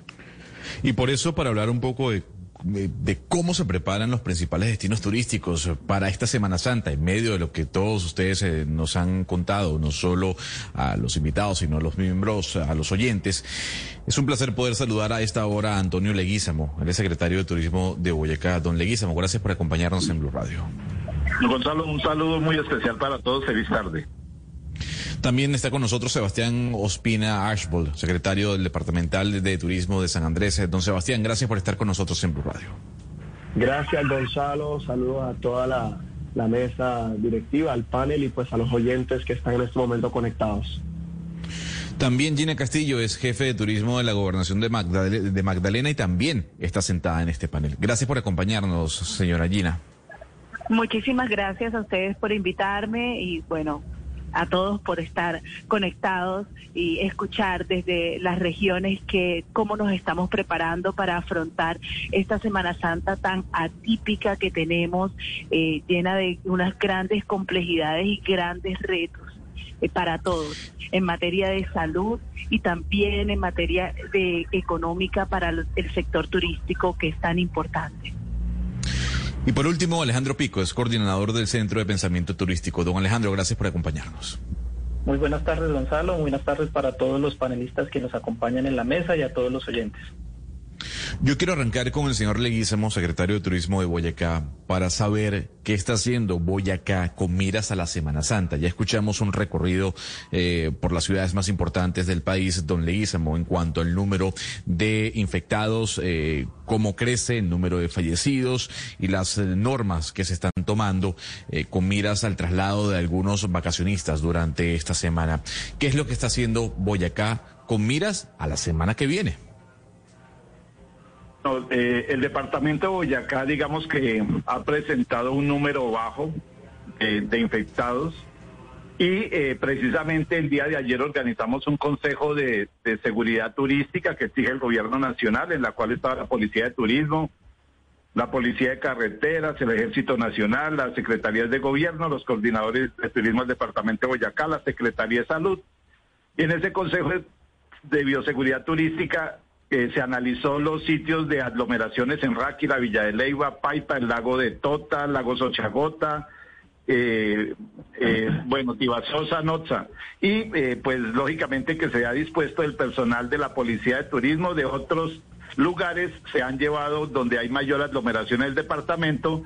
Y por eso, para hablar un poco de de cómo se preparan los principales destinos turísticos para esta Semana Santa, en medio de lo que todos ustedes eh, nos han contado, no solo a los invitados, sino a los miembros, a los oyentes. Es un placer poder saludar a esta hora a Antonio Leguízamo, el secretario de Turismo de Boyacá. Don Leguízamo, gracias por acompañarnos en Blue Radio. Gonzalo, un saludo muy especial para todos. Feliz tarde. También está con nosotros Sebastián Ospina Ashbold, secretario del Departamental de Turismo de San Andrés. Don Sebastián, gracias por estar con nosotros en Blue Radio. Gracias, Gonzalo. Saludos a toda la, mesa directiva, al panel y pues a los oyentes que están en este momento conectados. También Gina Castillo es jefe de turismo de la gobernación de Magdalena, de Magdalena y también está sentada en este panel. Gracias por acompañarnos, señora Gina. Muchísimas gracias a ustedes por invitarme y bueno, a todos por estar conectados y escuchar desde las regiones que cómo nos estamos preparando para afrontar esta Semana Santa tan atípica que tenemos, eh, llena de unas grandes complejidades y grandes retos eh, para todos en materia de salud y también en materia de económica para el sector turístico que es tan importante. Y por último, Alejandro Pico es coordinador del Centro de Pensamiento Turístico. Don Alejandro, gracias por acompañarnos. Muy buenas tardes, Gonzalo. Buenas tardes para todos los panelistas que nos acompañan en la mesa y a todos los oyentes. Yo quiero arrancar con el señor Leguízamo, secretario de Turismo de Boyacá, para saber qué está haciendo Boyacá con miras a la Semana Santa. Ya escuchamos un recorrido eh, por las ciudades más importantes del país, don Leguízamo, en cuanto al número de infectados, eh, cómo crece el número de fallecidos y las eh, normas que se están tomando con miras al traslado de algunos vacacionistas durante esta semana. ¿Qué es lo que está haciendo Boyacá con miras a la semana que viene? Eh, el departamento de Boyacá, digamos que ha presentado un número bajo de infectados y eh, precisamente el día de ayer organizamos un consejo de, seguridad turística que exige el gobierno nacional, en la cual estaba la Policía de Turismo, la Policía de Carreteras, el Ejército Nacional, las Secretarías de Gobierno, los coordinadores de turismo del Departamento de Boyacá, la Secretaría de Salud. Y en ese consejo de bioseguridad turística se analizó los sitios de aglomeraciones en Ráquira, Villa de Leiva, Paipa, el lago de Tota, lago Sochagota, eh, eh, bueno, Tibasosa, Noza. Y eh, pues lógicamente que se ha dispuesto el personal de la Policía de Turismo de otros lugares, se han llevado donde hay mayor aglomeración en el departamento.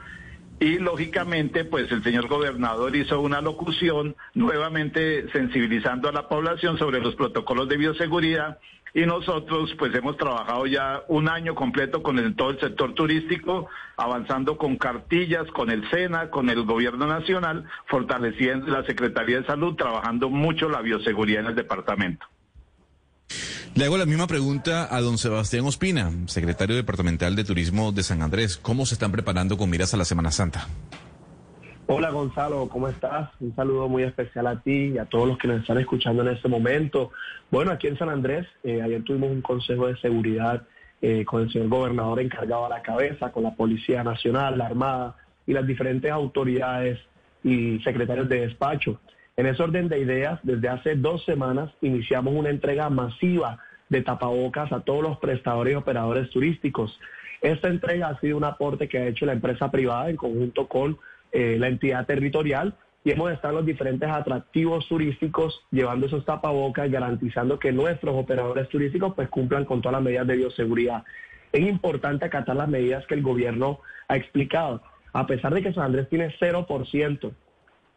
Y lógicamente, pues el señor gobernador hizo una locución nuevamente sensibilizando a la población sobre los protocolos de bioseguridad y nosotros pues hemos trabajado ya un año completo con todo el sector turístico, avanzando con cartillas, con el SENA, con el gobierno nacional, fortaleciendo la Secretaría de Salud, trabajando mucho la bioseguridad en el departamento. Le hago la misma pregunta a don Sebastián Ospina, secretario departamental de Turismo de San Andrés. ¿Cómo se están preparando con miras a la Semana Santa? Hola Gonzalo, ¿cómo estás? Un saludo muy especial a ti y a todos los que nos están escuchando en este momento. Bueno, aquí en San Andrés, eh, ayer tuvimos un consejo de seguridad eh, con el señor gobernador encargado a la cabeza, con la Policía Nacional, la Armada y las diferentes autoridades y secretarios de despacho. En ese orden de ideas, desde hace dos semanas iniciamos una entrega masiva de tapabocas a todos los prestadores y operadores turísticos. Esta entrega ha sido un aporte que ha hecho la empresa privada en conjunto con eh, la entidad territorial y hemos estado en los diferentes atractivos turísticos llevando esos tapabocas, garantizando que nuestros operadores turísticos pues cumplan con todas las medidas de bioseguridad. Es importante acatar las medidas que el gobierno ha explicado. A pesar de que San Andrés tiene 0%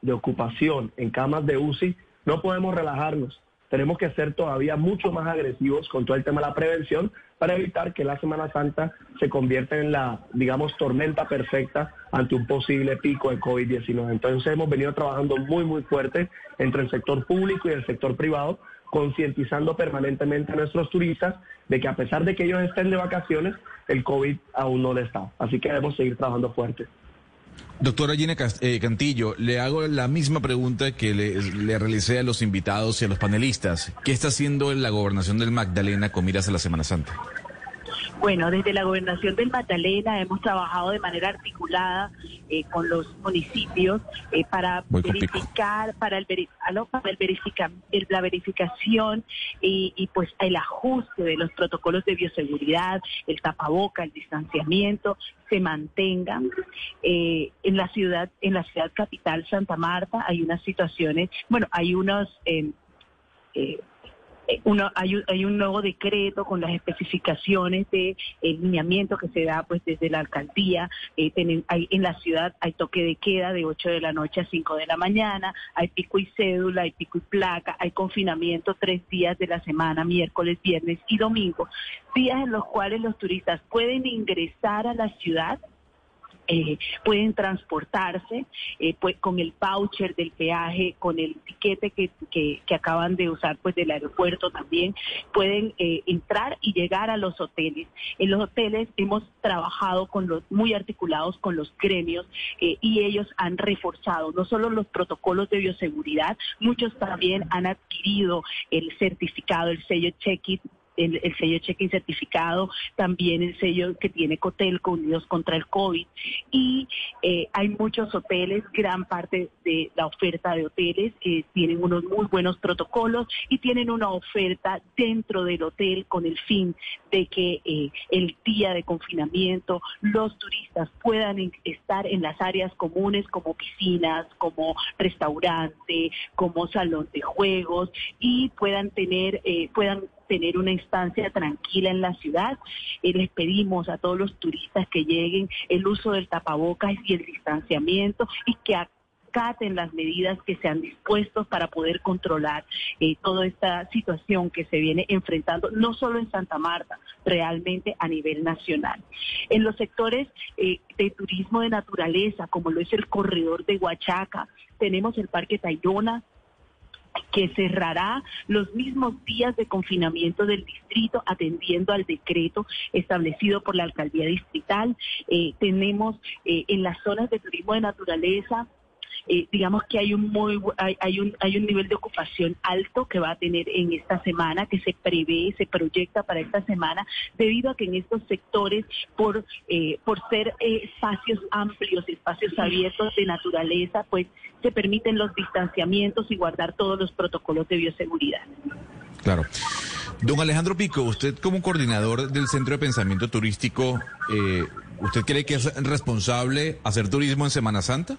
de ocupación en camas de UCI, no podemos relajarnos. Tenemos que ser todavía mucho más agresivos con todo el tema de la prevención para evitar que la Semana Santa se convierta en la, digamos, tormenta perfecta ante un posible pico de COVID-19. Entonces hemos venido trabajando muy, muy fuerte entre el sector público y el sector privado, concientizando permanentemente a nuestros turistas de que a pesar de que ellos estén de vacaciones, el COVID aún no le está. Así que debemos seguir trabajando fuerte. Doctora Gina eh, Cantillo, le hago la misma pregunta que le, realicé a los invitados y a los panelistas. ¿Qué está haciendo la gobernación del Magdalena con miras a la Semana Santa? Bueno, desde la gobernación del Magdalena hemos trabajado de manera articulada eh, con los municipios eh, para verificar, para el, para el verifica, la verificación y, y, pues el ajuste de los protocolos de bioseguridad, el tapaboca, el distanciamiento, se mantengan. Eh, en la ciudad, en la ciudad capital Santa Marta hay unas situaciones, bueno, hay unos eh, eh, uno, hay, un, hay un nuevo decreto con las especificaciones de el lineamiento que se da pues desde la alcaldía. Eh, hay, en la ciudad hay toque de queda de 8 de la noche a 5 de la mañana, hay pico y cédula, hay pico y placa, hay confinamiento tres días de la semana, miércoles, viernes y domingo, días en los cuales los turistas pueden ingresar a la ciudad eh, pueden transportarse eh, pues, con el voucher del peaje, con el tiquete que, que, acaban de usar pues del aeropuerto también, pueden eh, entrar y llegar a los hoteles. En los hoteles hemos trabajado con los muy articulados con los gremios y ellos han reforzado no solo los protocolos de bioseguridad, muchos también han adquirido el certificado, el sello check-in el, sello check-in certificado, también el sello que tiene Cotelco Unidos contra el COVID. Y eh, hay muchos hoteles, gran parte de la oferta de hoteles eh, tienen unos muy buenos protocolos y tienen una oferta dentro del hotel con el fin de que eh, el día de confinamiento los turistas puedan estar en las áreas comunes como piscinas, como restaurante, como salón de juegos y puedan tener, puedan tener una instancia tranquila en la ciudad. y les pedimos a todos los turistas que lleguen el uso del tapabocas y el distanciamiento y que acaten las medidas que se han dispuesto para poder controlar eh, toda esta situación que se viene enfrentando, no solo en Santa Marta, realmente a nivel nacional. En los sectores eh, de turismo de naturaleza, como lo es el corredor de Huachaca, tenemos el Parque Tayrona, que cerrará los mismos días de confinamiento del distrito atendiendo al decreto establecido por la alcaldía distrital. Eh, tenemos eh, en las zonas de turismo de naturaleza eh, digamos que hay un muy hay, un hay un nivel de ocupación alto que va a tener en esta semana que se prevé se proyecta para esta semana debido a que en estos sectores por eh, por ser eh, espacios amplios espacios abiertos de naturaleza pues se permiten los distanciamientos y guardar todos los protocolos de bioseguridad claro Don Alejandro Pico, usted como coordinador del Centro de Pensamiento Turístico, ¿usted cree que es responsable hacer turismo en Semana Santa?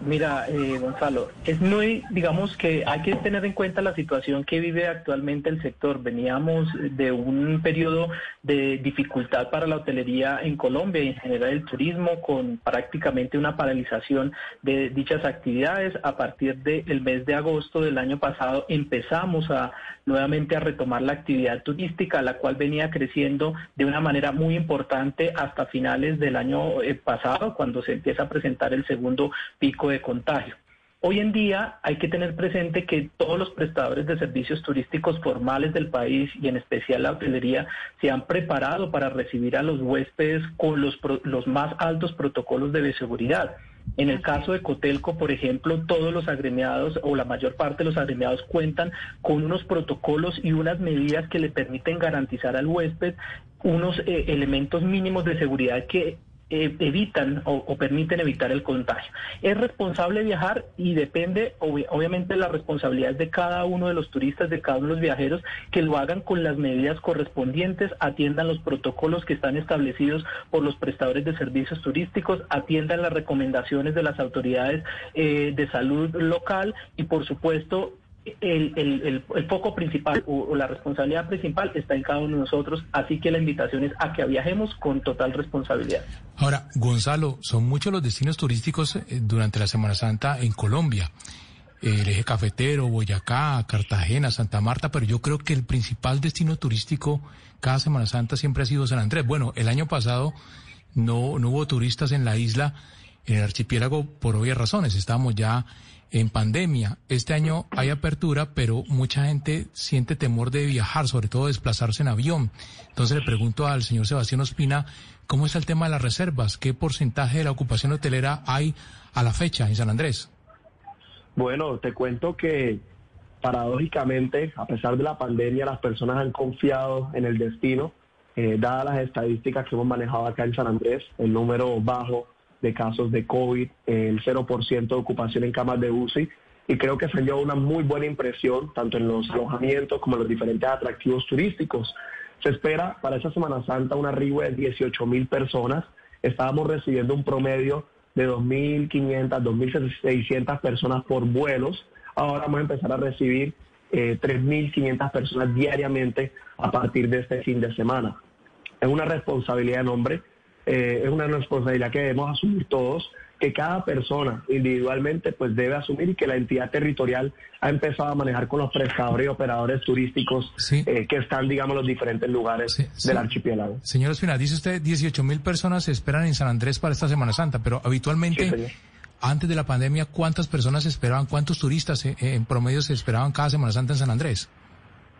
Mira, eh, Gonzalo, es muy, digamos que hay que tener en cuenta la situación que vive actualmente el sector. Veníamos de un periodo de dificultad para la hotelería en Colombia y en general el turismo con prácticamente una paralización de dichas actividades. A partir del mes de agosto del año pasado empezamos a nuevamente a retomar la actividad turística, la cual venía creciendo de una manera muy importante hasta finales del año eh, pasado, cuando se empieza a presentar el segundo pico de contagio. Hoy en día hay que tener presente que todos los prestadores de servicios turísticos formales del país y en especial la hotelería se han preparado para recibir a los huéspedes con los, los más altos protocolos de bioseguridad. En el caso de Cotelco, por ejemplo, todos los agremiados o la mayor parte de los agremiados cuentan con unos protocolos y unas medidas que le permiten garantizar al huésped unos eh, elementos mínimos de seguridad que eh, evitan o, permiten evitar el contagio. Es responsable viajar y depende obviamente de la responsabilidad de cada uno de los turistas, de cada uno de los viajeros, que lo hagan con las medidas correspondientes, atiendan los protocolos que están establecidos por los prestadores de servicios turísticos, atiendan las recomendaciones de las autoridades eh, de salud local y por supuesto el, el, el, foco principal o, la responsabilidad principal está en cada uno de nosotros, así que la invitación es a que viajemos con total responsabilidad. Ahora, Gonzalo, son muchos los destinos turísticos eh, durante la Semana Santa en Colombia. El eje cafetero, Boyacá, Cartagena, Santa Marta, pero yo creo que el principal destino turístico cada Semana Santa siempre ha sido San Andrés. Bueno, el año pasado no, no hubo turistas en la isla, en el archipiélago, por obvias razones. Estábamos ya en pandemia. Este año hay apertura, pero mucha gente siente temor de viajar, sobre todo desplazarse en avión. Entonces le pregunto al señor Sebastián Ospina, ¿cómo está el tema de las reservas? ¿Qué porcentaje de la ocupación hotelera hay a la fecha en San Andrés? Bueno, te cuento que paradójicamente, a pesar de la pandemia, las personas han confiado en el destino, eh, dadas las estadísticas que hemos manejado acá en San Andrés, el número bajo de casos de COVID, el 0% de ocupación en camas de UCI y creo que se dio una muy buena impresión tanto en los alojamientos como en los diferentes atractivos turísticos. Se espera para esta Semana Santa un arribo de 18 mil personas. Estábamos recibiendo un promedio de 2.500, 2.600 personas por vuelos. Ahora vamos a empezar a recibir eh, 3.500 personas diariamente a partir de este fin de semana. Es una responsabilidad enorme eh, es una responsabilidad que debemos asumir todos, que cada persona individualmente pues debe asumir y que la entidad territorial ha empezado a manejar con los prestadores y operadores turísticos eh, que están, digamos, en los diferentes lugares del archipiélago. Señor Espina, dice usted 18 mil personas se esperan en San Andrés para esta Semana Santa, pero habitualmente... antes de la pandemia, ¿cuántas personas esperaban, cuántos turistas eh, en promedio se esperaban cada Semana Santa en San Andrés?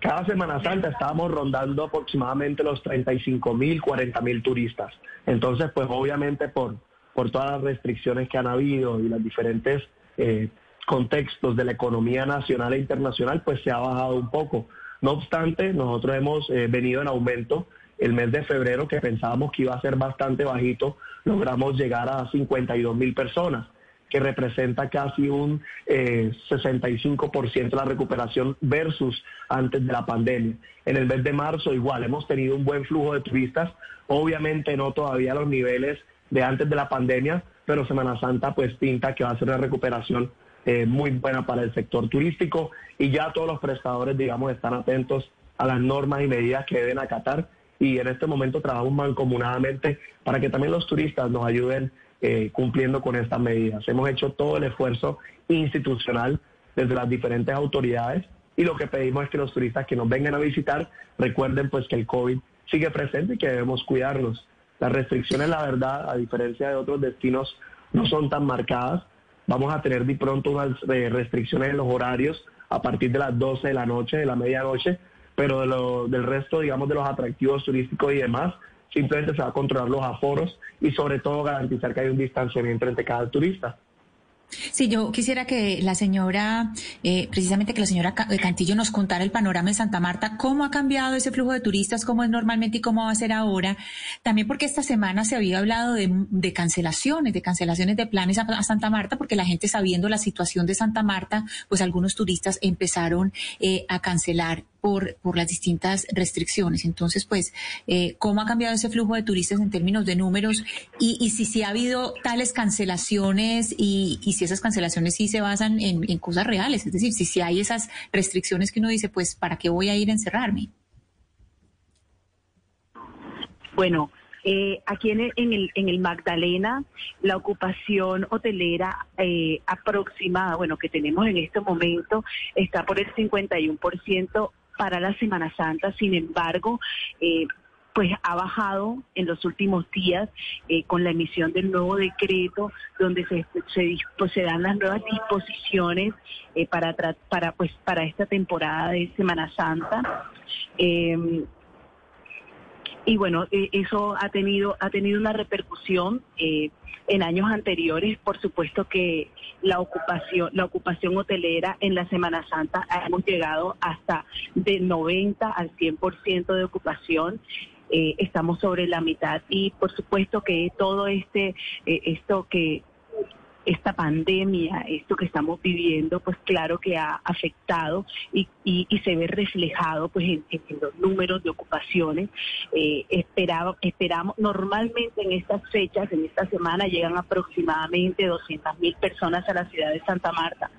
Cada Semana Santa estábamos rondando aproximadamente los 35 mil, 40 mil turistas. Entonces, pues obviamente por, por todas las restricciones que han habido y los diferentes eh, contextos de la economía nacional e internacional, pues se ha bajado un poco. No obstante, nosotros hemos eh, venido en aumento. El mes de febrero, que pensábamos que iba a ser bastante bajito, logramos llegar a 52 mil personas que representa casi un eh, 65% de la recuperación versus antes de la pandemia. En el mes de marzo igual, hemos tenido un buen flujo de turistas, obviamente no todavía los niveles de antes de la pandemia, pero Semana Santa pues pinta que va a ser una recuperación eh, muy buena para el sector turístico. Y ya todos los prestadores, digamos, están atentos a las normas y medidas que deben acatar. Y en este momento trabajamos mancomunadamente para que también los turistas nos ayuden eh, cumpliendo con estas medidas. Hemos hecho todo el esfuerzo institucional desde las diferentes autoridades y lo que pedimos es que los turistas que nos vengan a visitar recuerden pues que el COVID sigue presente y que debemos cuidarnos. Las restricciones, la verdad, a diferencia de otros destinos, no son tan marcadas. Vamos a tener de pronto unas eh, restricciones en los horarios a partir de las 12 de la noche, de la medianoche, pero de lo, del resto, digamos, de los atractivos turísticos y demás, simplemente se va a controlar los aforos y sobre todo garantizar que hay un distanciamiento entre cada turista. Sí, yo quisiera que la señora, eh, precisamente que la señora eh, Cantillo nos contara el panorama en Santa Marta, cómo ha cambiado ese flujo de turistas, cómo es normalmente y cómo va a ser ahora. También porque esta semana se había hablado de, cancelaciones, de cancelaciones de planes a, Santa Marta, porque la gente sabiendo la situación de Santa Marta, pues algunos turistas empezaron eh, a cancelar por, las distintas restricciones. Entonces, pues, eh, ¿cómo ha cambiado ese flujo de turistas en términos de números? Y, y si, si ha habido tales cancelaciones y si esas cancelaciones sí se basan en, en cosas reales, es decir, si, si hay esas restricciones que uno dice, pues, ¿para qué voy a ir a encerrarme? Bueno, eh, aquí en el, en, el, en el Magdalena, la ocupación hotelera eh, aproximada, bueno, que tenemos en este momento, está por el 51% para la Semana Santa. Sin embargo, eh, pues ha bajado en los últimos días eh, con la emisión del nuevo decreto donde se, se, pues, se dan las nuevas disposiciones eh, para para pues para esta temporada de Semana Santa y bueno, eh, eso ha tenido, ha tenido una repercusión. Eh, en años anteriores, por supuesto que la ocupación, la ocupación hotelera en la Semana Santa hemos llegado hasta de 90 al 100% de ocupación. Eh, estamos sobre la mitad y por supuesto que todo este esto que esta pandemia, esto que estamos viviendo, pues claro que ha afectado y, se ve reflejado pues en, los números de ocupaciones. Eh, esperaba, esperamos, normalmente en estas fechas, en esta semana, llegan aproximadamente 200 mil personas a la ciudad de Santa Marta.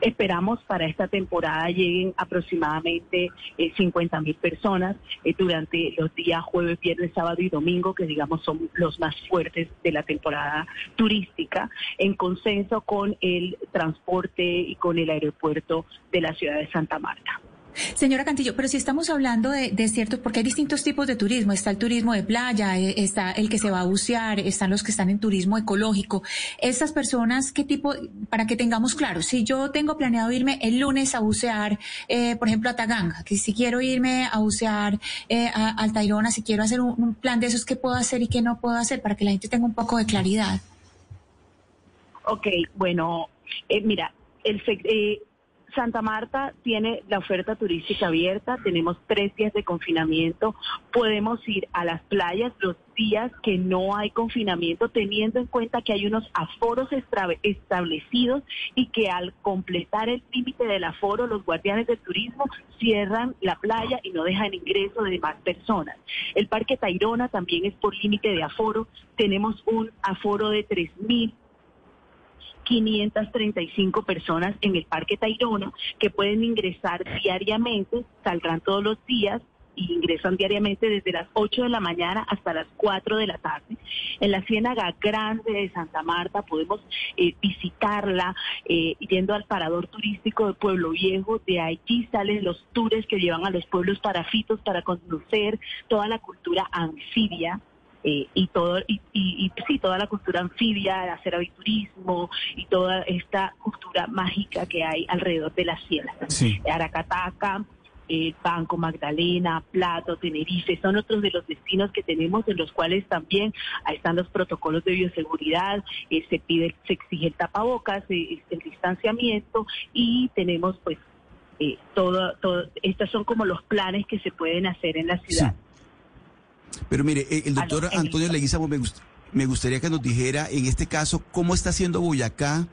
Esperamos para esta temporada lleguen aproximadamente 50 eh, mil personas eh, durante los días jueves, viernes, sábado y domingo, que digamos son los más fuertes de la temporada turística en consenso con el transporte y con el aeropuerto de la ciudad de Santa Marta. Señora Cantillo, pero si estamos hablando de, ciertos, porque hay distintos tipos de turismo, está el turismo de playa, eh, está el que se va a bucear, están los que están en turismo ecológico. Estas personas, ¿qué tipo, para que tengamos claro, si yo tengo planeado irme el lunes a bucear, eh, por ejemplo, a Taganga, que si quiero irme a bucear eh, a Altairona, si quiero hacer un, un plan de esos, ¿qué puedo hacer y qué no puedo hacer para que la gente tenga un poco de claridad? Ok, bueno, eh, mira, el eh, Santa Marta tiene la oferta turística abierta, tenemos tres días de confinamiento, podemos ir a las playas los días que no hay confinamiento, teniendo en cuenta que hay unos aforos establecidos y que al completar el límite del aforo, los guardianes del turismo cierran la playa y no dejan ingreso de más personas. El Parque Tayrona también es por límite de aforo, tenemos un aforo de 3.000 535 personas en el Parque Tayrona que pueden ingresar diariamente, saldrán todos los días y ingresan diariamente desde las 8 de la mañana hasta las 4 de la tarde. En la Ciénaga Grande de Santa Marta podemos eh, visitarla eh, yendo al parador turístico de Pueblo Viejo. De allí salen los tours que llevan a los pueblos parafitos para conocer toda la cultura anfibia eh, y todo y, y, sí toda la cultura anfibia, el hacer aviturismo y toda esta cultura mágica que hay alrededor de la sierra. Aracataca, eh, Banco Magdalena, Plato, Tenerife, son otros de los destinos que tenemos en los cuales también están los protocolos de bioseguridad, eh, se pide, se exige el tapabocas, el distanciamiento y tenemos pues todo, todo, estos son como los planes que se pueden hacer en la ciudad. Pero mire, eh, el doctor Antonio Leguizamo me, me gustaría que nos dijera, en este caso, cómo está haciendo Boyacá,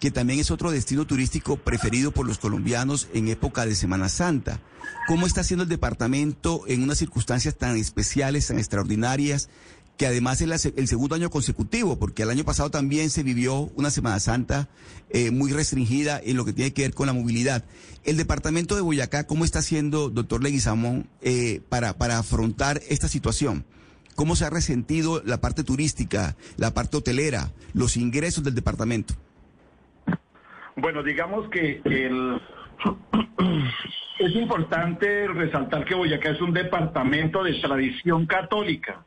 que también es otro destino turístico preferido por los colombianos en época de Semana Santa. ¿Cómo está haciendo el departamento en unas circunstancias tan especiales, tan extraordinarias, que además es el segundo año consecutivo, porque el año pasado también se vivió una Semana Santa eh, muy restringida en lo que tiene que ver con la movilidad. El departamento de Boyacá, ¿cómo está haciendo, doctor Leguizamón, eh, para, para afrontar esta situación? ¿Cómo se ha resentido la parte turística, la parte hotelera, los ingresos del departamento? Bueno, digamos que el... es importante resaltar que Boyacá es un departamento de tradición católica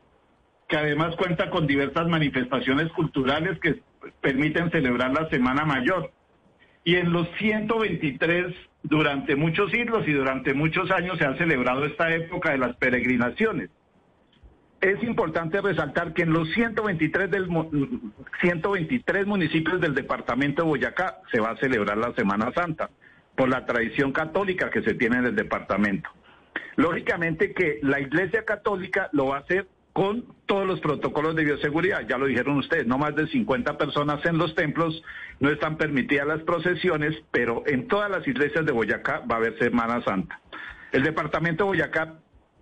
que además cuenta con diversas manifestaciones culturales que permiten celebrar la Semana Mayor. Y en los 123, durante muchos siglos y durante muchos años se ha celebrado esta época de las peregrinaciones. Es importante resaltar que en los 123, del, 123 municipios del departamento de Boyacá se va a celebrar la Semana Santa, por la tradición católica que se tiene en el departamento. Lógicamente que la Iglesia Católica lo va a hacer con todos los protocolos de bioseguridad. Ya lo dijeron ustedes, no más de 50 personas en los templos, no están permitidas las procesiones, pero en todas las iglesias de Boyacá va a haber Semana Santa. El departamento de Boyacá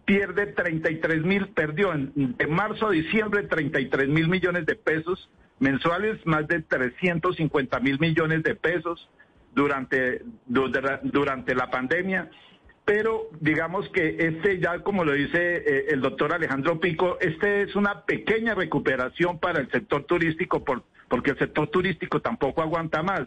pierde 33 mil, perdió en, de marzo a diciembre 33 mil millones de pesos mensuales, más de 350 mil millones de pesos durante, durante la pandemia pero digamos que este ya como lo dice eh, el doctor Alejandro Pico, este es una pequeña recuperación para el sector turístico por, porque el sector turístico tampoco aguanta más.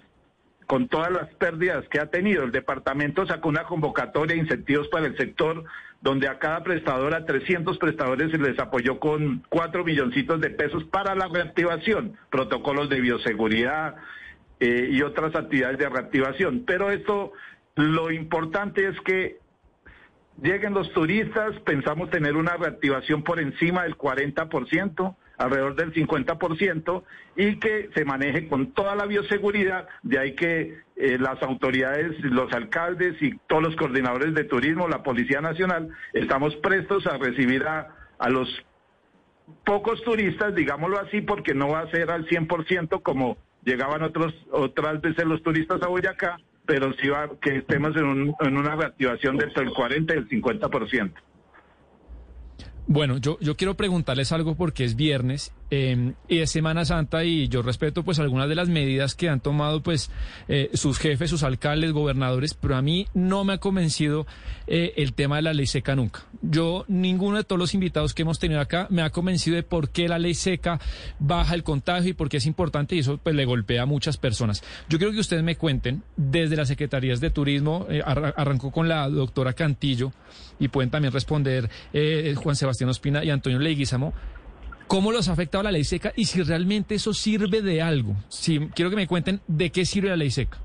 Con todas las pérdidas que ha tenido, el departamento sacó una convocatoria de incentivos para el sector donde a cada prestador, a 300 prestadores, se les apoyó con 4 milloncitos de pesos para la reactivación, protocolos de bioseguridad eh, y otras actividades de reactivación. Pero esto, lo importante es que lleguen los turistas, pensamos tener una reactivación por encima del 40%, alrededor del 50%, y que se maneje con toda la bioseguridad, de ahí que eh, las autoridades, los alcaldes y todos los coordinadores de turismo, la Policía Nacional, estamos prestos a recibir a, a los pocos turistas, digámoslo así, porque no va a ser al 100% como llegaban otros, otras veces los turistas a Boyacá, pero sí va que estemos en, en una reactivación del 40 y el 50%. Bueno, yo, yo quiero preguntarles algo porque es viernes eh, y es Semana Santa y yo respeto pues algunas de las medidas que han tomado pues eh, sus jefes, sus alcaldes, gobernadores, pero a mí no me ha convencido eh, el tema de la ley seca nunca. Yo, ninguno de todos los invitados que hemos tenido acá me ha convencido de por qué la ley seca baja el contagio y por qué es importante y eso pues le golpea a muchas personas. Yo quiero que ustedes me cuenten desde las Secretarías de Turismo, arrancó con la doctora Cantillo y pueden también responder Juan Sebastián Ospina y Antonio Leguizamo ¿Cómo los ha afectado la ley seca y si realmente eso sirve de algo? Si, quiero que me cuenten de qué sirve la ley seca.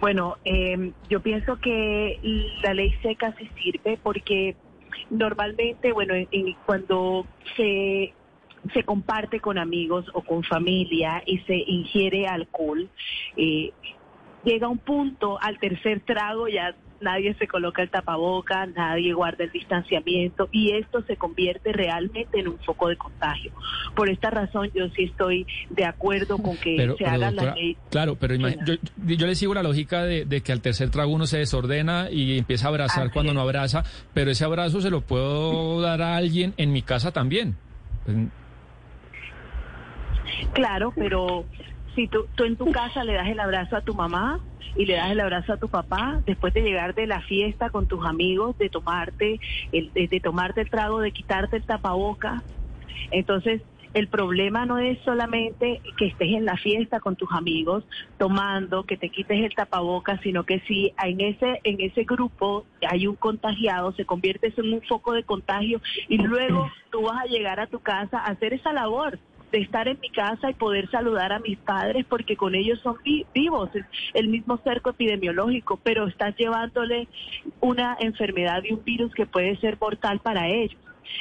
Bueno, eh, yo pienso que la ley seca sí sirve porque normalmente, bueno, cuando se se comparte con amigos o con familia y se ingiere alcohol, eh, llega un punto al tercer trago ya nadie se coloca el tapaboca, nadie guarda el distanciamiento y esto se convierte realmente en un foco de contagio. Por esta razón yo sí estoy de acuerdo con que se haga la ley. Claro, pero yo, yo, le sigo la lógica de, que al tercer trago uno se desordena y empieza a abrazar cuando no abraza, pero ese abrazo se lo puedo dar a alguien en mi casa también. Pues, claro, pero si tú, tú en tu casa le das el abrazo a tu mamá y le das el abrazo a tu papá después de llegar de la fiesta con tus amigos, de tomarte el, de, tomarte el trago, de quitarte el tapaboca. Entonces, el problema no es solamente que estés en la fiesta con tus amigos tomando, que te quites el tapaboca, sino que si en ese en ese grupo hay un contagiado, se convierte en un foco de contagio y luego tú vas a llegar a tu casa a hacer esa labor de estar en mi casa y poder saludar a mis padres porque con ellos son vivos, el mismo cerco epidemiológico, pero estás llevándole una enfermedad y un virus que puede ser mortal para ellos.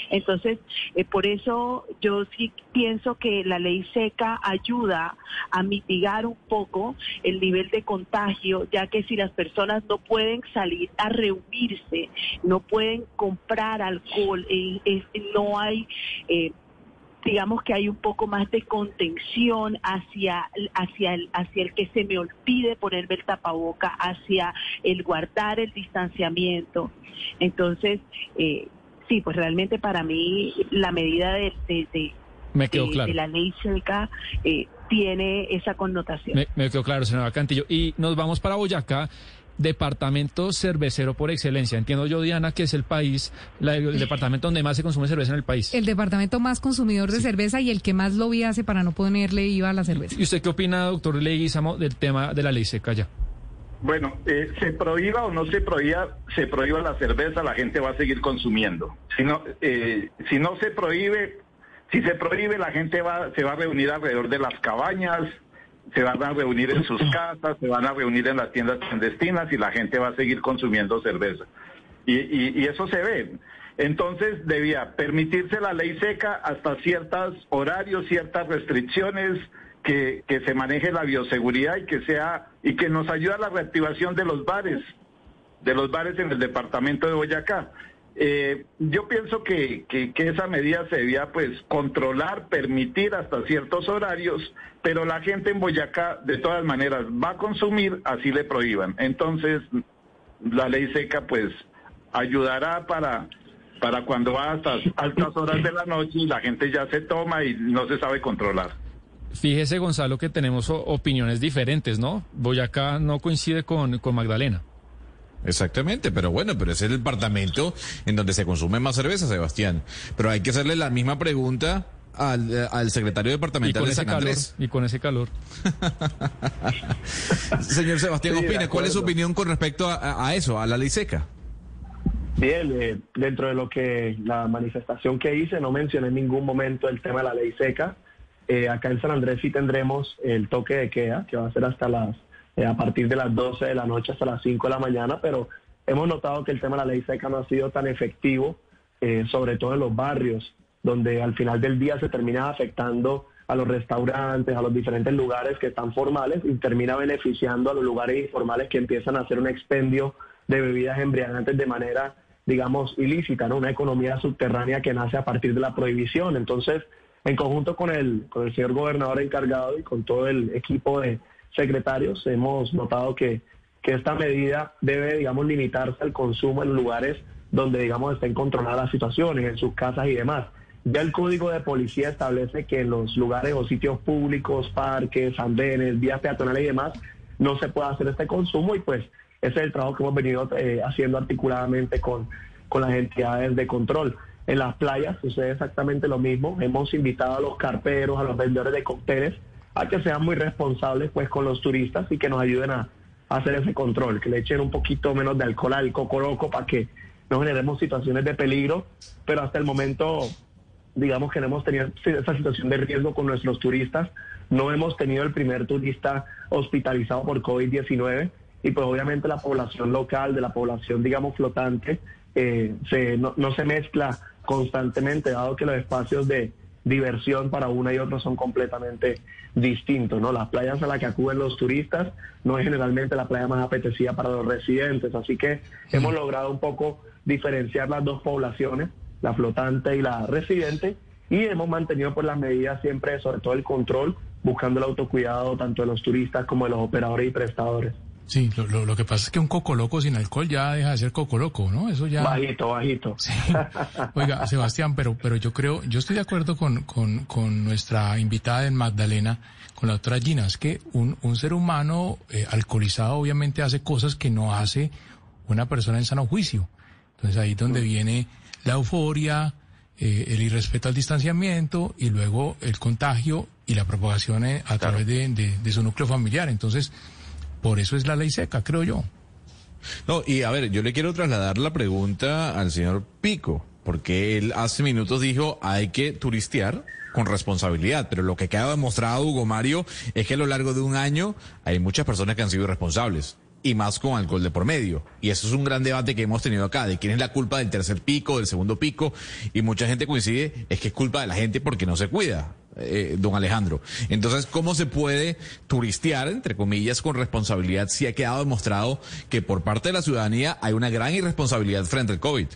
Entonces, eh, por eso yo sí pienso que la ley seca ayuda a mitigar un poco el nivel de contagio, ya que si las personas no pueden salir a reunirse, no pueden comprar alcohol, eh, no hay... Digamos que hay un poco más de contención hacia, hacia, el, hacia el que se me olvide ponerme el tapaboca, hacia el guardar el distanciamiento. Entonces, eh, sí, pues realmente para mí la medida de, de, la ley seca eh, tiene esa connotación. Me, me, quedó claro, senadora Cantillo. Y nos vamos para Boyacá departamento cervecero por excelencia. Entiendo yo, Diana, que es el país, el departamento donde más se consume cerveza en el país. El departamento más consumidor de cerveza y el que más lobby hace para no ponerle IVA a la cerveza. ¿Y usted qué opina, doctor Leguizamo, del tema de la ley seca ya? Bueno, eh, se prohíba o no se prohíba, se prohíba la cerveza, la gente va a seguir consumiendo. Si no, eh, si no se prohíbe, si se prohíbe, la gente va, se va a reunir alrededor de las cabañas, se van a reunir en sus casas, se van a reunir en las tiendas clandestinas y la gente va a seguir consumiendo cerveza. Y, eso se ve. Entonces debía permitirse la ley seca hasta ciertos horarios, ciertas restricciones, que, que se maneje la bioseguridad y que sea y que nos ayude a la reactivación de los bares, de los bares en el departamento de Boyacá. Eh, yo pienso que, que, esa medida se debía pues controlar, permitir hasta ciertos horarios, pero la gente en Boyacá de todas maneras va a consumir, así le prohíban. Entonces, la ley seca pues ayudará para, para cuando va hasta altas horas de la noche y la gente ya se toma y no se sabe controlar. Fíjese, Gonzalo, que tenemos opiniones diferentes, ¿no? Boyacá no coincide con, con Magdalena. Exactamente, pero bueno, pero es el departamento en donde se consume más cerveza, Sebastián. Pero hay que hacerle la misma pregunta al, eh, secretario departamental de San Andrés. y con ese calor. Señor Sebastián Opine, ¿cuál es su opinión con respecto a, eso, a la ley seca? Bien, eh, dentro de lo que la manifestación que hice, no mencioné en ningún momento el tema de la ley seca. Eh, acá en San Andrés sí tendremos el toque de queda, que va a ser hasta las eh, a partir de las 12 de la noche hasta las 5 de la mañana, pero hemos notado que el tema de la ley seca no ha sido tan efectivo, eh, sobre todo en los barrios, donde al final del día se termina afectando a los restaurantes, a los diferentes lugares que están formales y termina beneficiando a los lugares informales que empiezan a hacer un expendio de bebidas embriagantes de manera, digamos, ilícita, ¿no? Una economía subterránea que nace a partir de la prohibición. Entonces, en conjunto con el, con el señor gobernador encargado y con todo el equipo de secretarios, hemos notado que, que esta medida debe, digamos, limitarse al consumo en lugares donde, digamos, estén controladas las situaciones, en sus casas y demás. Ya el código de policía establece que en los lugares o sitios públicos, parques, andenes, vías peatonales y demás, no se puede hacer este consumo y pues ese es el trabajo que hemos venido eh, haciendo articuladamente con, con las entidades de control. En las playas sucede exactamente lo mismo. Hemos invitado a los carperos, a los vendedores de cócteles, a que sean muy responsables pues con los turistas y que nos ayuden a, hacer ese control, que le echen un poquito menos de alcohol al cocoroco para que no generemos situaciones de peligro, pero hasta el momento digamos que no hemos tenido esa situación de riesgo con nuestros turistas. No hemos tenido el primer turista hospitalizado por COVID-19 y pues obviamente la población local, de la población digamos flotante, eh, se, no, se mezcla constantemente, dado que los espacios de diversión para una y otra son completamente distintos, ¿no? Las playas a las que acuden los turistas no es generalmente la playa más apetecida para los residentes, así que hemos logrado un poco diferenciar las dos poblaciones la flotante y la residente, y hemos mantenido por las medidas siempre, sobre todo el control, buscando el autocuidado tanto de los turistas como de los operadores y prestadores. Sí, lo, lo, que pasa es que un coco loco sin alcohol ya deja de ser coco loco, ¿no? Eso ya... Bajito, bajito. Oiga, Sebastián, pero, pero yo creo, yo estoy de acuerdo con, con, con nuestra invitada en Magdalena, con la doctora Gina, es que un, un ser humano eh, alcoholizado obviamente hace cosas que no hace una persona en sano juicio. Entonces ahí es donde viene la euforia, eh, el irrespeto al distanciamiento y luego el contagio y la propagación eh, a través de, su núcleo familiar. Entonces, por eso es la ley seca, creo yo. No, y a ver, yo le quiero trasladar la pregunta al señor Pico, porque él hace minutos dijo hay que turistear con responsabilidad, pero lo que queda demostrado, Hugo Mario, es que a lo largo de un año hay muchas personas que han sido irresponsables y más con alcohol de por medio. Y eso es un gran debate que hemos tenido acá, de quién es la culpa del tercer pico, del segundo pico, y mucha gente coincide, es que es culpa de la gente porque no se cuida, eh, don Alejandro. Entonces, ¿cómo se puede turistear, entre comillas, con responsabilidad si ha quedado demostrado que por parte de la ciudadanía hay una gran irresponsabilidad frente al COVID?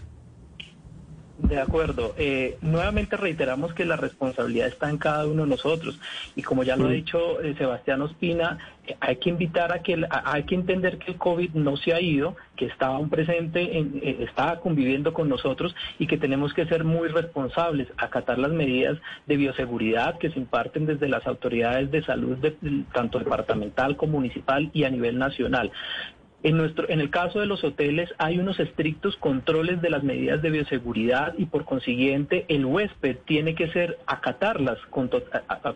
De acuerdo. Eh, nuevamente reiteramos que la responsabilidad está en cada uno de nosotros. Y como ya lo ha dicho eh, Sebastián Ospina, eh, hay que invitar a que hay que entender que el COVID no se ha ido, que está un presente, en, está conviviendo con nosotros y que tenemos que ser muy responsables, acatar las medidas de bioseguridad que se imparten desde las autoridades de salud, de, tanto departamental como municipal y a nivel nacional. En, nuestro, en el caso de los hoteles hay unos estrictos controles de las medidas de bioseguridad y por consiguiente el huésped tiene que ser acatarlas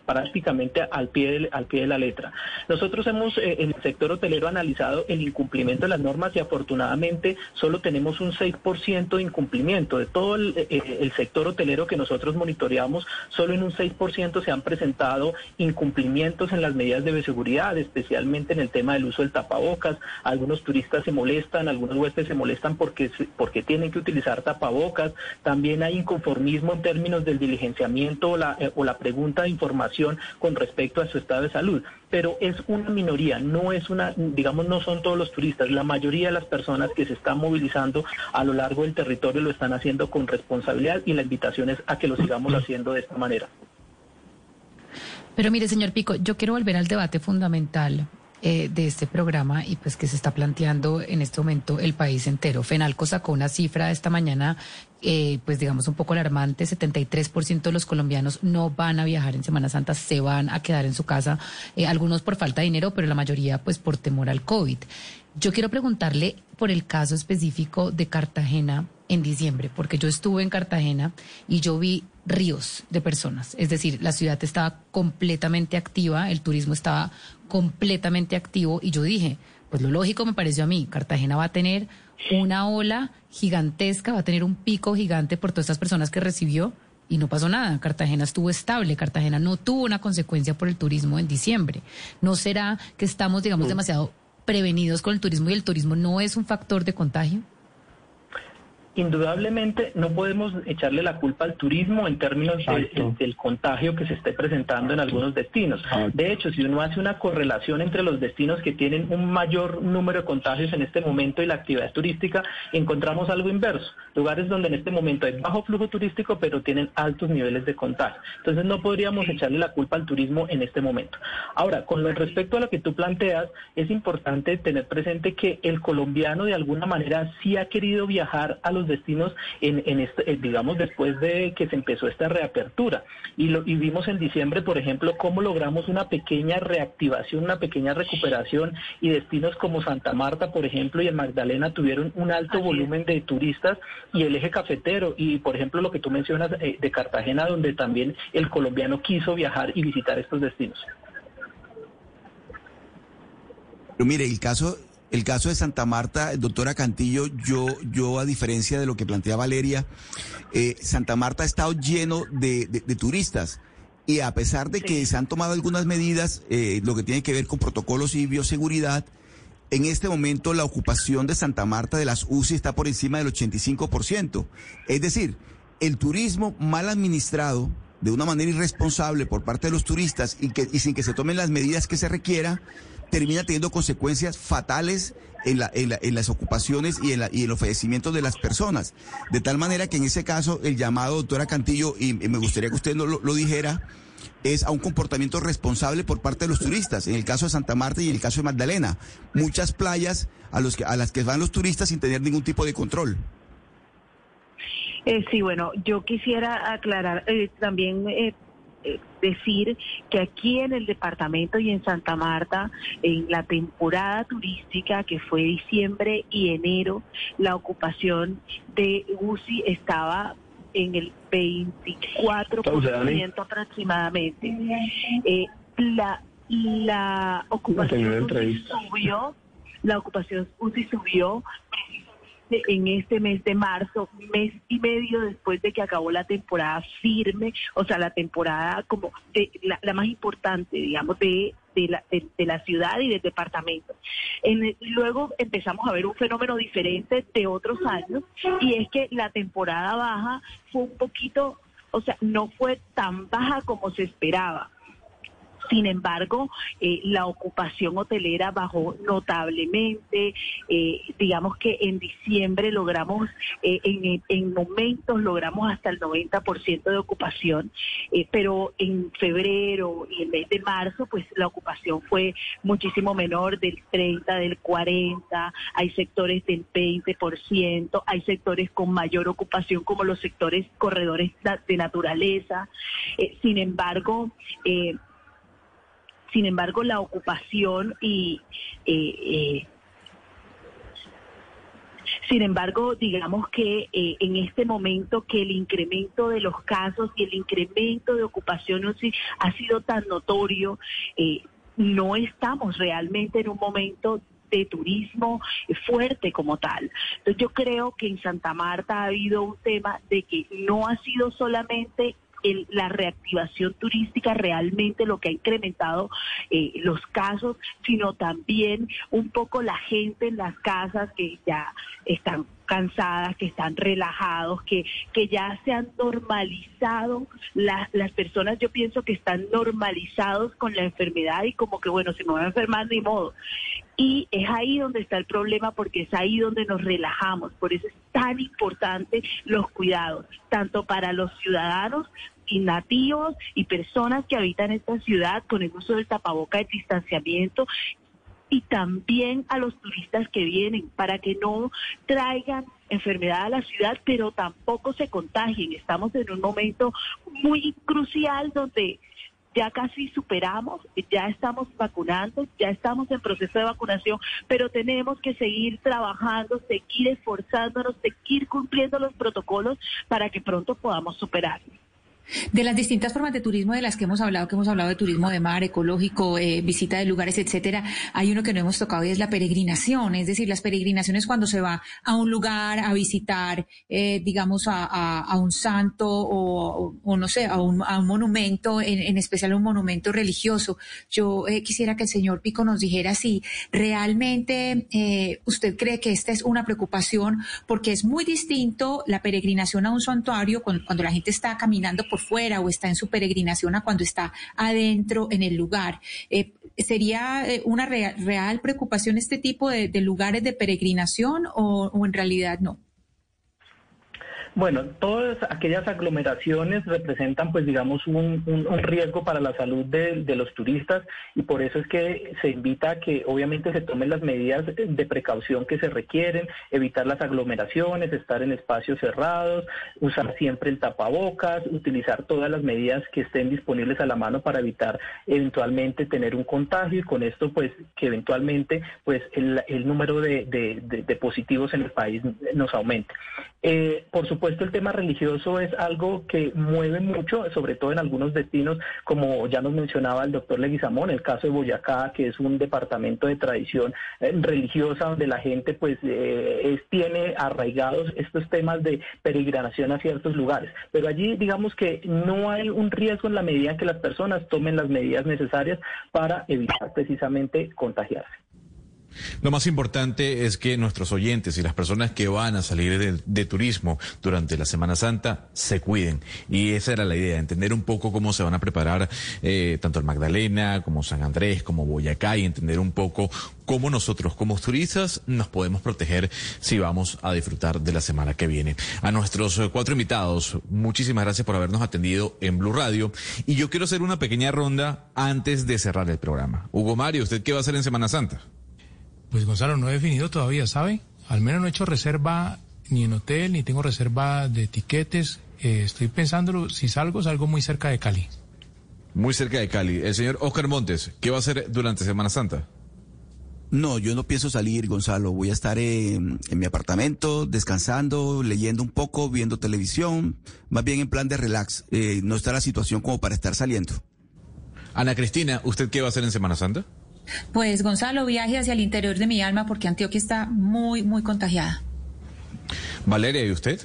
prácticamente al pie, de, al pie de la letra. Nosotros hemos eh, en el sector hotelero analizado el incumplimiento de las normas y afortunadamente solo tenemos un 6% de incumplimiento. De todo el, eh, el sector hotelero que nosotros monitoreamos, solo en un 6% se han presentado incumplimientos en las medidas de bioseguridad, especialmente en el tema del uso del tapabocas, algunos turistas se molestan, algunos huéspedes se molestan porque, porque tienen que utilizar tapabocas, también hay inconformismo en términos del diligenciamiento o la, eh, o la pregunta de información con respecto a su estado de salud, pero es una minoría, no es una, digamos, no son todos los turistas, la mayoría de las personas que se están movilizando a lo largo del territorio lo están haciendo con responsabilidad y la invitación es a que lo sigamos haciendo de esta manera. Pero mire, señor Pico, yo quiero volver al debate fundamental eh, de este programa y pues que se está planteando en este momento el país entero. Fenalco sacó una cifra esta mañana, eh, pues digamos un poco alarmante, 73% de los colombianos no van a viajar en Semana Santa, se van a quedar en su casa, eh, algunos por falta de dinero, pero la mayoría pues por temor al COVID. Yo quiero preguntarle por el caso específico de Cartagena en diciembre, porque yo estuve en Cartagena y yo vi ríos de personas. Es decir, la ciudad estaba completamente activa, el turismo estaba completamente activo y yo dije, pues lo lógico me pareció a mí, Cartagena va a tener una ola gigantesca, va a tener un pico gigante por todas estas personas que recibió y no pasó nada. Cartagena estuvo estable, Cartagena no tuvo una consecuencia por el turismo en diciembre. ¿No será que estamos, digamos, demasiado prevenidos con el turismo y el turismo no es un factor de contagio? Indudablemente no podemos echarle la culpa al turismo en términos del contagio que se esté presentando en algunos destinos. De hecho, si uno hace una correlación entre los destinos que tienen un mayor número de contagios en este momento y la actividad turística, encontramos algo inverso. Lugares donde en este momento hay bajo flujo turístico, pero tienen altos niveles de contagio. Entonces no podríamos echarle la culpa al turismo en este momento. Ahora, con respecto a lo que tú planteas, es importante tener presente que el colombiano de alguna manera sí ha querido viajar a los destinos en, en este, eh, digamos, después de que se empezó esta reapertura. Y, lo, y vimos en diciembre, por ejemplo, cómo logramos una pequeña reactivación, una pequeña recuperación y destinos como Santa Marta, por ejemplo, y en Magdalena tuvieron un alto volumen de turistas y el eje cafetero y, por ejemplo, lo que tú mencionas eh, de Cartagena, donde también el colombiano quiso viajar y visitar estos destinos. Pero mire, el caso el caso de Santa Marta, doctora Cantillo, yo, yo a diferencia de lo que plantea Valeria, eh, Santa Marta ha estado lleno de, turistas. Y a pesar de que se han tomado algunas medidas, eh, lo que tiene que ver con protocolos y bioseguridad, en este momento la ocupación de Santa Marta de las UCI está por encima del 85%. Es decir, el turismo mal administrado, de una manera irresponsable por parte de los turistas y, que, y sin que se tomen las medidas que se requiera, termina teniendo consecuencias fatales en, la, en, las ocupaciones y en, la, y en los fallecimientos de las personas. De tal manera que en ese caso el llamado, doctora Cantillo, y, me gustaría que usted lo, lo dijera, es a un comportamiento responsable por parte de los turistas, en el caso de Santa Marta y en el caso de Magdalena. Muchas playas a, los que, a las que van los turistas sin tener ningún tipo de control. Eh, sí, bueno, yo quisiera aclarar eh, también eh, decir que aquí en el departamento y en Santa Marta, en la temporada turística que fue diciembre y enero, la ocupación de UCI estaba en el 24% aproximadamente. Eh, la, la ocupación UCI subió, la ocupación UCI subió en este mes de marzo, mes y medio después de que acabó la temporada firme, o sea, la temporada como de, la, más importante, digamos, de, de, la, de, la ciudad y del departamento. En, luego empezamos a ver un fenómeno diferente de otros años y es que la temporada baja fue un poquito, o sea, no fue tan baja como se esperaba sin embargo, eh, la ocupación hotelera bajó notablemente. Eh, digamos que en diciembre logramos, eh, en, en, momentos logramos hasta el 90% de ocupación, pero en febrero y el mes de marzo, pues la ocupación fue muchísimo menor, del 30, del 40, hay sectores del 20%, hay sectores con mayor ocupación como los sectores corredores de naturaleza. sin embargo, eh, sin embargo, la ocupación y... Eh, eh, sin embargo, digamos que eh, en este momento que el incremento de los casos y el incremento de ocupación ha sido tan notorio, no estamos realmente en un momento de turismo fuerte como tal. Entonces yo creo que en Santa Marta ha habido un tema de que no ha sido solamente la reactivación turística realmente lo que ha incrementado eh, los casos, sino también un poco la gente en las casas que ya están cansadas, que están relajados, que, que ya se han normalizado, las las personas yo pienso que están normalizados con la enfermedad y como que bueno, si me voy a enfermar ni modo. Y es ahí donde está el problema porque es ahí donde nos relajamos, por eso es tan importante los cuidados, tanto para los ciudadanos y nativos y personas que habitan esta ciudad con el uso del tapaboca de distanciamiento y también a los turistas que vienen para que no traigan enfermedad a la ciudad, pero tampoco se contagien. Estamos en un momento muy crucial donde ya casi superamos, ya estamos vacunando, ya estamos en proceso de vacunación, pero tenemos que seguir trabajando, seguir esforzándonos, seguir cumpliendo los protocolos para que pronto podamos superarlo. De las distintas formas de turismo de las que hemos hablado, que hemos hablado de turismo de mar, ecológico, eh, visita de lugares, etcétera, hay uno que no hemos tocado y es la peregrinación. Es decir, las peregrinaciones cuando se va a un lugar a visitar, eh, digamos, a, un santo o, no sé, a un, monumento, en, especial un monumento religioso. Yo eh, quisiera que el señor Pico nos dijera si realmente usted cree que esta es una preocupación, porque es muy distinto la peregrinación a un santuario cuando la gente está caminando por fuera o está en su peregrinación a cuando está adentro en el lugar. Eh, ¿Sería eh, una real, preocupación este tipo de, lugares de peregrinación o en realidad no? Bueno, todas aquellas aglomeraciones representan, pues digamos, un, riesgo para la salud de, los turistas y por eso es que se invita a que obviamente se tomen las medidas de precaución que se requieren, evitar las aglomeraciones, estar en espacios cerrados, usar siempre el tapabocas, utilizar todas las medidas que estén disponibles a la mano para evitar eventualmente tener un contagio y con esto, pues, que eventualmente, pues, el, número de, positivos en el país nos aumente. Eh, por supuesto, el tema religioso es algo que mueve mucho, sobre todo en algunos destinos, como ya nos mencionaba el doctor Leguizamón, el caso de Boyacá, que es un departamento de tradición eh, religiosa donde la gente pues eh, tiene arraigados estos temas de peregrinación a ciertos lugares. Pero allí digamos que no hay un riesgo en la medida en que las personas tomen las medidas necesarias para evitar precisamente contagiarse. Lo más importante es que nuestros oyentes y las personas que van a salir de, turismo durante la Semana Santa se cuiden. Y esa era la idea, entender un poco cómo se van a preparar eh, tanto el Magdalena como San Andrés, como Boyacá y entender un poco cómo nosotros como turistas nos podemos proteger si vamos a disfrutar de la semana que viene. A nuestros eh, cuatro invitados, muchísimas gracias por habernos atendido en Blue Radio. Y yo quiero hacer una pequeña ronda antes de cerrar el programa. Hugo Mario, ¿usted qué va a hacer en Semana Santa? Pues Gonzalo, no he definido todavía, ¿sabe? Al menos no he hecho reserva ni en hotel, ni tengo reserva de tiquetes. Eh, estoy pensándolo, si salgo, salgo muy cerca de Cali. Muy cerca de Cali. El señor Oscar Montes, ¿qué va a hacer durante Semana Santa? No, yo no pienso salir, Gonzalo. Voy a estar en, mi apartamento, descansando, leyendo un poco, viendo televisión, más bien en plan de relax. Eh, no está la situación como para estar saliendo. Ana Cristina, ¿usted qué va a hacer en Semana Santa? Pues Gonzalo, viaje hacia el interior de mi alma porque Antioquia está muy, muy contagiada. Valeria, ¿y usted?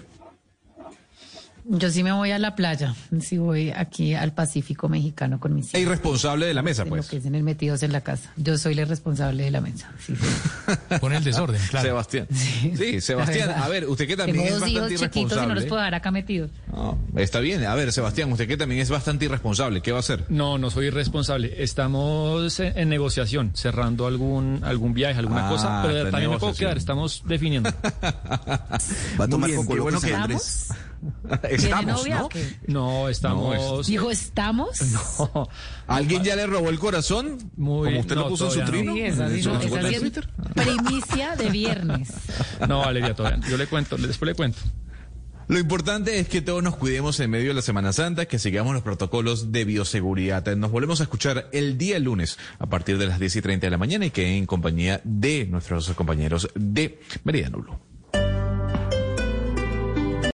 Yo sí me voy a la playa, sí voy aquí al Pacífico mexicano con mis hijos. ¿Y responsable de la mesa, pues? Lo que es metidos en la casa. Yo soy el responsable de la mesa. Sí, Pone el desorden, claro. Sebastián. Sí, Sebastián. A ver, usted que también es bastante irresponsable. chiquitos y no los puedo dar acá metidos. está bien. A ver, Sebastián, usted que también es bastante irresponsable. ¿Qué va a hacer? No, no soy irresponsable. Estamos en, negociación, cerrando algún algún viaje, alguna cosa, ah, pero también me puedo quedar. Estamos definiendo. Va a tomar poco lo que Andrés. Estamos, ¿no? No, estamos. Dijo, ¿estamos? No. ¿Alguien ya le robó el corazón? Muy, como usted lo puso en su trino. primicia de viernes. No, Valeria, todavía. Yo le cuento, después le cuento. Lo importante es que todos nos cuidemos en medio de la Semana Santa, que sigamos los protocolos de bioseguridad. Nos volvemos a escuchar el día lunes a partir de las 10 y 30 de la mañana y que en compañía de nuestros compañeros de Meridiano Blue.